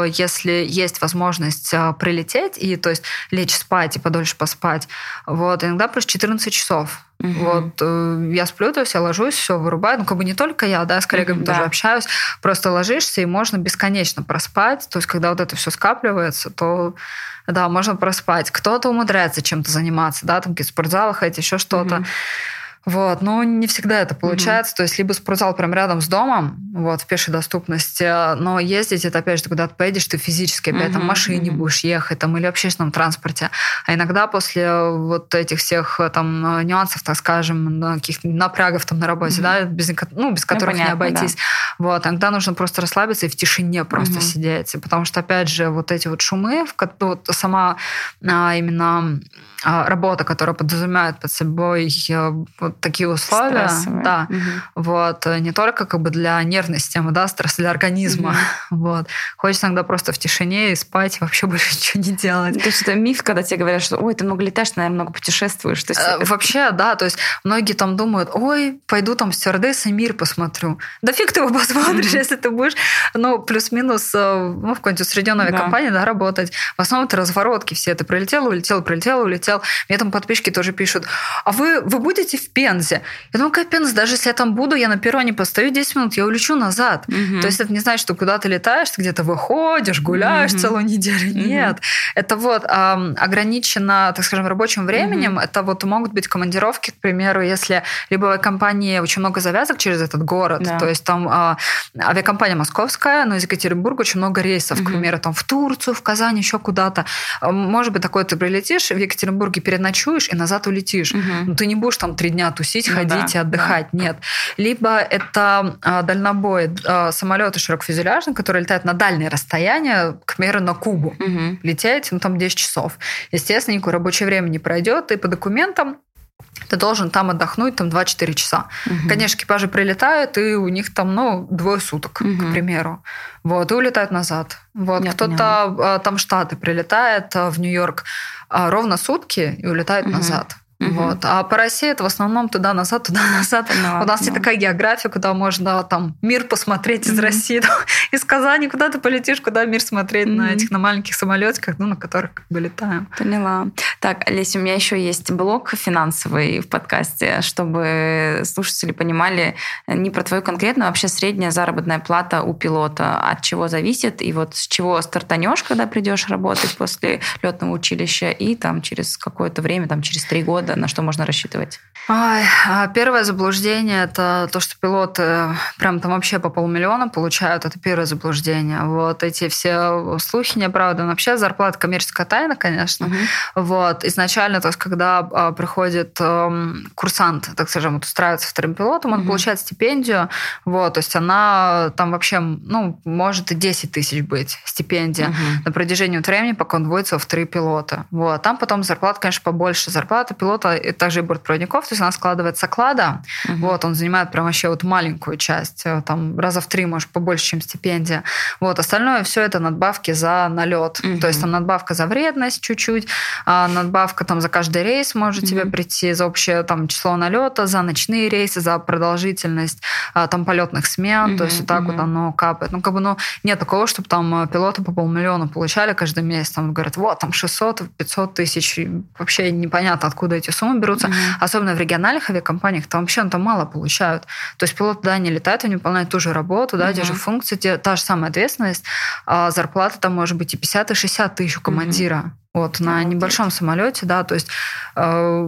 если есть возможность а, прилететь и, то есть, лечь спать и подольше поспать, вот, иногда просто 14 часов, Угу. Вот э, я сплю, то есть я ложусь, все вырубаю. Ну, как бы не только я, да, с коллегами угу, тоже да. общаюсь. Просто ложишься, и можно бесконечно проспать. То есть, когда вот это все скапливается, то да, можно проспать. Кто-то умудряется чем-то заниматься, да, там какие-то спортзалы ходить, еще что-то. Угу. Вот, но не всегда это получается. Mm-hmm. То есть либо спортзал прям рядом с домом, вот, в пешей доступности, но ездить это, опять же, ты куда-то поедешь, ты физически опять mm-hmm. там в машине mm-hmm. будешь ехать, там, или в общественном транспорте. А иногда после вот этих всех там нюансов, так скажем, каких-то напрягов там на работе, mm-hmm. да, без, ну, без которых ну, понятно, не обойтись, да. вот, иногда нужно просто расслабиться и в тишине просто mm-hmm. сидеть. Потому что, опять же, вот эти вот шумы, вот сама а, именно работа, которая подразумевает под собой э, вот такие условия, Стрессовые. да, угу. вот э, не только как бы для нервной системы, да, стресс для организма, угу. вот. Хочется иногда просто в тишине и спать, и вообще больше ничего не делать. То есть это миф, когда тебе говорят, что, ой, ты много летаешь, наверное, много путешествуешь. То есть... Э, вообще, да, то есть многие там думают, ой, пойду там стюардессой мир посмотрю. Да фиг ты его посмотришь, если ты будешь, ну, плюс-минус, ну, в какой-нибудь усредненной авиакомпании, да, работать. В основном это разворотки все. Ты прилетел, улетел, прилетел, улетел хотел. Мне там подписчики тоже пишут, а вы, вы будете в Пензе? Я думаю, какая Пенза? Даже если я там буду, я на перроне постою 10 минут, я улечу назад. Угу. То есть это не значит, что куда ты летаешь, ты где-то выходишь, гуляешь угу. целую неделю. Угу. Нет. Это вот э, ограничено, так скажем, рабочим временем. Угу. Это вот могут быть командировки, к примеру, если либо в авиакомпании очень много завязок через этот город, да. то есть там э, авиакомпания московская, но из Екатеринбурга очень много рейсов, угу. к примеру, там в Турцию, в Казань, еще куда-то. Может быть, такое ты прилетишь в Екатеринбург, Петербурге переночуешь и назад улетишь. Угу. Ну, ты не будешь там три дня тусить, ну, ходить да, и отдыхать. Да. Нет. Либо это а, дальнобой а, самолеты широкофюзеляжные, которые летают на дальние расстояния, к примеру, на Кубу. Угу. Лететь, ну, там 10 часов. Естественно, никакое рабочее время не пройдет, и по документам ты должен там отдохнуть там 2-4 часа. Угу. Конечно, экипажи прилетают, и у них там, ну, двое суток, угу. к примеру. Вот, и улетают назад. Вот, кто-то а, там штаты прилетает в Нью-Йорк ровно сутки и улетает угу. назад. Угу. Вот. А по России это в основном туда-назад, туда-назад. У нас есть такая география, куда можно там мир посмотреть из угу. России, там, из Казани, куда ты полетишь, куда мир смотреть угу. на этих на маленьких самолетиках, ну, на которых как бы летаем. Поняла. Так, Олеся, у меня еще есть блок финансовый в подкасте, чтобы слушатели понимали не про твою конкретно, а вообще средняя заработная плата у пилота, от чего зависит, и вот с чего стартанешь, когда придешь работать после летного училища, и там через какое-то время, там через три года на что можно рассчитывать? Ой, а первое заблуждение – это то, что пилоты прям там вообще по полмиллиона получают. Это первое заблуждение. Вот эти все слухи неправда. Вообще зарплата коммерческая тайна, конечно. Угу. Вот. Изначально, то есть, когда а, приходит э, курсант, так скажем, вот устраивается вторым пилотом, он угу. получает стипендию. Вот. То есть она там вообще, ну, может и 10 тысяч быть стипендия угу. на протяжении времени, пока он вводится во вторые пилоты. Вот. Там потом зарплата, конечно, побольше. Зарплата пилота также и бортпроводников, то есть она складывается оклада, угу. вот, он занимает прям вообще вот маленькую часть, э, там раза в три, может, побольше, чем стипендия. Вот, остальное все это надбавки за налет, угу. то есть там надбавка за вредность чуть-чуть, а надбавка там за каждый рейс может угу. тебе прийти, за общее там число налета, за ночные рейсы, за продолжительность а, там полетных смен, угу. то есть вот так угу. вот оно капает. Ну, как бы, ну, нет такого, чтобы там э, пилоты по полмиллиона получали каждый месяц, там говорят, вот, там 600-500 тысяч, вообще непонятно, откуда эти суммы берутся, mm-hmm. особенно в региональных авиакомпаниях, там вообще ну, там мало получают. То есть пилоты, да, не летают, они выполняют ту же работу, да, mm-hmm. те же функции, те, та же самая ответственность, а зарплата там может быть и 50, и 60 тысяч у командира. Mm-hmm. Вот, на небольшом самолете, да, то есть, э,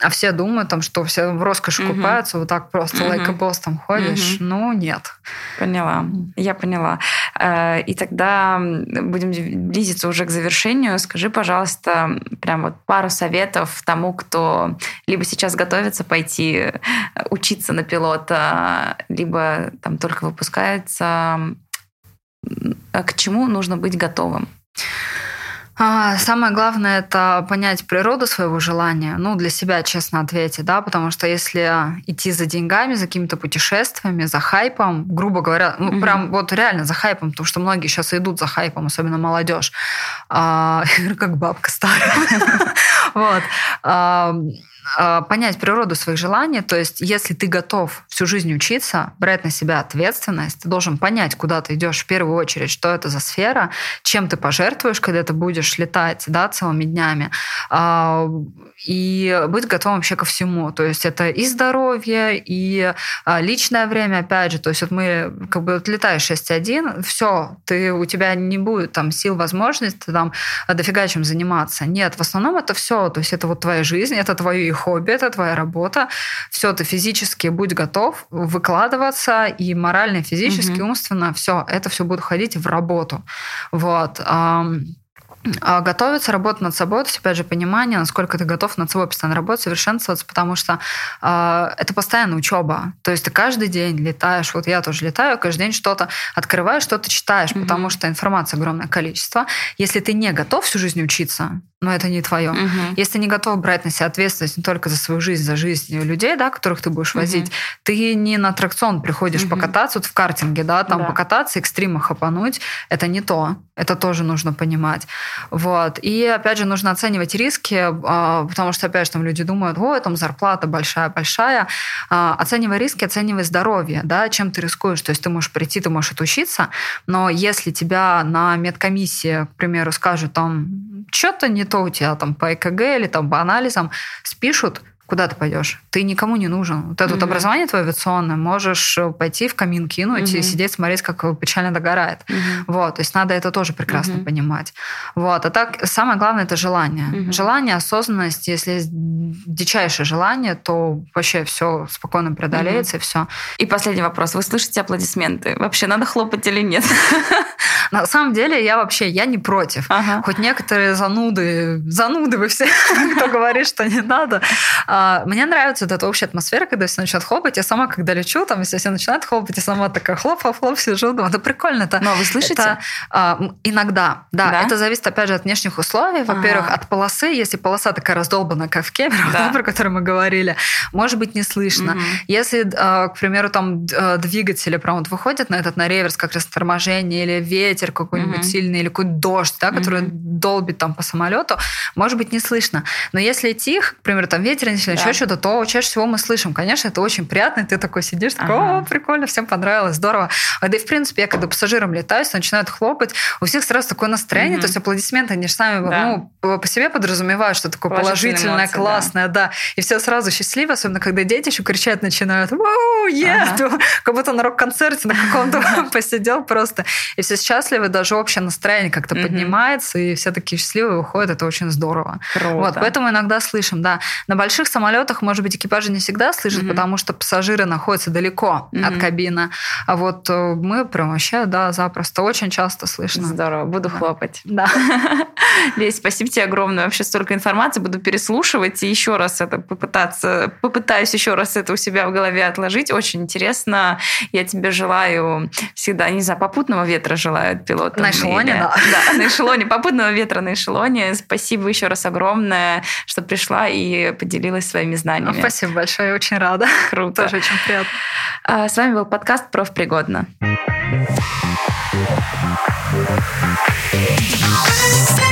а все думают, там, что все в роскоши угу. купаются, вот так просто угу. там ходишь. Угу. Ну, нет. Поняла, я поняла. Э, и тогда будем близиться уже к завершению. Скажи, пожалуйста, прям вот пару советов тому, кто либо сейчас готовится пойти э, учиться на пилота, либо там только выпускается. К чему нужно быть готовым? А, самое главное это понять природу своего желания, ну, для себя честно ответить, да, потому что если идти за деньгами, за какими-то путешествиями, за хайпом, грубо говоря, ну, угу. прям вот реально за хайпом, потому что многие сейчас идут за хайпом, особенно молодежь, а, как бабка старая. Вот понять природу своих желаний, то есть если ты готов всю жизнь учиться, брать на себя ответственность, ты должен понять, куда ты идешь в первую очередь, что это за сфера, чем ты пожертвуешь, когда ты будешь летать да, целыми днями, а, и быть готовым вообще ко всему. То есть это и здоровье, и а, личное время, опять же. То есть вот мы как бы вот летаешь 6.1, все, ты, у тебя не будет там сил, возможности там дофига чем заниматься. Нет, в основном это все. То есть это вот твоя жизнь, это твое хобби, это твоя работа. Все, ты физически будь готов выкладываться и морально, и физически, угу. умственно, все, это все будет ходить в работу. Вот. А готовиться, работать над собой, то есть, опять же, понимание, насколько ты готов над собой постоянно работать, совершенствоваться, потому что э, это постоянная учеба. То есть ты каждый день летаешь, вот я тоже летаю, каждый день что-то открываешь, что-то читаешь, mm-hmm. потому что информации огромное количество. Если ты не готов всю жизнь учиться, но это не твое. Угу. Если ты не готов брать на себя ответственность не только за свою жизнь, за жизнь людей, да, которых ты будешь возить, угу. ты не на аттракцион приходишь угу. покататься вот в картинге, да, там да. покататься, экстрима хапануть, это не то. Это тоже нужно понимать. Вот. И опять же нужно оценивать риски, а, потому что опять же там люди думают, ой, там зарплата большая-большая. А, оценивай риски, оценивай здоровье, да, чем ты рискуешь. То есть ты можешь прийти, ты можешь отучиться, но если тебя на медкомиссии, к примеру, скажут там, что-то не то у тебя там по ЭКГ или там по анализам спишут, куда ты пойдешь? Ты никому не нужен. Вот это mm-hmm. вот образование твое авиационное, можешь пойти в камин кинуть mm-hmm. и сидеть, смотреть, как печально догорает. Mm-hmm. Вот, то есть надо это тоже прекрасно mm-hmm. понимать. Вот, а так самое главное это желание. Mm-hmm. Желание, осознанность. Если есть дичайшее желание, то вообще все спокойно преодолеется mm-hmm. и все. И последний вопрос. Вы слышите аплодисменты? Вообще надо хлопать или нет? На самом деле я вообще я не против. Ага. Хоть некоторые зануды, зануды вы все, кто говорит, что не надо. А, мне нравится вот эта общая атмосфера, когда все начинают хлопать. Я сама, когда лечу, там все, все начинают хлопать, я сама такая хлоп-хлоп-хлоп сижу, думаю, это прикольно. Это, Но вы слышите? Это, а, иногда, да, да. Это зависит, опять же, от внешних условий. Во-первых, ага. от полосы. Если полоса такая раздолбанная, как в Кемерово, да. да, про которую мы говорили, может быть, не слышно. Угу. Если, а, к примеру, там двигатели прям вот выходят на этот на реверс, как раз торможение или ветер какой-нибудь угу. сильный, или какой-то дождь, да, который угу. долбит там по самолету, может быть, не слышно. Но если тихо, к примеру, там ветер не да. еще что-то, то чаще всего мы слышим. Конечно, это очень приятно, и ты такой сидишь, такой, ага. о, прикольно, всем понравилось, здорово. А да и, в принципе, я когда пассажирам летаю, начинают хлопать, у всех сразу такое настроение, угу. то есть аплодисменты, они же сами да. ну, по себе подразумевают, что такое положительное, эмоции, классное, да. да. И все сразу счастливы, особенно когда дети еще кричать начинают, «Воу, yeah! ага. как будто на рок-концерте на каком-то посидел просто. И все счастливы, даже общее настроение как-то поднимается, и все такие счастливые выходят, это очень здорово. Вот, поэтому иногда слышим, да. На больших самолетах, может быть, экипажи не всегда слышат, потому что пассажиры находятся далеко от кабины. А вот э, мы прям вообще, да, запросто, очень часто слышно. Здорово, буду да. хлопать. Да. Лесь, спасибо тебе огромное. Вообще столько информации буду переслушивать и еще раз это попытаться, попытаюсь еще раз это у себя в голове отложить. Очень интересно. Я тебе желаю всегда, не знаю, попутного ветра желаю пилотам. На эшелоне, да. Да, на эшелоне, попутного ветра на эшелоне. Спасибо еще раз огромное, что пришла и поделилась своими знаниями. Спасибо большое, я очень рада. Круто. Тоже очень приятно. А, с вами был подкаст «Профпригодно». Thank